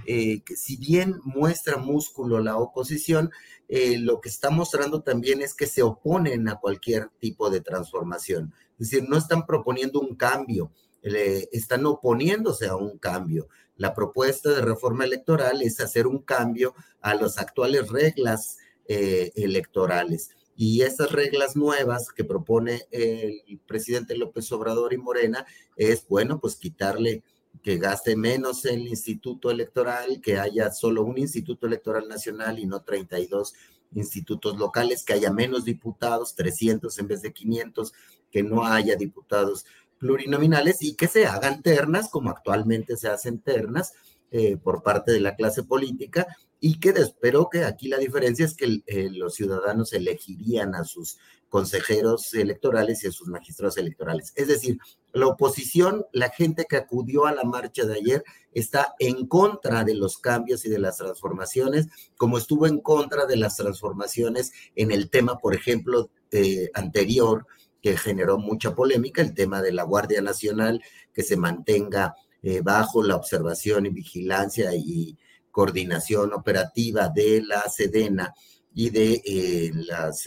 que, si bien muestra músculo la oposición, eh, lo que está mostrando también es que se oponen a cualquier tipo de transformación. Es decir, no están proponiendo un cambio, están oponiéndose a un cambio. La propuesta de reforma electoral es hacer un cambio a las actuales reglas eh, electorales. Y esas reglas nuevas que propone el presidente López Obrador y Morena es, bueno, pues quitarle que gaste menos el instituto electoral, que haya solo un instituto electoral nacional y no 32 institutos locales, que haya menos diputados, 300 en vez de 500, que no haya diputados plurinominales y que se hagan ternas, como actualmente se hacen ternas eh, por parte de la clase política, y que espero que aquí la diferencia es que eh, los ciudadanos elegirían a sus consejeros electorales y a sus magistrados electorales. Es decir, la oposición, la gente que acudió a la marcha de ayer, está en contra de los cambios y de las transformaciones, como estuvo en contra de las transformaciones en el tema, por ejemplo, eh, anterior, que generó mucha polémica, el tema de la Guardia Nacional, que se mantenga eh, bajo la observación y vigilancia y coordinación operativa de la Sedena y de eh, las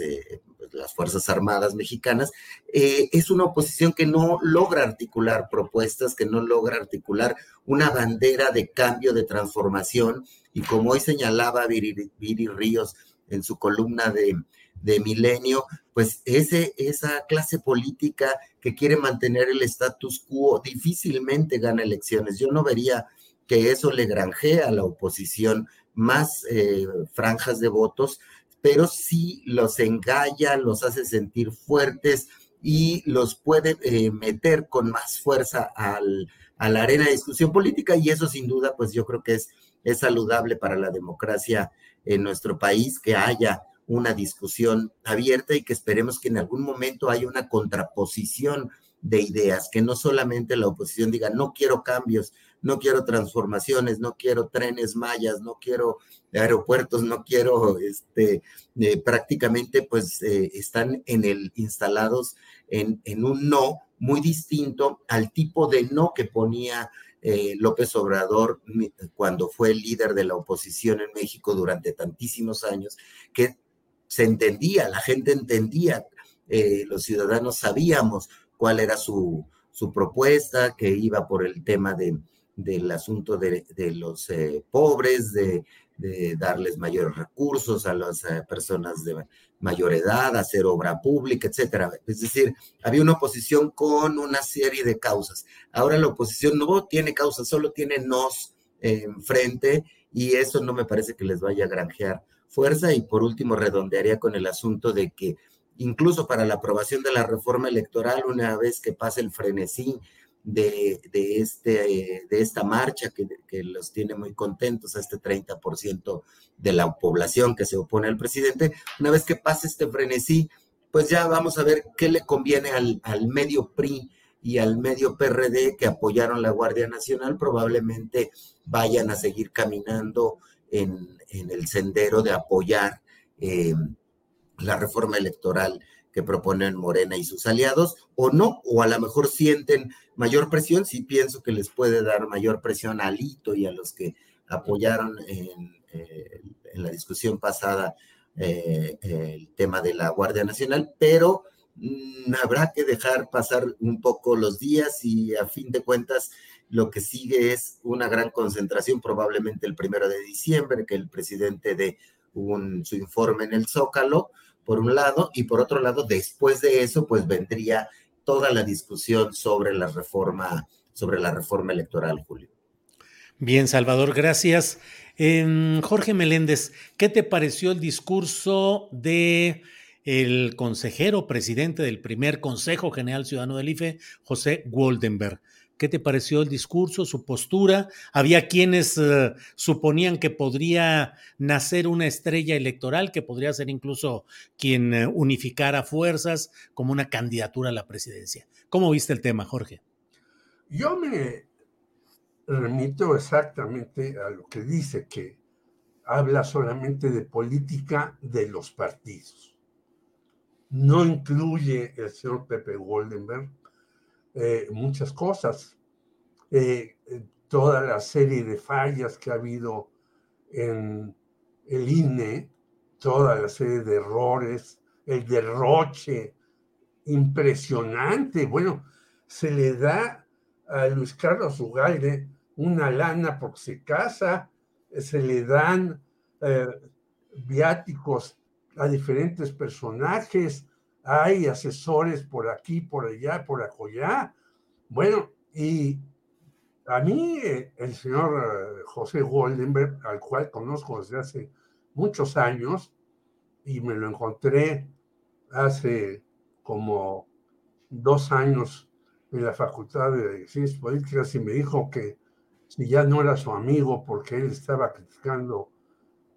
las Fuerzas Armadas mexicanas, eh, es una oposición que no logra articular propuestas, que no logra articular una bandera de cambio, de transformación, y como hoy señalaba Viri, Ríos en su columna de, de Milenio, pues ese, esa clase política que quiere mantener el status quo difícilmente gana elecciones. Yo no vería que eso le granjea a la oposición más eh, franjas de votos, pero sí los engalla, los hace sentir fuertes y los puede eh, meter con más fuerza al, a la arena de discusión política y eso sin duda, pues yo creo que es, es saludable para la democracia en nuestro país que haya una discusión abierta y que esperemos que en algún momento haya una contraposición de ideas, que no solamente la oposición diga, no quiero cambios, no quiero transformaciones, no quiero trenes mayas, no quiero aeropuertos, no quiero, este, eh, prácticamente pues eh, están en el, instalados en, en, un no muy distinto al tipo de no que ponía eh, López Obrador cuando fue el líder de la oposición en México durante tantísimos años, que se entendía, la gente entendía, los ciudadanos sabíamos cuál era su, su propuesta, que iba por el tema de, del asunto de, los eh, pobres, de, de darles mayores recursos a las eh, personas de mayor edad, hacer obra pública, etcétera. Es decir, había una oposición con una serie de causas. Ahora la oposición no tiene causas, solo tiene nos enfrente y eso no me parece que les vaya a granjear fuerza. Y por último, redondearía con el asunto de que incluso para la aprobación de la reforma electoral, una vez que pase el frenesí de, este, de esta marcha que, que, los tiene muy contentos a este 30% de la población que se opone al presidente, una vez que pase este frenesí, pues ya vamos a ver qué le conviene al, al medio PRI y al medio PRD que apoyaron la Guardia Nacional, probablemente vayan a seguir caminando en, en el sendero de apoyar eh, la reforma electoral que proponen Morena y sus aliados, o no, o a lo mejor sienten mayor presión, sí pienso que les puede dar mayor presión a Lito y a los que apoyaron en, eh, la discusión pasada eh, el tema de la Guardia Nacional, pero mm, habrá que dejar pasar un poco los días y a fin de cuentas lo que sigue es una gran concentración, probablemente el primero de diciembre, que el presidente dé su informe en el Zócalo, por un lado, y por otro lado, después de eso, pues vendría toda la discusión sobre la reforma, sobre la reforma electoral, Julio. Bien, Salvador, gracias. Jorge Meléndez, ¿qué te pareció el discurso de el consejero presidente del primer Consejo General Ciudadano del IFE, José Goldenberg? ¿Qué te pareció el discurso, su postura? Había quienes uh, suponían que podría nacer una estrella electoral, que podría ser incluso quien uh, unificara fuerzas como una candidatura a la presidencia. ¿Cómo viste el tema, Jorge? Yo me remito exactamente a lo que dice, que habla solamente de política de los partidos. No incluye el señor Pepe Goldenberg eh, muchas cosas. Eh, eh, toda la serie de fallas que ha habido en el INE, toda la serie de errores, el derroche impresionante. Bueno, se le da a Luis Carlos Ugalde una lana porque se casa, se le dan viáticos a diferentes personajes, hay asesores por aquí, por allá, por allá. Bueno, y a mí eh, el señor eh, José Goldenberg, al cual conozco desde hace muchos años, y me lo encontré hace como dos años en la Facultad de Ciencias Políticas y me dijo que si ya no era su amigo porque él estaba criticando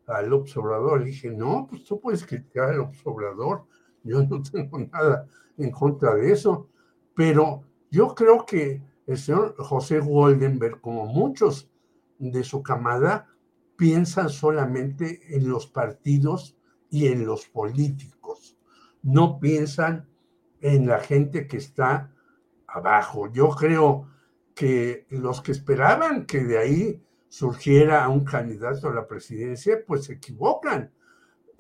al observador, le dije, no, pues tú puedes criticar al observador, yo no tengo nada en contra de eso, pero yo creo que el señor José Goldenberg, como muchos de su camada, piensan solamente en los partidos y en los políticos. No piensan en la gente que está abajo. Yo creo que los que esperaban que de ahí surgiera un candidato a la presidencia, pues se equivocan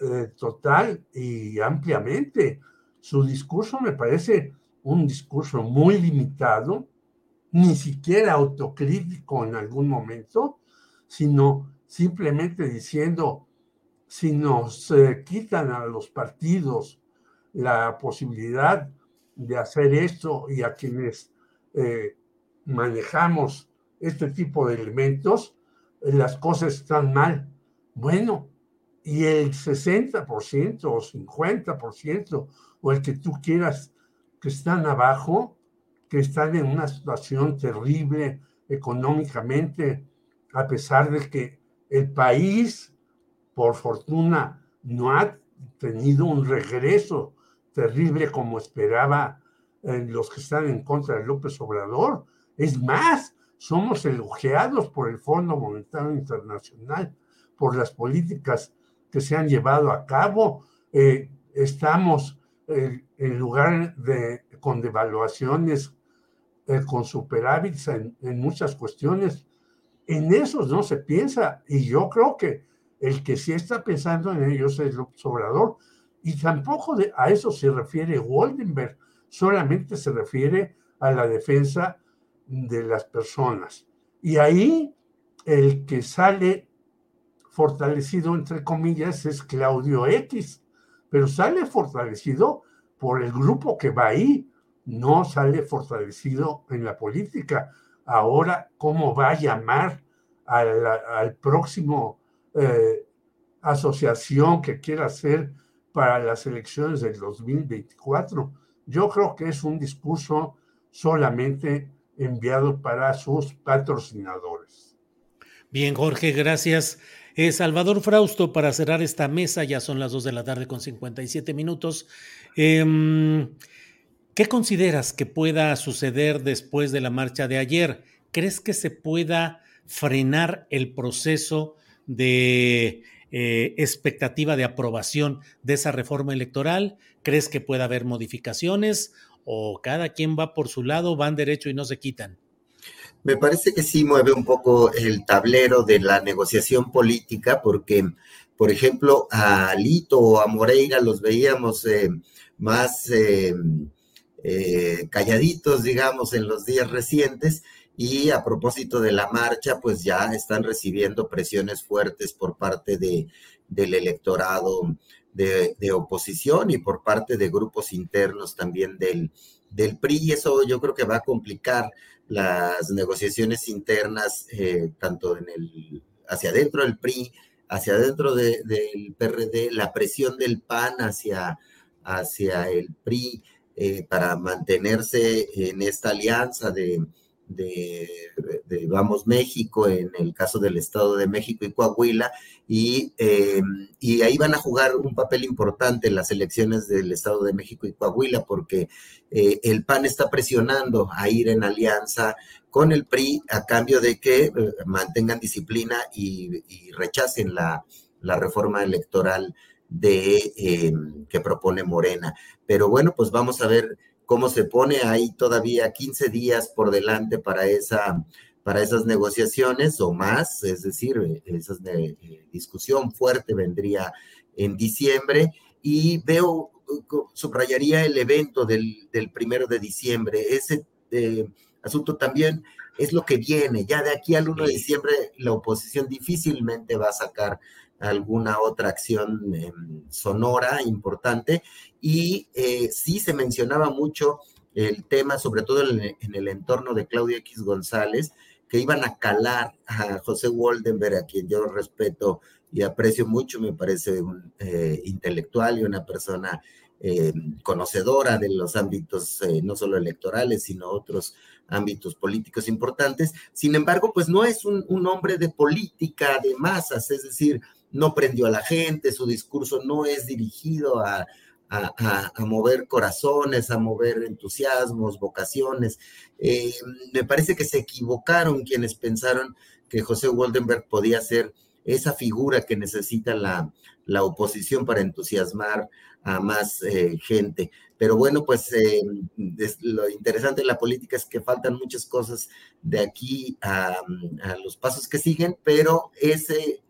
eh, total y ampliamente. Su discurso me parece un discurso muy limitado, ni siquiera autocrítico en algún momento, sino simplemente diciendo, si nos eh, quitan a los partidos la posibilidad de hacer esto y a quienes eh, manejamos este tipo de elementos, las cosas están mal. Bueno, y el 60% o 50% o el que tú quieras que están abajo, que están en una situación terrible económicamente, a pesar de que el país, por fortuna, no ha tenido un regreso terrible como esperaba eh, los que están en contra de López Obrador. Es más, somos elogiados por el Fondo Monetario Internacional por las políticas que se han llevado a cabo. Eh, estamos eh, en lugar de con devaluaciones, eh, con superávits en, en, muchas cuestiones. En esos no se piensa y yo creo que el que sí está pensando en ellos es el Obrador y tampoco de, a eso se refiere Goldenberg, solamente se refiere a la defensa de las personas. Y ahí el que sale fortalecido, entre comillas, es Claudio X, pero sale fortalecido por el grupo que va ahí, no sale fortalecido en la política. Ahora, ¿cómo va a llamar al, próximo eh, asociación que quiera hacer para las elecciones del 2024? Yo creo que es un discurso solamente enviado para sus patrocinadores. Bien, Jorge, gracias. Eh, Salvador Frausto, para cerrar esta mesa, ya son las 2 de la tarde con 57 minutos. Em, ¿Qué consideras que pueda suceder después de la marcha de ayer? ¿Crees que se pueda frenar el proceso de eh, expectativa de aprobación de esa reforma electoral? ¿Crees que pueda haber modificaciones o cada quien va por su lado, van derecho y no se quitan? Me parece que sí mueve un poco el tablero de la negociación política, porque, por ejemplo, a Lito o a Moreira los veíamos eh, más eh, eh, calladitos, digamos, en los días recientes. Y a propósito de la marcha, pues ya están recibiendo presiones fuertes por parte de, del electorado de, de, oposición y por parte de grupos internos también del, del PRI. Y eso yo creo que va a complicar las negociaciones internas, eh, tanto en el, hacia adentro del PRI, hacia adentro del PRD, la presión del PAN hacia, hacia el PRI eh, para mantenerse en esta alianza de, de, Vamos México, en el caso del Estado de México y Coahuila, y, eh, y, ahí van a jugar un papel importante las elecciones del Estado de México y Coahuila, porque eh, el PAN está presionando a ir en alianza con el PRI a cambio de que eh, mantengan disciplina y, rechacen la, la, reforma electoral de, que propone Morena. Pero bueno, pues vamos a ver cómo se pone ahí todavía 15 días por delante para esa para esas negociaciones o más, es decir, esa eh, discusión fuerte vendría en diciembre. Y veo, subrayaría el evento del, primero de diciembre, ese eh, asunto también es lo que viene, ya de aquí al 1 de diciembre la oposición difícilmente va a sacar alguna otra acción em, sonora importante. Y eh, sí se mencionaba mucho el tema, sobre todo en, el entorno de Claudia X González, que iban a calar a José Waldenberg, a quien yo respeto y aprecio mucho, me parece un eh, intelectual y una persona em, conocedora de los ámbitos eh, no solo electorales, sino otros ámbitos políticos importantes. Sin embargo, pues no es un hombre de política de masas, es decir, no prendió a la gente, su discurso no es dirigido a, mover corazones, a mover entusiasmos, vocaciones. Eh, me parece que se equivocaron quienes pensaron que José Waldenberg podía ser esa figura que necesita la, oposición para entusiasmar a más eh, gente. Pero bueno, pues eh, lo interesante de la política es que faltan muchas cosas de aquí a, a los pasos que siguen, pero ese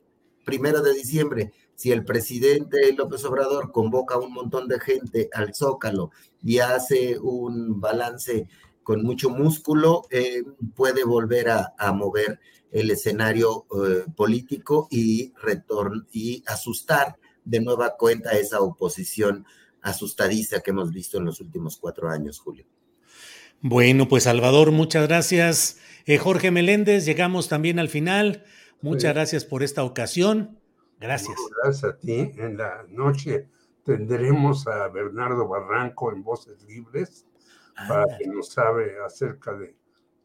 primero de diciembre, si el presidente López Obrador convoca a un montón de gente al Zócalo y hace un balance con mucho músculo, eh, puede volver a, mover el escenario eh, político y, y asustar de nueva cuenta esa oposición asustadiza que hemos visto en los últimos cuatro años, Julio. Bueno, pues Salvador, muchas gracias. Eh, Jorge Meléndez, llegamos también al final. Muchas gracias por esta ocasión. Gracias. Gracias a ti. En la noche tendremos a Bernardo Barranco en Voces Libres para que nos sabe acerca de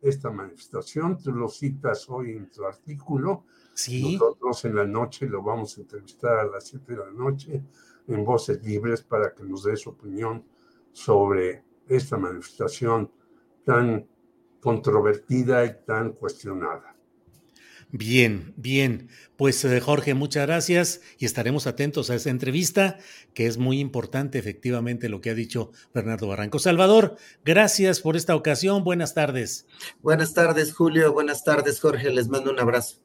esta manifestación. Tú lo citas hoy en tu artículo. Sí. Nosotros en la noche lo vamos a entrevistar a las 7 de la noche en Voces Libres para que nos dé su opinión sobre esta manifestación tan controvertida y tan cuestionada. Bien, bien. Pues eh, Jorge, muchas gracias y estaremos atentos a esa entrevista, que es muy importante efectivamente lo que ha dicho Bernardo Barranco. Salvador, gracias por esta ocasión. Buenas tardes. Buenas tardes, Julio. Buenas tardes, Jorge. Les mando un abrazo.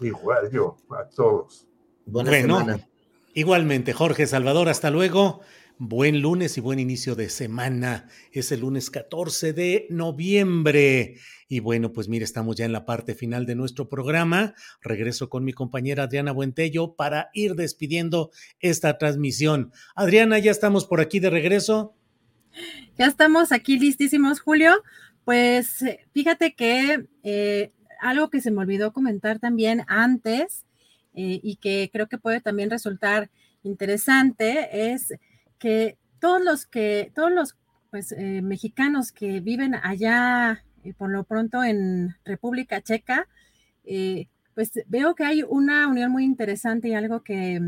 Igual yo, a todos. Buenas bueno, Igualmente, Jorge Salvador, hasta luego. Buen lunes y buen inicio de semana. Es el lunes 14 de noviembre. Y bueno, pues mire, estamos ya en la parte final de nuestro programa. Regreso con mi compañera Adriana Buentello para ir despidiendo esta transmisión. Adriana, ya estamos por aquí de regreso. Ya estamos aquí listísimos, Julio. Pues fíjate que eh, algo que se me olvidó comentar también antes eh, y que creo que puede también resultar interesante es que todos los que, todos los pues, eh, mexicanos que viven allá, eh, por lo pronto en República Checa, eh, pues veo que hay una unión muy interesante y algo que,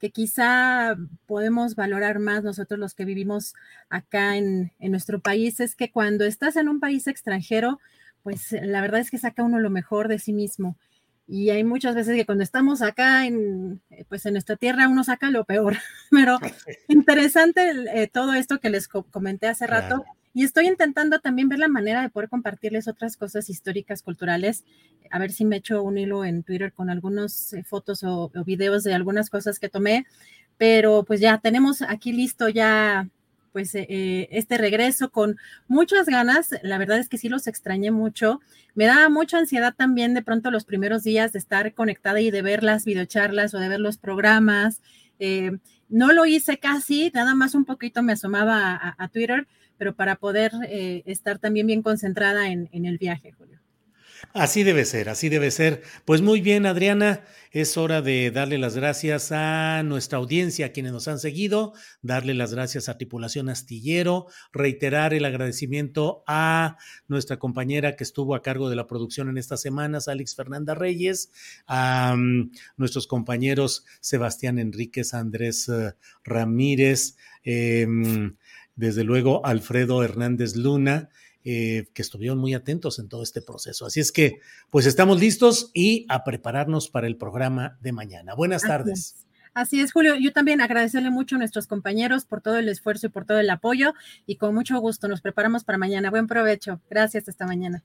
que quizá podemos valorar más nosotros los que vivimos acá en, en nuestro país, es que cuando estás en un país extranjero, pues la verdad es que saca uno lo mejor de sí mismo. Y hay muchas veces que cuando estamos acá en, eh, pues en nuestra tierra uno saca lo peor, (laughs) pero (laughs) interesante eh, todo esto que les comenté hace rato. Y estoy intentando también ver la manera de poder compartirles otras cosas históricas, culturales. A ver si me echo un hilo en Twitter con algunas eh, fotos o, o, videos de algunas cosas que tomé. Pero pues ya tenemos aquí listo ya pues eh, eh, este regreso con muchas ganas. La verdad es que sí los extrañé mucho. Me daba mucha ansiedad también de pronto los primeros días de estar conectada y de ver las videocharlas o de ver los programas. Eh, no lo hice casi, nada más un poquito me asomaba a, Twitter, pero para poder estar también bien concentrada en, en el viaje, Julio. Así debe ser, así debe ser. Pues muy bien, Adriana, es hora de darle las gracias a nuestra audiencia, a quienes nos han seguido, darle las gracias a Tripulación Astillero, reiterar el agradecimiento a nuestra compañera que estuvo a cargo de la producción en estas semanas, Alex Fernanda Reyes, a um, nuestros compañeros Sebastián Enríquez, Andrés uh, Ramírez, eh, desde luego Alfredo Hernández Luna eh, que estuvieron muy atentos en todo este proceso. Así es que, pues estamos listos y a prepararnos para el programa de mañana. Buenas tardes. Así es, Julio. Yo también agradecerle mucho a nuestros compañeros por todo el esfuerzo y por todo el apoyo y con mucho gusto nos preparamos para mañana. Buen provecho. Gracias, hasta mañana.